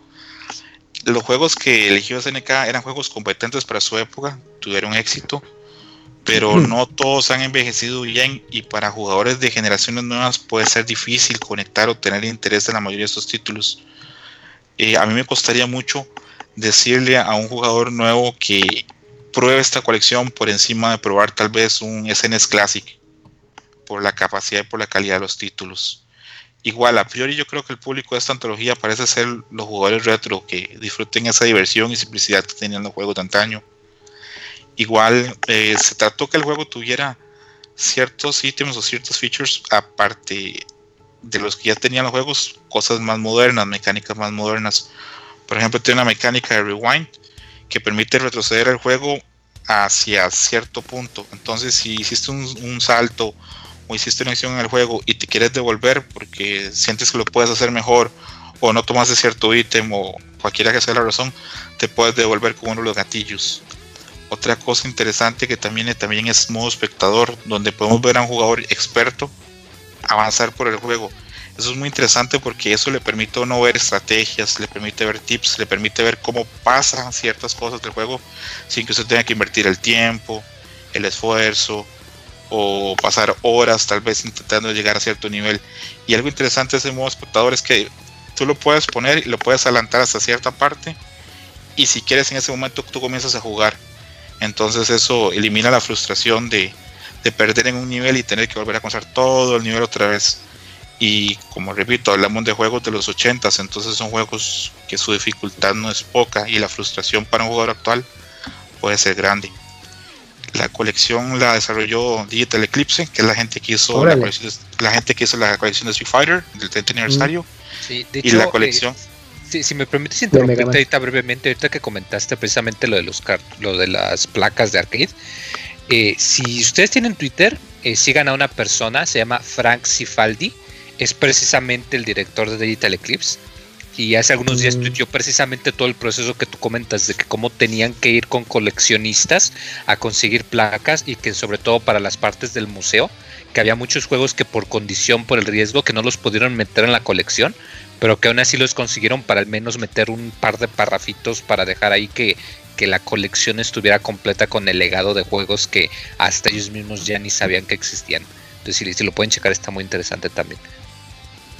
Los juegos que eligió SNK eran juegos competentes para su época, tuvieron éxito, pero no todos han envejecido bien y para jugadores de generaciones nuevas puede ser difícil conectar o tener interés en la mayoría de estos títulos. Eh, a mí me costaría mucho decirle a un jugador nuevo que pruebe esta colección por encima de probar tal vez un SNES Classic por la capacidad y por la calidad de los títulos. Igual, a priori yo creo que el público de esta antología parece ser los jugadores retro que disfruten esa diversión y simplicidad que tenían los juegos de antaño. Igual, eh, se trató que el juego tuviera ciertos ítems o ciertos features aparte de los que ya tenían los juegos, cosas más modernas, mecánicas más modernas. Por ejemplo, tiene una mecánica de rewind que permite retroceder el juego hacia cierto punto. Entonces, si hiciste un, salto o hiciste una acción en el juego y te quieres devolver porque sientes que lo puedes hacer mejor o no tomaste cierto ítem o cualquiera que sea la razón, te puedes devolver con uno de los gatillos. Otra cosa interesante que también, también es modo espectador, donde podemos ver a un jugador experto avanzar por el juego. Eso es muy interesante porque eso le permite a uno ver estrategias, le permite ver tips, le permite ver cómo pasan ciertas cosas del juego sin que usted tenga que invertir el tiempo, el esfuerzo o pasar horas tal vez intentando llegar a cierto nivel. Y algo interesante de ese modo espectador es que tú lo puedes poner y lo puedes adelantar hasta cierta parte y si quieres en ese momento tú comienzas a jugar. Entonces eso elimina la frustración de, de perder en un nivel y tener que volver a comenzar todo el nivel otra vez. Y como repito, hablamos de juegos de los 80s, entonces son juegos que su dificultad no es poca y la frustración para un jugador actual puede ser grande. La colección la desarrolló Digital Eclipse, que es la gente que hizo la, colección de, la gente que hizo la colección de Street Fighter del 30 aniversario Sí, de y hecho, la eh, colección. Sí, si me permites interrumpirte ahorita brevemente, ahorita que comentaste precisamente lo de los lo de las placas de arcade. eh, si ustedes tienen Twitter, eh, sigan a una persona, se llama Frank Cifaldi, es precisamente el director de Digital Eclipse. Y hace algunos días Mm. tuiteó precisamente todo el proceso que tú comentas de que cómo tenían que ir con coleccionistas a conseguir placas y que sobre todo para las partes del museo, que había muchos juegos que por condición, por el riesgo, que no los pudieron meter en la colección, pero que aún así los consiguieron para al menos meter un par de parrafitos para dejar ahí que, que la colección estuviera completa con el legado de juegos que hasta ellos mismos ya ni sabían que existían. Entonces, si, si lo pueden checar, está muy interesante también.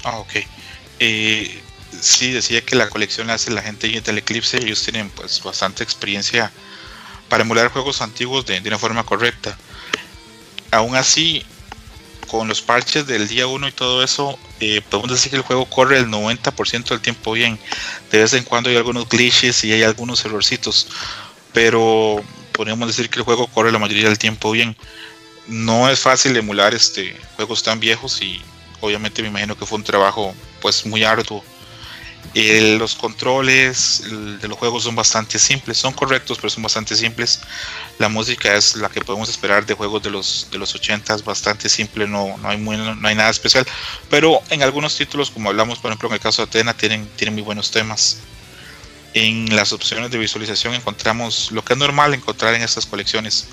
Ah, ok. Eh, sí, decía que la colección la hace la gente del Eclipse. Ellos tienen pues bastante experiencia para emular juegos antiguos de, de una forma correcta. Aún así, con los parches del día 1 y todo eso, eh, podemos decir que el juego corre el 90% del tiempo bien. De vez en cuando hay algunos glitches y hay algunos errorcitos, pero podemos decir que el juego corre la mayoría del tiempo bien. No es fácil emular este juegos tan viejos y obviamente me imagino que fue un trabajo pues muy arduo. Eh, los controles de los juegos son bastante simples, son correctos, pero son bastante simples. La música es la que podemos esperar de juegos de los de los 80 bastante simple, no, no, hay muy- no hay nada especial. Pero en algunos títulos, como hablamos, por ejemplo, en el caso de Atena, tienen, tienen muy buenos temas. En las opciones de visualización encontramos lo que es normal encontrar en estas colecciones.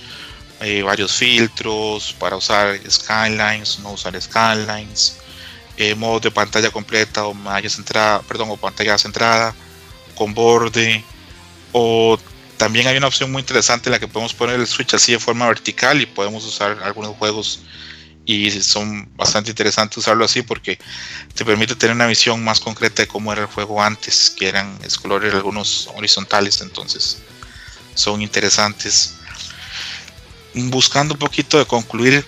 Eh, varios filtros para usar skylines, no usar skylines, eh, modos de pantalla completa o pantalla centrada, perdón, o pantalla centrada, con borde, o también hay una opción muy interesante en la que podemos poner el switch así de forma vertical y podemos usar algunos juegos y son bastante interesantes usarlo así porque te permite tener una visión más concreta de cómo era el juego antes, que eran colores algunos horizontales, entonces son interesantes. Buscando un poquito de concluir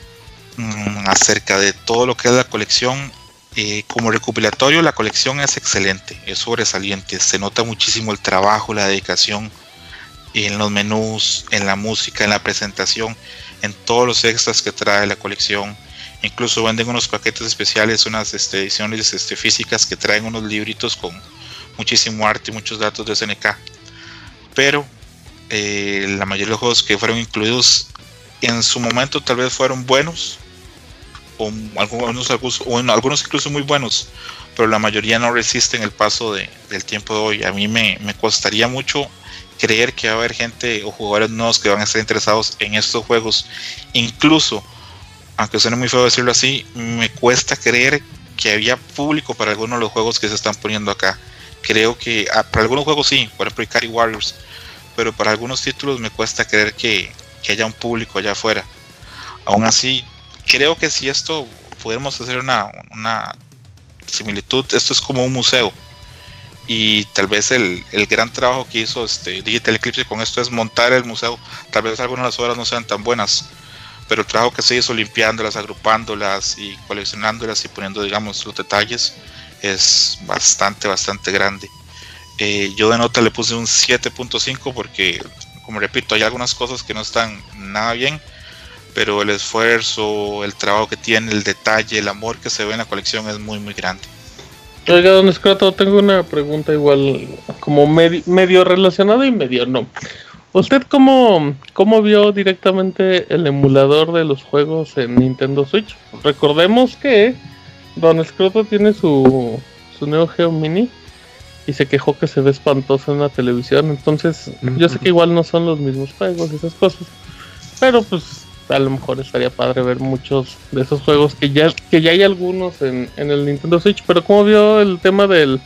mmm, acerca de todo lo que es la colección, eh, como recopilatorio la colección es excelente, es sobresaliente, se nota muchísimo el trabajo, la dedicación en los menús, en la música, en la presentación, en todos los extras que trae la colección Incluso venden unos paquetes especiales, unas este, ediciones este, físicas que traen unos libritos con muchísimo arte y muchos datos de SNK. Pero eh, la mayoría de los juegos que fueron incluidos en su momento tal vez fueron buenos, o algunos, o algunos incluso muy buenos, pero la mayoría no resisten el paso de, del tiempo de hoy. A mí me, me costaría mucho creer que va a haber gente o jugadores nuevos que van a estar interesados en estos juegos, incluso aunque suene muy feo decirlo así, me cuesta creer que había público para algunos de los juegos que se están poniendo acá. Creo que ah, para algunos juegos sí, por ejemplo Ikari Warriors, pero para algunos títulos me cuesta creer que, haya un público allá afuera. Aún así, creo que si esto podemos hacer una, una similitud, esto es como un museo. Y tal vez el, el, gran trabajo que hizo este Digital Eclipse con esto es montar el museo. Tal vez algunas de las obras no sean tan buenas, pero el trabajo que se hizo limpiándolas, agrupándolas y coleccionándolas y poniendo, digamos, los detalles es bastante, bastante grande. Eh, yo de nota le puse un 7.5 porque, como repito, hay algunas cosas que no están nada bien, pero el esfuerzo, el trabajo que tiene, el detalle, el amor que se ve en la colección es muy, muy grande. Oiga, don Escroto, tengo una pregunta igual, como medio, medio relacionada y medio no. ¿Usted cómo, cómo vio directamente el emulador de los juegos en Nintendo Switch? Recordemos que Don Scroto tiene su, su Neo Geo Mini y se quejó que se ve espantoso en la televisión. Entonces, yo sé que igual no son los mismos juegos y esas cosas. Pero pues a lo mejor estaría padre ver muchos de esos juegos que ya, que ya hay algunos en, en el Nintendo Switch. Pero ¿cómo vio el tema del,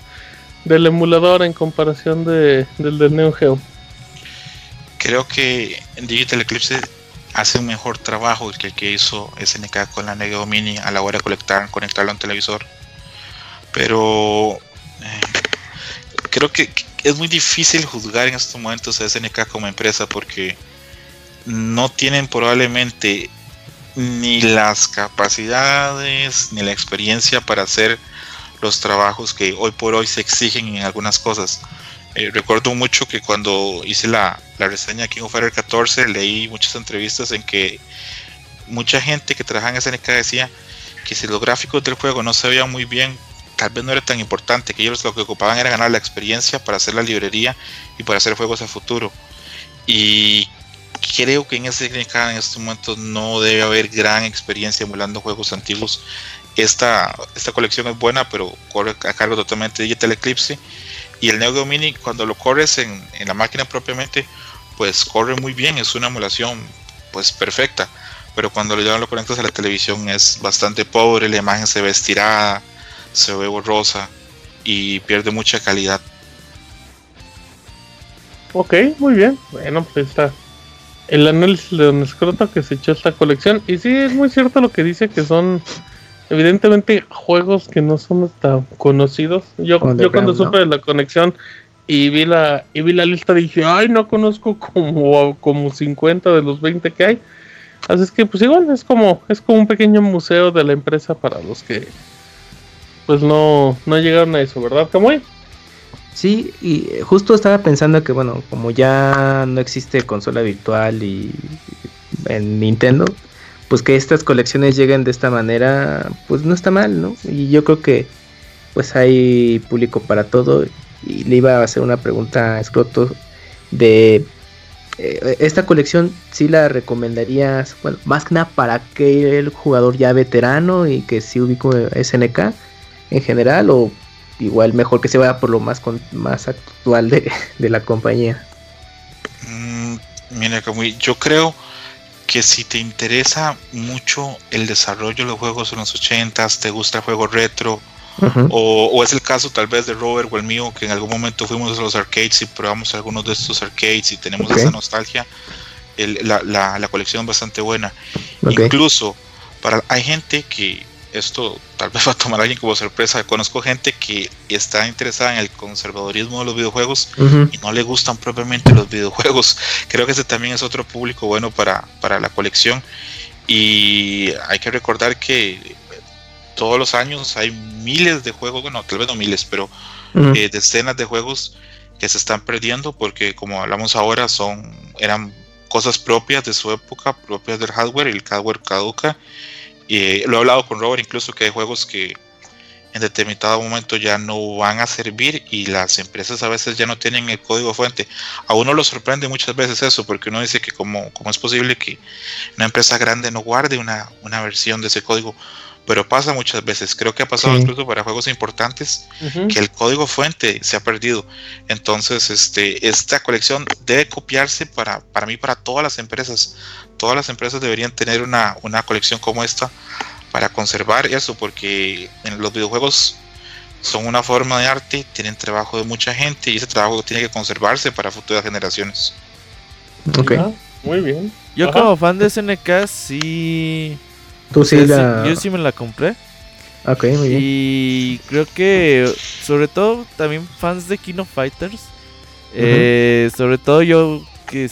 del emulador en comparación de, del del Neo Geo? creo que Digital Eclipse hace un mejor trabajo que el que hizo SNK con la Neo Mini a la hora de conectar, conectarlo a un televisor. Pero eh, creo que es muy difícil juzgar en estos momentos a SNK como empresa porque no tienen probablemente ni las capacidades ni la experiencia para hacer los trabajos que hoy por hoy se exigen en algunas cosas. Eh, recuerdo mucho que cuando hice la, la reseña King of Fighters 14 leí muchas entrevistas en que mucha gente que trabaja en SNK decía que si los gráficos del juego no se veían muy bien, tal vez no era tan importante, que ellos lo que ocupaban era ganar la experiencia para hacer la librería y para hacer juegos a futuro. Y creo que en SNK en estos momentos no debe haber gran experiencia emulando juegos antiguos. Esta, esta colección es buena, pero corre a cargo totalmente de Digital Eclipse y el Neo Geo Mini, cuando lo corres en, la máquina propiamente, pues corre muy bien, es una emulación pues perfecta. Pero cuando lo, lo conectas a la televisión es bastante pobre, la imagen se ve estirada, se ve borrosa y pierde mucha calidad. Ok, muy bien. Bueno, pues está el análisis de Don Escroto que se echó esta colección. Y sí, es muy cierto lo que dice que son evidentemente juegos que no son tan conocidos. Yo, yo cuando supe de la conexión y vi la y vi la lista dije, ay, no conozco como, como 50 de los 20 que hay. Así es que pues igual es como es como un pequeño museo de la empresa para los que pues no, no llegaron a eso, ¿verdad, Camuy? Sí, y justo estaba pensando que bueno, como ya no existe consola virtual y en Nintendo, pues que estas colecciones lleguen de esta manera, pues no está mal, ¿no? Y yo creo que pues hay público para todo. Y le iba a hacer una pregunta a Escroto de eh, esta colección sí la recomendarías, bueno, más que nada para que el jugador ya veterano y que sí ubico SNK en general, o igual mejor que se vaya por lo más con, más actual de, de la compañía. Mm, mira, yo creo que si te interesa mucho el desarrollo de los juegos en los 80s, te gusta el juego retro, o, o es el caso tal vez de Robert o el mío, que en algún momento fuimos a los arcades y probamos algunos de estos arcades y tenemos esa nostalgia, el- la, la- la colección es bastante buena. Incluso para hay gente que esto tal vez va a tomar a alguien como sorpresa. Conozco gente que está interesada en el conservadorismo de los videojuegos y no le gustan propiamente los videojuegos. Creo que ese también es otro público bueno para, para la colección. Y hay que recordar que todos los años hay miles de juegos, bueno, tal vez no miles, pero eh, decenas de juegos que se están perdiendo porque como hablamos ahora son eran cosas propias de su época, propias del hardware y el hardware caduca. Y lo he hablado con Robert incluso que hay juegos que en determinado momento ya no van a servir y las empresas a veces ya no tienen el código fuente. A uno lo sorprende muchas veces eso porque uno dice que como, cómo es posible que una empresa grande no guarde una, una versión de ese código. Pero pasa muchas veces, creo que ha pasado Sí. incluso para juegos importantes que el código fuente se ha perdido. Entonces, este, esta colección debe copiarse para, para mí, para todas las empresas. Todas las empresas deberían tener una, una colección como esta para conservar eso, porque en los videojuegos son una forma de arte, tienen trabajo de mucha gente y ese trabajo tiene que conservarse para futuras generaciones. Ok. Ah, muy bien. Yo Ajá. como fan de SNK sí... Tú sí o sea, la. sí- Yo sí me la compré. Ok, muy bien. Y creo que, sobre todo, también fans de Kino Fighters. eh, sobre todo yo, que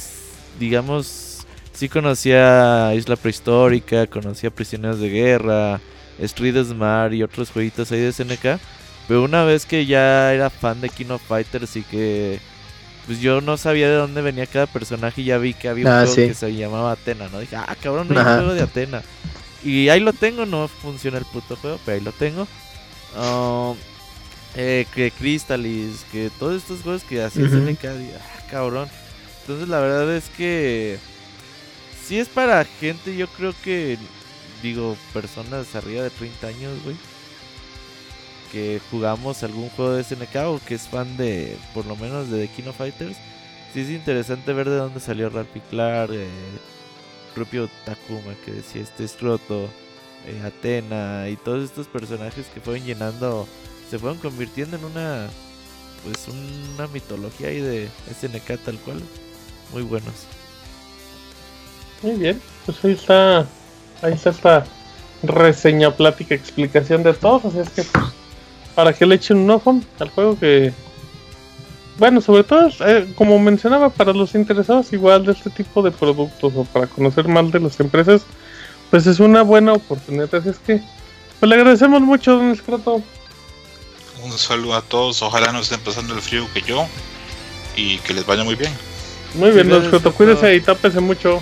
digamos, sí conocía Isla Prehistórica, conocía Prisioneros de Guerra, Street Smart y otros jueguitos ahí de SNK. Pero una vez que ya era fan de Kino Fighters y que pues yo no sabía de dónde venía cada personaje y ya vi que había un Ah, juego sí. que se llamaba Atena, ¿no? Dije, ah, cabrón, hay un juego de Atena. Y ahí lo tengo, no funciona el puto juego, pero ahí lo tengo. Um, eh, que Crystalis, que todos estos juegos que Ujú. SNK, di- ah, cabrón. Entonces la verdad es que si es para gente, yo creo que, digo, personas arriba de 30 años, güey. Que jugamos algún juego de SNK o que es fan de, por lo menos de The King of Fighters. Sí es interesante ver de dónde salió Ralphie Clark, eh, propio Takuma que decía este Escroto, eh, Atena y todos estos personajes que fueron llenando, se fueron convirtiendo en una, pues una mitología ahí de SNK tal cual. Muy buenos. Muy bien. Pues ahí está. Ahí está esta reseña, plática, explicación de todos. Así es que, pues, para que le echen un ojo al juego que. Bueno, sobre todo, eh, como mencionaba, para los interesados igual de este tipo de productos o para conocer más de las empresas, pues es una buena oportunidad. Así es que, pues le agradecemos mucho, don Escroto. Un saludo a todos, ojalá no estén pasando el frío que yo y que les vaya muy bien. Muy bien, don Escroto, cuídese y tápese mucho.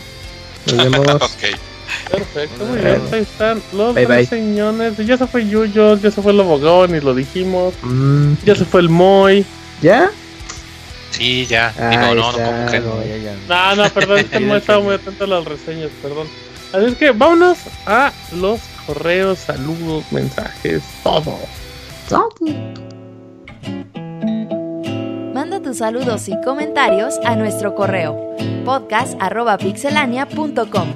Nos vemos. Ok. Perfecto, muy bien. Ahí están los Bye, bye. señores. Ya se fue Yuyo, ya se fue el abogado, y lo dijimos. Mm, Ya se fue el Moy. ¿Ya? Sí, ya. Ahí Digo, no, no, está, como que no, ya, ya. No, no, perdón, es que Moy estaba muy atento a las reseñas, perdón. Así es que vámonos a los correos, saludos, mensajes, todo. Manda tus saludos y comentarios a nuestro correo podcast.pixelania.com.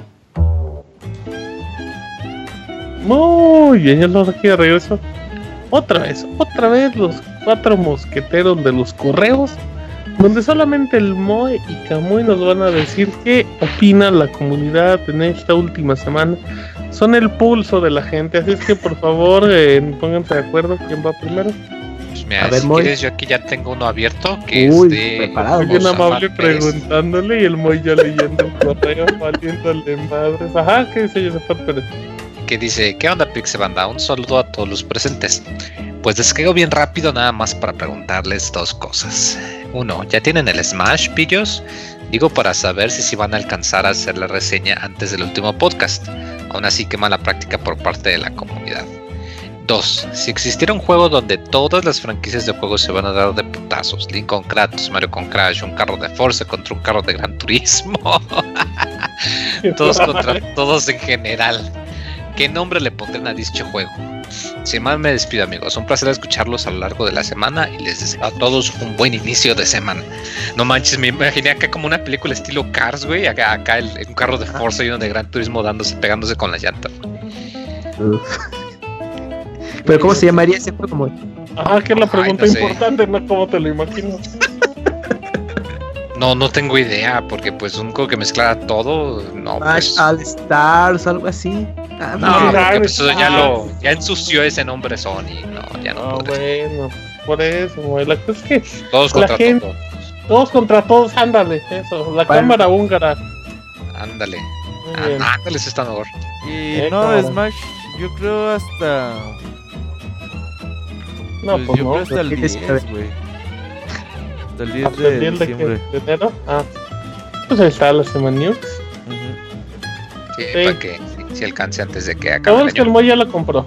Muy bien, ya estamos aquí de regreso. Otra vez, otra vez los cuatro mosqueteros de los correos, donde solamente el Moe y Camuy nos van a decir qué opina la comunidad en esta última semana. Son el pulso de la gente, así es que por favor eh, pónganse de acuerdo quién va primero. Pues mira, A ver, si Moy. quieres, yo aquí ya tengo uno abierto que Uy, es de. preparado. Bien amable preguntándole y el Moy ya leyendo el correo, valiéndole madres. Ajá, ¿qué dice Josephat Pérez? Que dice: ¿Qué onda, Pixebanda? Un saludo a todos los presentes. Pues les bien rápido, nada más para preguntarles dos cosas. Uno, ¿ya tienen el Smash, pillos? Digo para saber si si van a alcanzar a hacer la reseña antes del último podcast. Aún así, qué mala práctica por parte de la comunidad. 2. Si existiera un juego donde todas las franquicias de juegos se van a dar de putazos, Link con Kratos, Mario con Crash, un carro de Forza contra un carro de Gran Turismo, todos contra todos en general, ¿qué nombre le pondrían a dicho juego? Sin más me despido amigos. Un placer escucharlos a lo largo de la semana y les deseo a todos un buen inicio de semana. No manches, me imaginé acá como una película estilo Cars, güey. Acá, acá el, un carro de Forza y uno de Gran Turismo dándose, pegándose con la llanta. Uf. Pero ¿cómo se llamaría ese juego? Moy? Ah, que es la Ay, pregunta no sé. importante, no cómo te lo imaginas. No, no tengo idea, porque pues un juego que mezclara todo, no, Smash pues... All Stars, algo así. Ah, No, porque pues eso ya Stars. lo, ya ensució ese nombre Sony, no, ya no Ah, podré. bueno, por eso, güey. La cosa es que Todos contra gente- todos. todos contra todos, ándale, eso. La cámara húngara. Ándale. Ah, ándale, eso está mejor. Y Eh, no. Smash, yo creo hasta. No, pues pues yo no. creo hasta el ¿qué 10, tienes güey. Hasta el 10 ¿Hasta de el 10 de, qué? diciembre. ¿De enero? Ah. Pues ahí está la semana news. Sí, Sí. para que sí alcance antes de que acabe bueno el que el. Moy ya lo compró.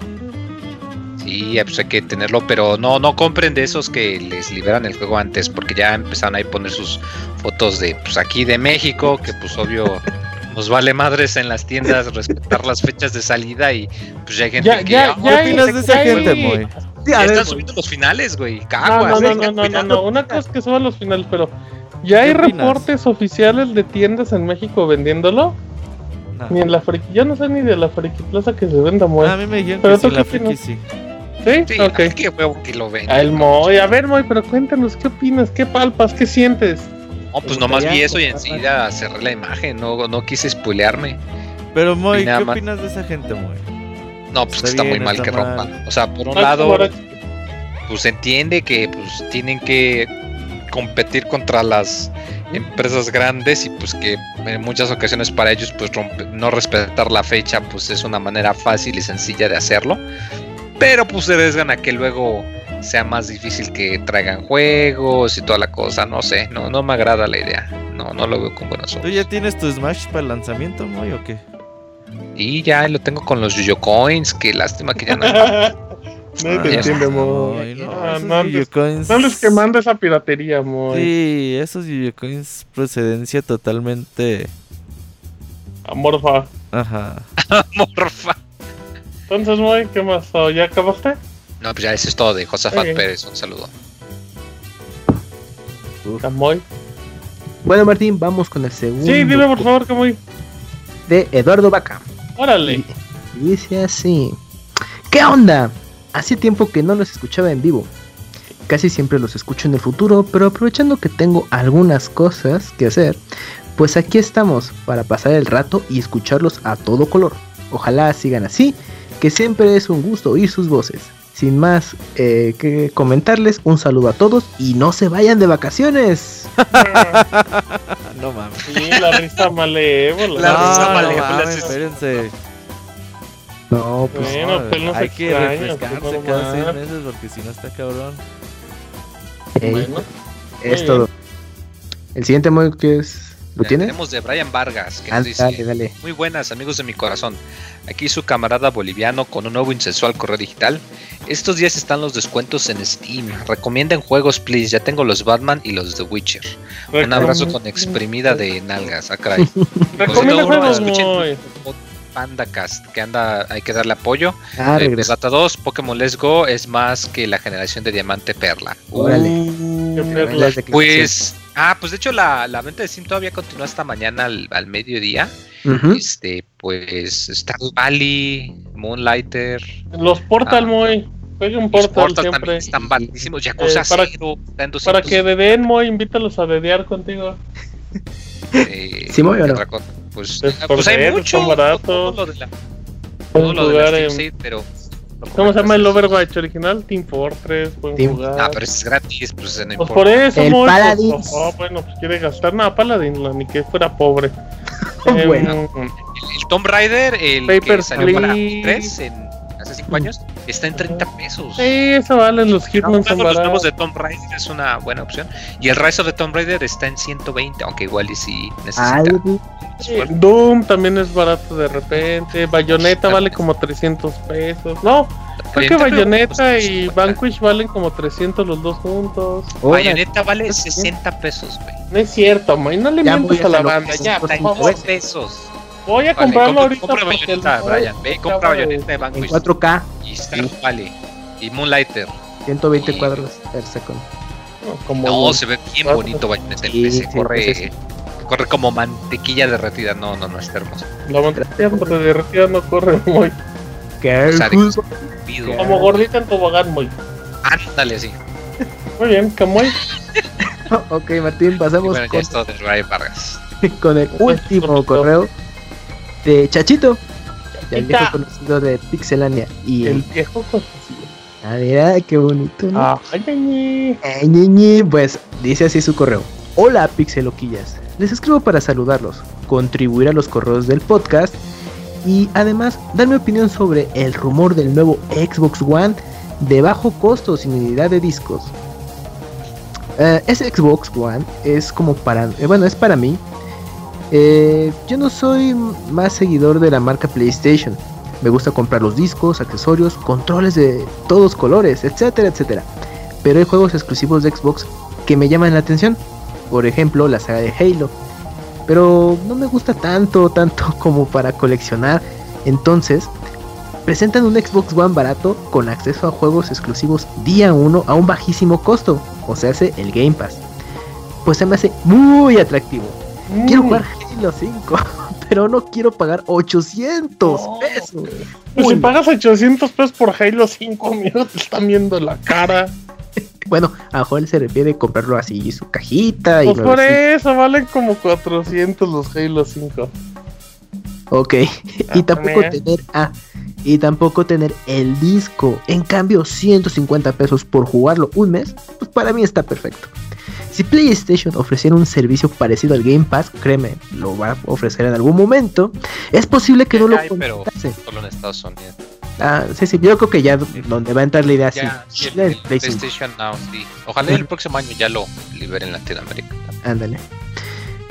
Sí, pues hay que tenerlo, pero no, no compren de esos que les liberan el juego antes, porque ya empezaron ahí a poner sus fotos de pues aquí de México, que pues obvio nos vale madres en las tiendas respetar las fechas de salida y pues ya hay gente Ya, que ya, "Ah, ya. ¿Qué opinas de esa ya- gente, Moy? Sí, ya ver, están subiendo los finales, güey. No, Caguas, no, no, tengan no, no, no, cuidado. no. Una cosa es que suban los finales, pero ya hay reportes oficiales de tiendas en México vendiéndolo. No. Ni en la Friki, yo no sé ni de la Friki Plaza que se venda Moy. A mí me dijeron Pero que sí, tú la qué friki sí. ¿Sí? Sí, ok. ay, qué huevo que lo ven. A el Moy, a ver Moy, pero cuéntanos, ¿qué opinas? ¿Qué palpas? ¿Qué sientes? No, pues nomás vi eso y enseguida cerré la imagen, no, no quise spoilearme. Pero Moy, ¿qué más. opinas de esa gente, Moy? No, pues Está que está muy mal está que mal. rompan. O sea, por un Ah, lado, pues entiende que pues tienen que competir contra las empresas grandes y pues que en muchas ocasiones para ellos pues rompe- no respetar la fecha pues es una manera fácil y sencilla de hacerlo pero pues se arriesgan a que luego sea más difícil que traigan juegos y toda la cosa no sé no no me agrada la idea no no lo veo con buenos ¿Tú ojos ya tienes tu Smash para el lanzamiento, Moy, o qué? y ya lo tengo con los Yuyo Coins qué lástima que ya no. No te entiende, no, Ah, Yuyocoins- No andes quemando esa piratería, Moy. Sí, esos Yuyocoins procedencia totalmente. Amorfa. Ajá. Morfa. Entonces, Moy, ¿qué más? ¿Ya acabaste? no pues ya eso es todo de Josafat Ok. Pérez un saludo ¿A Moy? Bueno, Martín, vamos con el segundo. Sí, dime por favor, que Moy. De Eduardo Vaca. Órale. Y dice así. ¿Qué onda? Hace tiempo que no los escuchaba en vivo. Casi siempre los escucho en el futuro, pero aprovechando que tengo algunas cosas que hacer, pues aquí estamos para pasar el rato y escucharlos a todo color. Ojalá sigan así, que siempre es un gusto oír sus voces. Sin más eh, que comentarles, un saludo a todos y no se vayan de vacaciones. No mames. Sí, la risa malévola. La no, risa no malévola, mames, espérense. No, pues Bueno, No, pues hay que extraña, refrescarse pues, cada seis meses porque si no está cabrón. Bueno, es todo. El siguiente modo que es. ¿Lo Ya tienes? Tenemos de Brian Vargas que Ah, nos dice dale, dale. Muy buenas amigos de mi corazón. Aquí su camarada boliviano con un nuevo insensual correo digital. Estos días están los descuentos en Steam. Recomienden juegos, please. Ya tengo los Batman y los The Witcher. Un abrazo con exprimida de nalgas. Ah, caray. Recomienda Pues, juegos, escuchen Moy. Pandacast, que anda, hay que darle apoyo. Ah, Eh, regresa. Data 2, Pokémon Let's Go es más que la generación de Diamante Perla. Órale. Perla. Pues, ah, pues de hecho la, la venta de Steam todavía continúa hasta mañana al, al mediodía. Ujú. Este, pues Stardew Valley, Moonlighter, Los Portal, Ah. Moy. Juega un los Portal Portal siempre. también están baratísimos. Eh, para- 0 está en 200. Para que dedeen, Moy, invítalos a dedear contigo. eh, ¿Sí, Moy, o ¿qué no? otra cosa? Pues, Es ah, pues hay mucho. son baratos. Todo lo de la, todo lo de la en... Sale, pero. ¿Cómo se llama el. Overwatch original? Team Fortress, pueden Team- jugar. Ah, pero ese es gratis, pues no Pues por eso, El Moy, pues, Paladins. oh, bueno, pues quiere gastar. nada Paladin, no, ni que fuera pobre. Em, Bueno. El, el Tomb Raider, el que Papers, salió para Please. 3 en, hace 5 años, está en 30 pesos. Sí, eso valen los Hitman son los nuevos de Tomb Raider es una buena opción. Y el Rise of the Tomb Raider está en 120, aunque igual y si necesita Ay, esfuerzo. Doom también es barato de repente. Bayonetta vale como 300 pesos. No, creo que Bayonetta, pues, y 50. Vanquish valen como 300 los dos juntos. Bayonetta vale 60 pesos, güey. No es cierto, Moy, no le mientas a la banda, ya, por 32 favor. pesos. Voy a Vale, comprarlo compra- ahorita. compra el Moy Brian. Ve, compra de- Bayonetta de En Vanquish 4K, y Valley y Moonlighter. 120 Sí. cuadros per segundo. Como No, se ve bien bonito Bayonetta sí, PC. sí, corre, sí, corre como mantequilla derretida. No, no, no, está hermoso. la mantequilla derretida no corre muy. Careful. Pido. Como gordita en tobogán muy. Ándale así. Muy bien, Camuy. ok, Martín, Y pasamos bueno, ya con, es todo de Vargas. con el último correcto. correo de Chachito, ya el viejo conocido de Pixelania. Y El viejo conocido. a ver, ah, qué bonito, ¿no? Ah, ñe, ñe. Pues dice así su correo. Hola Pixeloquillas, les escribo para saludarlos, contribuir a los correos del podcast y además dar mi opinión sobre el rumor del nuevo Xbox One de bajo costo sin unidad de discos. Eh, ese Xbox One es como para, eh, bueno, es para mí. Eh, yo no soy más seguidor de la marca PlayStation. Me gusta comprar los discos, accesorios, controles de todos colores, etcétera, etcétera. Pero hay juegos exclusivos de Xbox que me llaman la atención. Por ejemplo, la saga de Halo. Pero no me gusta tanto, tanto como para coleccionar. Entonces, presentan un Xbox One barato con acceso a juegos exclusivos día 1 a un bajísimo costo. O sea, hace el Game Pass. Pues se me hace muy atractivo. Quiero Mm. Jugar Halo 5, pero no quiero pagar 800 No. pesos. Pues si pagas 800 pesos por Halo 5, amigo, te están viendo la cara. Bueno, a él se refiere a comprarlo así, su cajita y Pues por eso valen como 400 los Halo 5. Ok, y tampoco también. tener ah, y tampoco tener el disco. En cambio, 150 pesos por jugarlo un mes, pues para mí está perfecto. Si PlayStation ofreciera un servicio parecido al Game Pass, créeme, lo va a ofrecer en algún momento. Es posible que no lo contratase. solo en Estados Unidos. Ah, sí, sí, yo creo que ya donde va a entrar la idea. Ya, sí, el, el el Play cinco. PlayStation Now, sí. Ojalá el próximo año ya lo liberen en Latinoamérica. Ándale.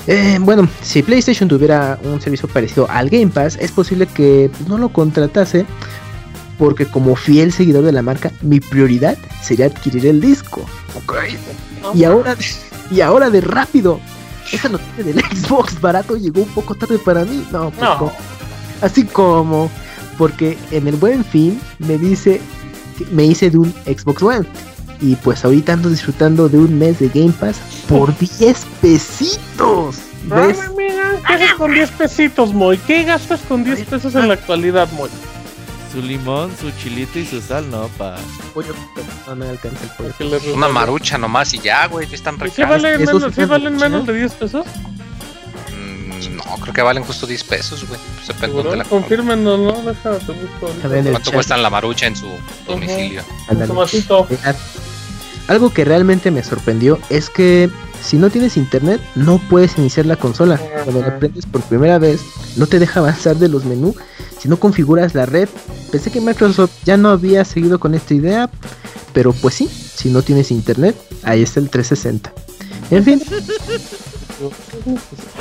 Eh, bueno, si PlayStation tuviera un servicio parecido al Game Pass, es posible que no lo contratase. Porque como fiel seguidor de la marca, mi prioridad sería adquirir el disco. Y ahora, y ahora de rápido. Esa noticia del Xbox barato llegó un poco tarde para mí. No, pues, No. como- así como porque en el buen fin me dice que me hice de un Xbox One. Y pues ahorita ando disfrutando de un mes de Game Pass por 10 pesitos. ¿Ves? Ah, mira, ¿qué haces con 10 pesitos, Moy? ¿Qué gastas con 10 pesos en la actualidad, Moy? Su limón, su chilito y su sal, no, pa. Pollo, no me alcanza el pollo. Una marucha nomás y ya, güey, ya están ¿Y si recaros. valen, menos, sí valen menos de 10 pesos? Mm, No, creo que valen justo 10 pesos, güey. Pues depende de la Confírmenos, ¿no? Déjame te busco ¿Cuánto chat. cuesta la marucha en su domicilio? Tomatito. Algo que realmente me sorprendió es que si no tienes internet no puedes iniciar la consola. Cuando la prendes por primera vez no te deja avanzar de los menús si no configuras la red. Pensé que Microsoft ya no había seguido con esta idea, pero pues sí, si no tienes internet, ahí está el 360. En fin,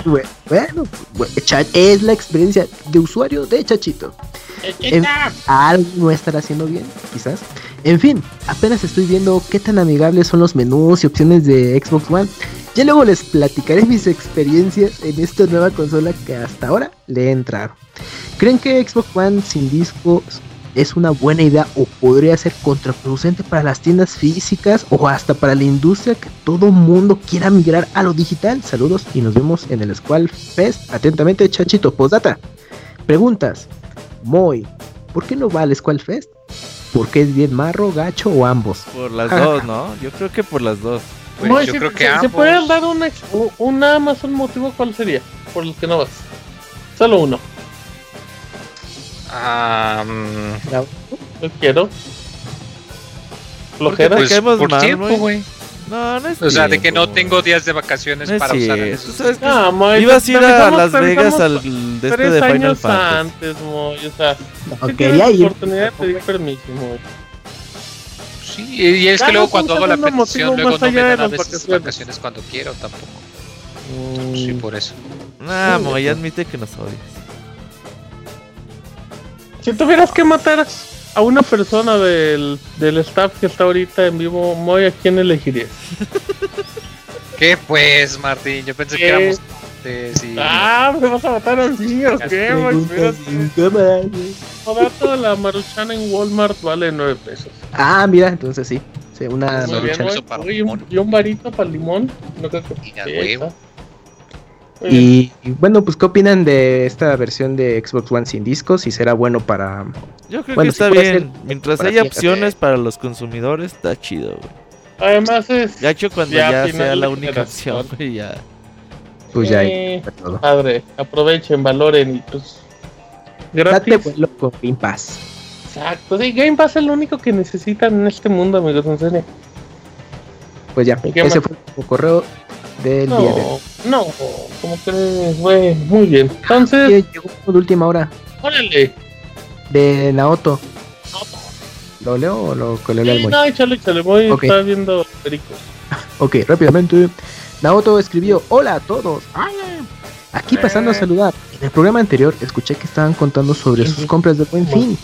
bue- bueno, bue- Cha- es la experiencia de usuario de Chachito. En- algo no estará haciendo bien, quizás. En fin, apenas estoy viendo qué tan amigables son los menús y opciones de Xbox One. Ya luego les platicaré mis experiencias en esta nueva consola que hasta ahora le he entrado. ¿Creen que Xbox One sin discos es una buena idea o podría ser contraproducente para las tiendas físicas o hasta para la industria que todo mundo quiera migrar a lo digital? Saludos y nos vemos en el Squall Fest. Atentamente, Chachito. Postdata. Preguntas. Moy, ¿por qué no va al Squall Fest? ¿Por qué es bien marro, gacho o ambos? Por las dos, ¿no? Yo creo que por las dos. Pues Moy, yo si, creo que si ambos. pudieran dar un, ex- u- un nada más un motivo, ¿cuál sería? Por el que no vas. Solo uno. Ah, mm, Yo quiero. Flojera. Pues caemos por mal, tiempo, güey. No, no es O sea, de que no tiempo. tengo días de vacaciones No para usar esos ¿Sabes qué? Ah, Moy, Ibas a ir a Las Vegas al de este de Final años Fantasy. antes, Moy. O sea, No, sí quería tienes ir. oportunidad de pedir permiso, Moy. Sí, y es que luego un cuando hago la petición, luego no me dan a las veces vacaciones. vacaciones cuando quiero tampoco. Mm, Sí, por eso. Nah, Sí, Moy, admite que nos odias. Si tuvieras que matar a una persona del, del staff que está ahorita en vivo, Moy, ¿a quién elegirías? ¿Qué pues, Martín? Yo pensé que ¿Qué? éramos juguetes y... Ah, me vas a matar a los niños, ¿qué, toda la maruchana en Walmart vale 9 pesos. Ah, mira, entonces sí. Sí, una Muy bien, Oye, un- y un varito para el limón. No creo que Y bueno, pues ¿qué opinan de esta versión de Xbox One sin discos? Si será bueno para... Yo creo Bueno, que está bien. Mientras haya opciones para los consumidores, está chido, güey. Además es Gacho cuando Ya, sea la única opción, güey, ya. Pues ya hay eh, todo. padre. Aprovechen, valoren y pues... Date Gratis. vuelo con Game Pass. Exacto. Sí, Game Pass es lo único que necesitan en este mundo, amigos. En serio. Pues ya, ¿Y qué ese más? fue el correo del día de hoy. No, no. Como crees, güey. Muy bien. Entonces, Llegó de última hora órale. de Naoto. No, ¿Lo leo o lo que le leo al Sí, Moy? no, échale, échale. Voy Ok. está viendo pericos. Ok, rápidamente. Naoto escribió, hola a todos. Aquí pasando a saludar. En el programa anterior escuché que estaban contando sobre sus compras de buen fin.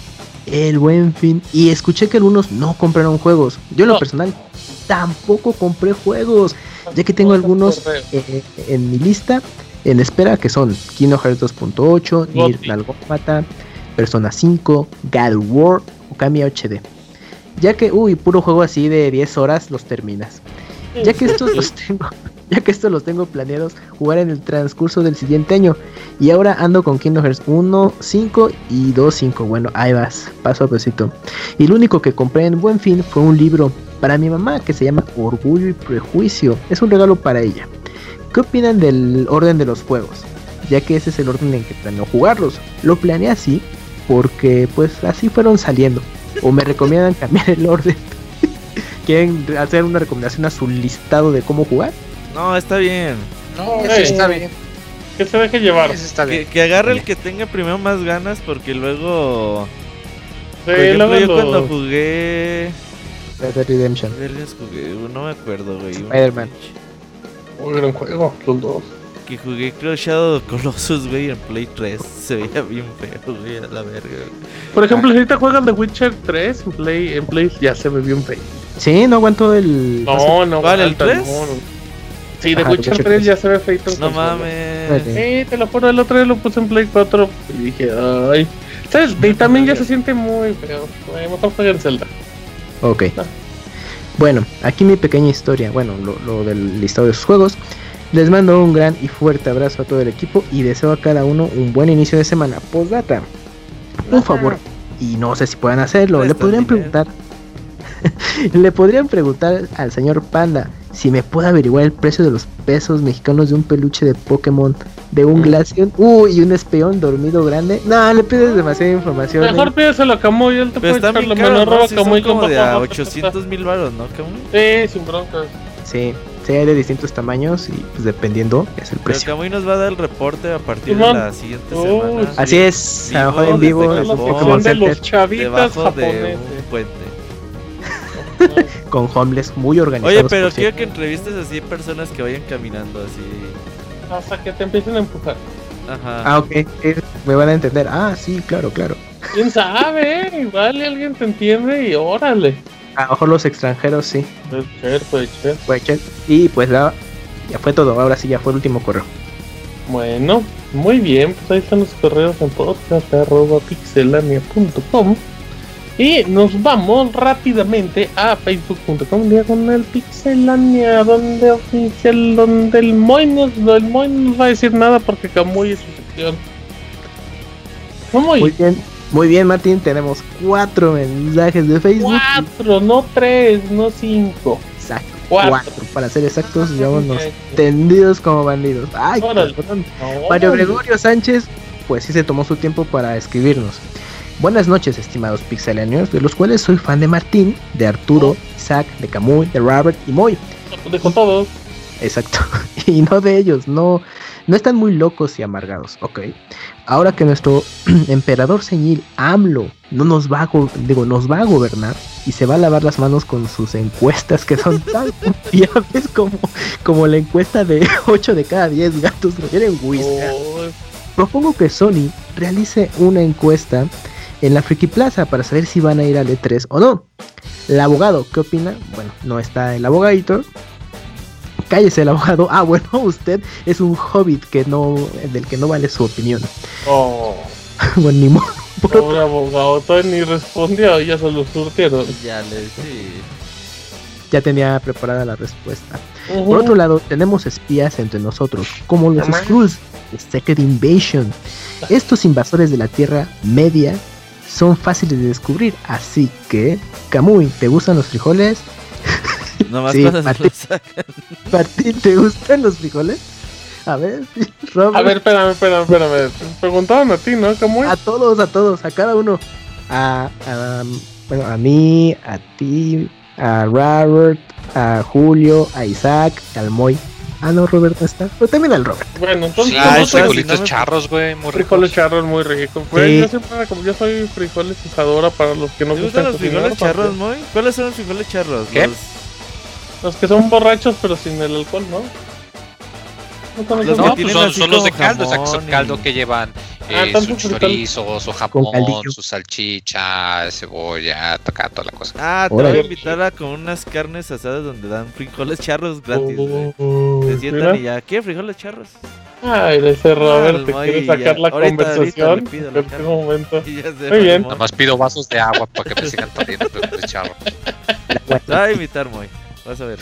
El buen fin. Y escuché que algunos no compraron juegos. Yo en lo No. personal tampoco compré juegos. Ya que tengo algunos eh, en mi lista en espera que son Kingdom Hearts 2.8, Nier. Automata, Persona 5, God of War o Kami HD. Ya que, uy, puro juego así de 10 horas los terminas. Ya que estos los tengo, ya que estos los tengo planeados jugar en el transcurso del siguiente año. Y ahora ando con Kingdom Hearts 1, 5 y 2, 5. Bueno, ahí vas, paso a pasito. Y lo único que compré en Buen Fin fue un libro para mi mamá que se llama Orgullo y Prejuicio. Es un regalo para ella. ¿Qué opinan del orden de los juegos? Ya que ese es el orden en que planeo jugarlos. Lo planeé así porque pues así fueron saliendo. O me recomiendan cambiar el orden. ¿Quieren hacer una recomendación a su listado de cómo jugar? No, está bien. No, está bien. Que se deje llevar. Ese está Que, bien. que agarre el que tenga primero más ganas porque luego... Sí, Por ejemplo, luego yo cuando jugué... Red Dead Redemption. Jugué, no me acuerdo, güey. Spider-Man. Un gran juego, los dos. Que jugué creo Shadow of Colossus, güey, en Play 3. Se veía bien feo, güey, a la verga. güey. Por ejemplo, si ahorita juegan The Witcher 3 en Play, en Play ya se ve bien feo. Sí, no aguanto el. No, no, ¿Cuál, el aguanta, 3? no, no. Sí, The Witcher Witcher 3 ya se ve feito. en No consola. mames. Sí. Te lo juro, el otro día lo puse en Play 4 y dije, ay. ¿Sabes? Y también ya se siente muy feo. Mejor juega en Zelda. Ok. Ah. Bueno, aquí mi pequeña historia. Bueno, lo, lo del listado de sus juegos. Les mando un gran y fuerte abrazo a todo el equipo y deseo a cada uno un buen inicio de semana. Postdata. Un favor. Y no sé si puedan hacerlo. Le podrían preguntar. Le podrían preguntar al señor Panda si me puede averiguar el precio de los pesos mexicanos de un peluche de Pokémon, de un Glaceon, uy, y un espion dormido grande. No, le pides demasiada información. Mejor eh. pídeselo a Camuy, él te Pero puede echar ¿no? Arroba Sí, son Camuy como de a abajo, 800 mil baros, ¿no, cabrón? Sí, sin broncas. Sí, sí, hay de distintos tamaños y pues dependiendo es el Pero precio. Camuy nos va a dar el reporte a partir de la siguiente Uy, semana. Así es, a lo mejor en Vivo el sección Pokémon de los chavitas Debajo de japoneses. un puente. con homeless muy organizados. Oye, pero quiero que entrevistes así personas que vayan caminando así. Hasta que te empiecen a empujar. Ajá. Ah, ok, eh, me van a entender. Ah, sí, claro, claro. ¿Quién sabe? Igual alguien te entiende y órale. A lo mejor los extranjeros sí, Puede ser, puede ser. puede ser. Y pues la, ya fue todo, ahora sí ya fue el último correo. Bueno, muy bien, pues ahí están los correos en podcast.pixelania.com y nos vamos rápidamente a facebook.com diagonal pixelania donde oficial donde el Moy nos, el no va a decir nada porque Camuy es su sección. Muy bien, muy bien, Martín. Tenemos cuatro mensajes de Facebook. cuatro, no tres, no cinco. Exacto, Cuatro. cuatro. Para ser exactos, llevámonos Ok. tendidos como bandidos. Ay, Órale. No, Mario Gregorio Sánchez, pues sí se tomó su tiempo para escribirnos. Buenas noches, estimados pixelanios, de los cuales soy fan de Martín, de Arturo, Isaac, de Camuy, de Robert y Moy. Dejo todos. Exacto. Y no de ellos, no, no están muy locos y amargados, ok. Ahora que nuestro emperador señil AMLO no nos va a go- digo, nos va a gobernar y se va a lavar las manos con sus encuestas que son tan confiables como, como la encuesta de 8 de cada 10 gatos lo quieren whisky. Oh, Propongo que Sony realice una encuesta en la Friki Plaza para saber si van a ir al E3 o no. El abogado, ¿qué opina? Bueno, no está el abogadito, Cállese el abogado. Ah, bueno, usted es un hobbit que no, del que no vale su opinión. Oh, bueno, ni modo. Por otro- pobre abogado, todavía ni respondió, ya se lo surtieron. Ya le sí. ya tenía preparada la respuesta. Por otro lado, tenemos espías entre nosotros, como los Skrulls de Secret Invasion. Estos invasores de la Tierra Media son fáciles de descubrir, así que, Kamui, ¿te gustan los frijoles? Sí, Martín. lo sacan. Martín, ¿te gustan los frijoles? A ver, Robert, A ver, espérame, espérame, espérame. Te preguntaban a ti, ¿no? ¿Cómo es? a todos, a todos, a cada uno. A, a, bueno, a mí, a ti, a Robert, a Julio, a Isaac, al Moy. Ah, no, Robert no está. Pero también al Robert. Bueno, entonces, Sí, Ah, unos frijolitos charros, güey, muy frijoles ricos. charros muy ricos. Pues Sí. yo siempre, como yo soy frijolesadora para los que no ¿Te gustan los frijoles charros, Moy? ¿Cuáles son los frijoles charros? ¿Qué? Los- Los que son borrachos pero sin el alcohol, ¿no? No Los No, que tienen son, los de caldo, o sea, que son caldo que llevan Ah, eh, tanto sus chorizos, su jamón, su salchicha, cebolla, toca toda la cosa. Ah, te voy a invitar a con unas carnes asadas donde dan frijoles charros gratis. Uy, Te sientan mira. y ya, ¿qué? ¿Frijoles charros? Ay, ese Robert te quiere ya. sacar la Ahorita, conversación. le pido en la este momento. Muy bien. Nada más pido vasos de agua para que me sigan poniendo frijoles charros. Te voy a invitar, Moy. Vas a ver.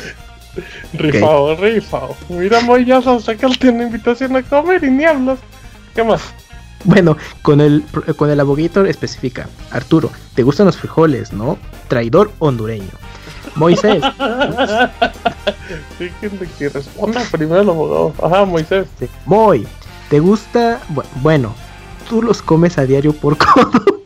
Rifado, rifado. Mira, Moy, ya sabes que él tiene invitación a comer y ni hablas. ¿Qué más? Bueno, con el, con el abogator especifica. Arturo, ¿te gustan los frijoles, no? Traidor hondureño. Moisés, Fíjense que responda primero el abogado. Ajá, Moisés. Sí. Moy, ¿te gusta? Bu- bueno, tú los comes a diario por codo.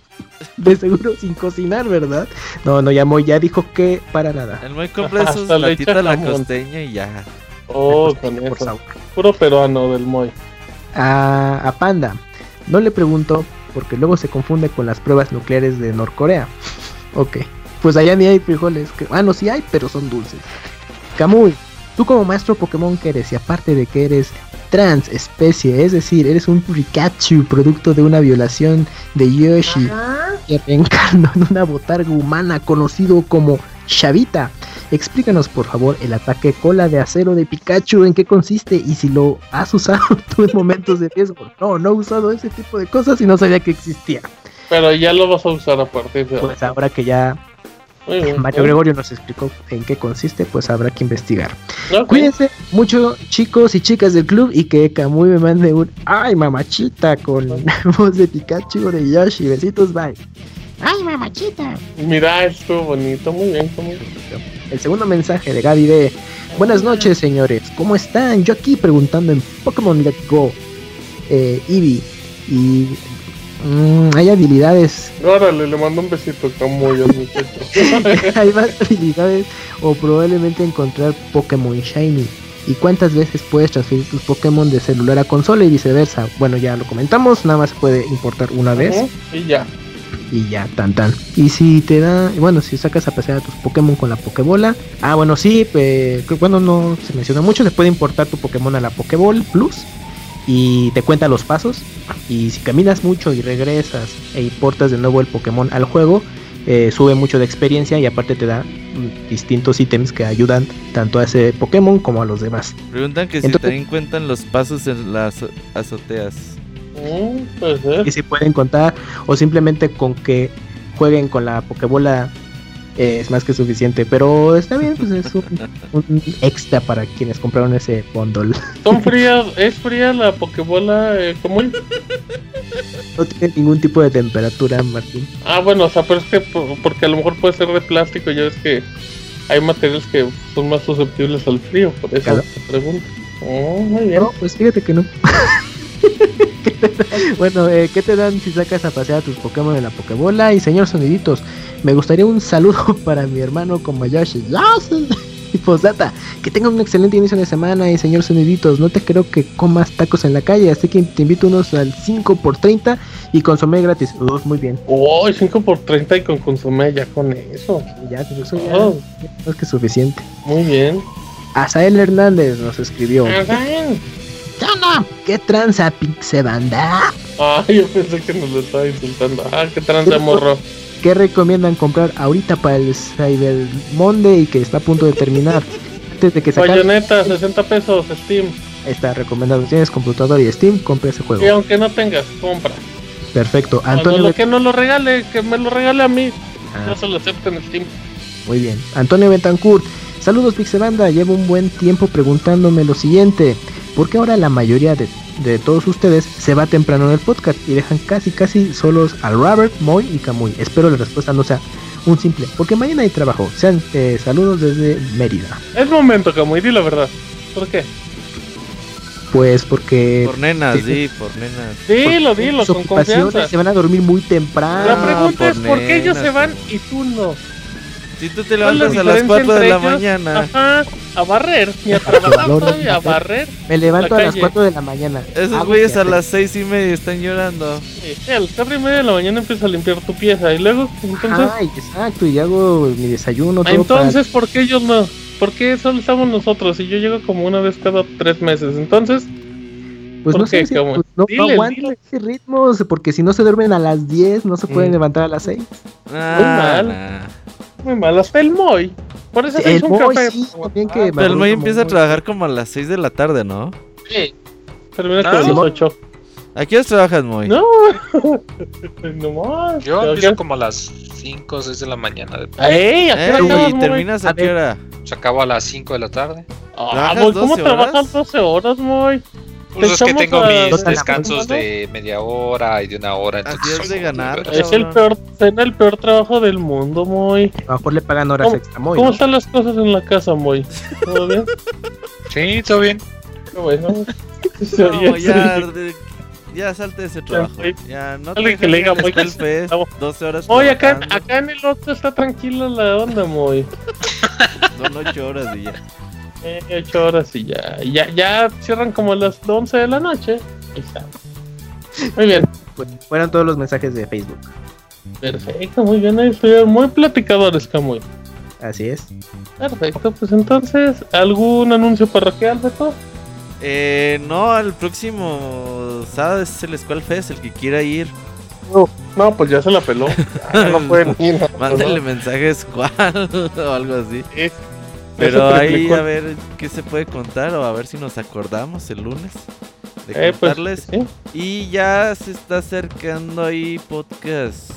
De seguro sin cocinar, ¿verdad? No, no, ya Moy ya dijo que para nada. El Hasta le latitas echa la costeña y ya. Oh, con por sabor. Puro peruano del Moy. A, a Panda, no le pregunto porque luego se confunde con las pruebas nucleares de Norcorea. ok, pues allá ni hay frijoles. Que, ah, no, sí hay, pero son dulces. Kamui, tú como maestro Pokémon que eres y aparte de que eres trans especie, es decir, eres un Pikachu producto de una violación de Yoshi que reencarnó en una botarga humana conocido como Shavita. Explícanos por favor el ataque cola de acero de Pikachu, en qué consiste y si lo has usado tú en momentos de riesgo. No, no he usado ese tipo de cosas y no sabía que existía. Pero ya lo vas a usar a partir de ahora. Pues ahora que ya Muy bien. Mario Gregorio nos explicó en qué consiste, pues habrá que investigar. Cuídense mucho chicos y chicas del club y que Kamui me mande un ay mamachita con voz de Pikachu de Yoshi. Besitos, bye. Ay mamachita. Mira, estuvo bonito. Muy bien, muy bien. El segundo mensaje de Gaby B. Buenas noches, señores. ¿Cómo están? Yo aquí preguntando en Pokémon Let's Go, eh, Eevee. Y mm, hay habilidades, Órale, le mando un besito como yo, hay más habilidades o probablemente encontrar Pokémon Shiny. ¿Y cuántas veces puedes transferir tus Pokémon de celular a consola y viceversa? Bueno, ya lo comentamos, nada más se puede importar una vez. Y ya. y ya, tan tan. Y si te da, bueno, si sacas a pasear a tus Pokémon con la Pokébola, ah, bueno, sí, eh, bueno, no se menciona mucho, se puede importar tu Pokémon a la Pokéball Plus y te cuenta los pasos. Y si caminas mucho y regresas e importas de nuevo el Pokémon al juego, eh, sube mucho de experiencia y aparte te da mm, distintos ítems que ayudan tanto a ese Pokémon como a los demás. Preguntan que si también cuentan los pasos en las azoteas. Mm. Y si pueden contar o simplemente con que jueguen con la Pokébola eh, es más que suficiente. Pero está bien, pues es un, un extra para quienes compraron ese bundle. Son frías, es fría la Pokébola eh, común. No tiene ningún tipo de temperatura, Martín. Ah, bueno, o sea, pero es que por- porque a lo mejor puede ser de plástico, ya ves que hay materiales que son más susceptibles al frío, por eso Claro. te pregunto. Oh, muy bien. No, pues fíjate que no. Bueno, eh, ¿qué te dan si sacas a pasear a tus Pokémon en la Pokébola? Y señor Soniditos, me gustaría un saludo para mi hermano Komayashi. Y posdata, que tenga un excelente inicio de semana. Y señor Soniditos, no te creo que comas tacos en la calle, así que te invito unos al 5x30 y consomé gratis. Uf, muy bien. Oh, 5 por 30 y con consomé ya con eso. Ya, pues eso ya Oh, más que suficiente. muy bien. Asael Hernández nos escribió. Bien. ¿Qué onda? ¿Qué tranza, Pixebanda? Ah, yo pensé que nos lo estaba insultando. Ah, qué tranza, morro. ¿Qué recomiendan comprar ahorita para el Cyber Monday que está a punto de terminar? antes de que se acabe Bayonetta, 60 pesos, Steam. esta recomendación, tienes computador y Steam, compra ese Y juego. aunque no tengas, compra. Perfecto. Antonio, lo que no lo regale, que me lo regale a mí. Ah, Yo se lo acepto en Steam. muy bien. Antonio Betancourt. Saludos Pixelanda, llevo un buen tiempo preguntándome lo siguiente. ¿Por qué ahora la mayoría de, de todos ustedes se va temprano en el podcast y dejan casi casi solos a Robert, Moy y Camuy? Espero la respuesta no sea un simple, porque mañana hay trabajo. Sean eh, saludos desde Mérida. Es momento, Camuy, di la verdad. ¿Por qué? Pues porque Por nenas, sí. sí, por nenas. Dilo, dilo, con confianza. se van a dormir muy temprano. La pregunta por es por qué ellos se van y tú no. Si tú te ¿Cuál es la levantas a las diferencia 4 de la ellos? mañana, Ajá, a barrer, ni a trabajar todavía, a barrer. Me levanto La a las calle. 4 de la mañana. esos güeyes a las 6 y media están llorando. Sí, a las cuatro y media de la mañana empieza a limpiar tu pieza y luego, entonces, Ay, exacto, y hago mi desayuno. Todo para- entonces, ¿por qué ellos no? ¿Por qué solo estamos nosotros? Y yo llego como una vez cada tres meses. Entonces, Pues ¿Por no sé, qué, si- pues no, no Dile, aguantan dile. ese ritmo, porque si no se duermen a las 10, no se pueden Mm. levantar a las 6. Ah, mal. nah. Muy mal, hasta el Moy. Por eso se El hizo un Moy café. sí, también que Ah, el Moy empieza a trabajar como a las 6 de la tarde, ¿no? sí. Termina Ah, con sí. los ocho. ¿A qué horas trabajas, Moy? No, no más. Yo empiezo ya- como a las 5 o 6 de la mañana. de- ¡Ey! ¿A qué hora Eh, acabas, ¿Y terminas a A qué hora? Se acabo a las 5 de la tarde. Ah, ¿Trabajas Moy, ¿cómo 12 trabajas horas? 12 horas, Moy? Pues es que tengo a- mis descansos de media hora y de una hora. Así entonces es de ganar, Es el peor, cena el peor trabajo del mundo, Moy. A lo mejor le pagan horas ¿Cómo- extra, muy. ¿Cómo ¿no? están las cosas en la casa, Moy? ¿Todo bien? Sí, todo bien. Qué bueno. No, ya, de- ya salte de ese trabajo. Moy. Ya, no Alguien que le diga, Moy, el Fest, Vamos. 12 horas Oye, acá, acá en el otro está tranquila la onda, Moy. Son 8 horas y ya. Eh, ocho horas y ya, ya, ya cierran como a las 11 de la noche. Ahí está. Muy bien, Pues, fueron todos los mensajes de Facebook. perfecto, muy bien, ahí estuvieron muy platicadores, Camuy. Así es. Perfecto, pues entonces, ¿algún anuncio parroquial, Beto? Eh, no, el próximo sábado es el Squall Fest, el que quiera ir. No, pues ya se la peló. Ya no pueden ir. no, Mándale no. mensaje Squall o algo así. Sí, Pero ahí a ver qué se puede contar o a ver si nos acordamos el lunes de Eh, pues, contarles. sí. Y ya se está acercando ahí podcast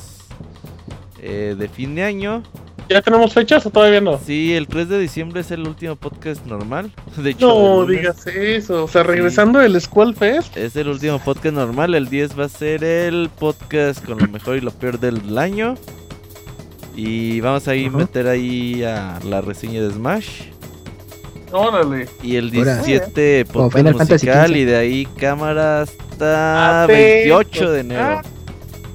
eh, de fin de año. ¿Ya tenemos fechas o todavía no? Sí, el 3 de diciembre es el último podcast normal. De hecho, No digas eso. O sea, regresando del Squall Fest. es el último podcast normal. El 10 va a ser el podcast con lo mejor y lo peor del año. Y vamos a ir Ajá. meter ahí a la reseña de Smash. Órale. Y el Ahora. 17 Como podcast Final Fantasy musical y de ahí cámara hasta Atento. 28 de enero. Ah,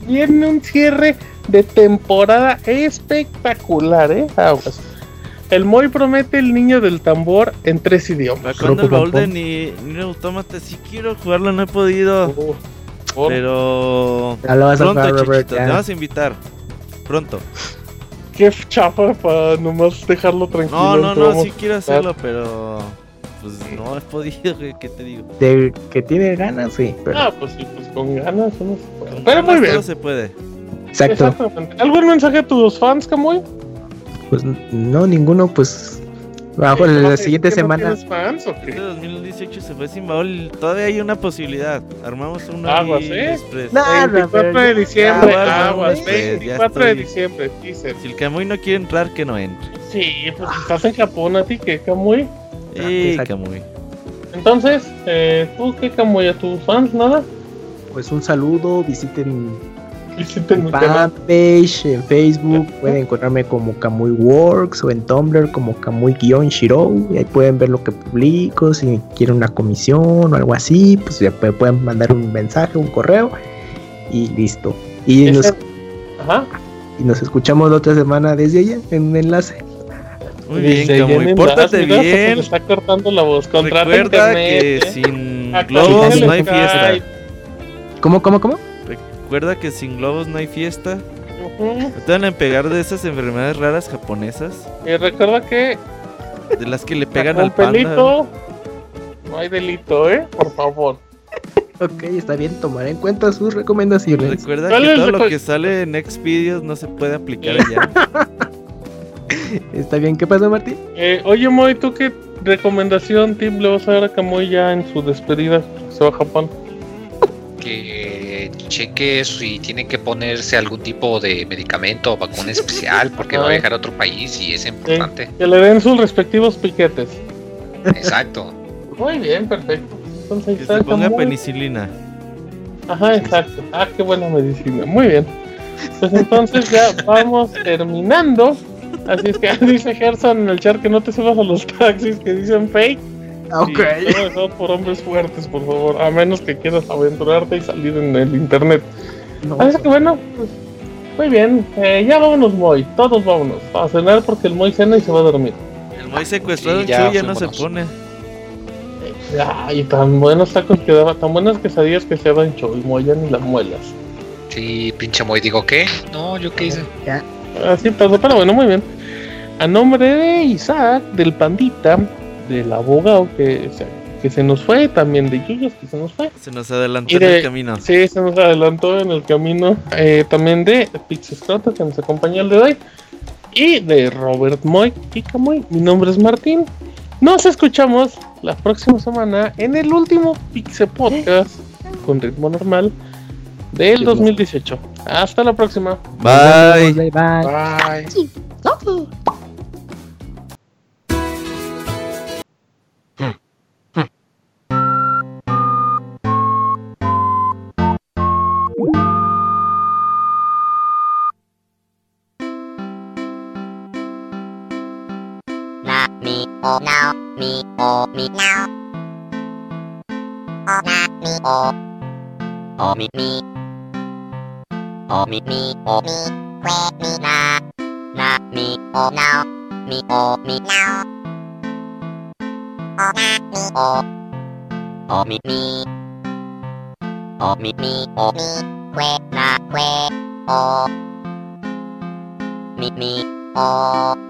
Viene un cierre de temporada espectacular, ¿eh? Aguas. El Moy promete el niño del tambor en tres idiomas. Cuando el baúl de ni, Automata sí quiero jugarlo, no he podido. Oh, por- Pero Ya lo vas a pronto, jugar, Robert. Chichito, ya. te vamos a invitar. Pronto. Qué chafa para nomás dejarlo tranquilo. No, no, no, sí quiero hacerlo, pero pues no he podido, güey, ¿qué te digo? De que tiene ganas, sí. Pero, Ah, pues sí, pues con ganas. no se puede. Con Pero muy bien. Todo se puede. exacto. Exactamente. ¿Algún mensaje a tus fans, Camuy? Pues no, ninguno, pues. Bajo Eh, ¿no la te- siguiente que no semana. tienes fans o Este qué? 2018 se fue sin baúl todavía hay una posibilidad. Armamos uno Aguas, ¿eh? express. Nah, 24 Robert, de diciembre, bueno, aguas, pues, ya 24 de estoy. diciembre, teaser. Si el Camuy no quiere entrar, que no entre. Sí, pues estás en Japón, a ti que Camuy. Y exacto. Camuy. Entonces, eh, ¿tú qué Camuy? ¿A tus fans nada? Pues un saludo, visiten Canal. fanpage en Facebook. Pueden encontrarme como Kamui Works o en Tumblr como Kamui-Shiro. Y ahí pueden ver lo que publico. Si quieren una comisión o algo así, pues ya pu- pueden mandar un mensaje, un correo y listo. Y nos, Ajá. y nos escuchamos la otra semana desde allá en un enlace. Muy bien. Jenny Pórtate mira, Se bien. le está cortando la voz. Contrata Recuerda internet. que ¿eh? sin globos no hay fiesta. ¿Cómo, cómo, cómo? Recuerda que sin globos no hay fiesta. No te van a pegar de esas enfermedades raras japonesas. Y recuerda que De las que le pegan al panda. pelito no hay delito, ¿eh? Por favor. Ok, está bien, tomaré en cuenta sus recomendaciones. Recuerda ¿Cuál que todo lo que sale en Xvideos no se puede aplicar allá. Está bien, ¿qué pasa, Martín? Eh, oye, Moy, ¿tú qué recomendación, tip le vas a dar a Camuy ya en su despedida? Se va a Japón. Que cheque si tiene que ponerse algún tipo de medicamento o vacuna especial porque va a viajar a otro país y es importante. que le den sus respectivos piquetes. Exacto. Muy bien, perfecto. Entonces, Que se ponga penicilina. Ajá, exacto. Ah, qué buena medicina. Muy bien. Pues entonces ya vamos terminando. Así es que dice Gerson en el chat que no te subas a los taxis que dicen fake. Ok. Y todo por hombres fuertes, por favor. A menos que quieras aventurarte y salir en el internet. No, Así que bueno, pues muy bien. Eh, ya vámonos, Moy. Todos vámonos. A cenar porque el Moy cena y se va a dormir. El Moy secuestrado Sí, en ya Chuy ya no se pone. Ay, tan buenos tacos que daba, tan buenas quesadillas que se daban Choy, Moy, ya ni las muelas. Sí, pinche Moy, digo, ¿qué? No, ¿yo qué hice? Ya. Así pasó, pero bueno, muy bien. A nombre de Isaac, del Pandita, del abogado que se, que se nos fue, también de Yuyos que se nos fue. Se nos adelantó en el camino. Sí, se nos adelantó en el camino. eh, también de Pixescroto, que nos acompañó el de hoy. Y de Robert Moy y Camuy. Mi nombre es Martín. Nos escuchamos la próxima semana en el último Pixe Podcast con ritmo normal del 2018. Hasta la próxima. Bye. Bye bye. Bye. Mi o now mi o mi now o na mi o o mi mi o mi mi o mi que mi na na mi o now mi o mi now o na mi o o mi mi o mi mi o mi que na que o mi mi o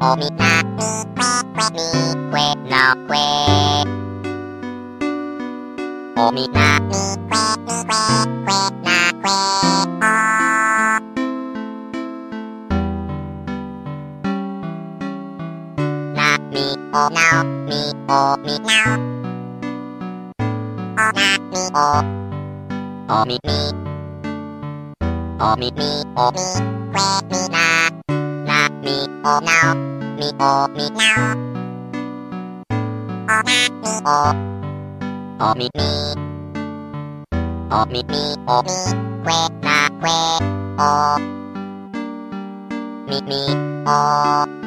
O mi na mi que que mi que now que. O mi na mi que mi que que na que o. Na mi o now, mi o mi now. O na mi o, o mi mi. O mi mi o mi que mi na na mi o now みおみなおおおみみおみみおみウェなウェおみみお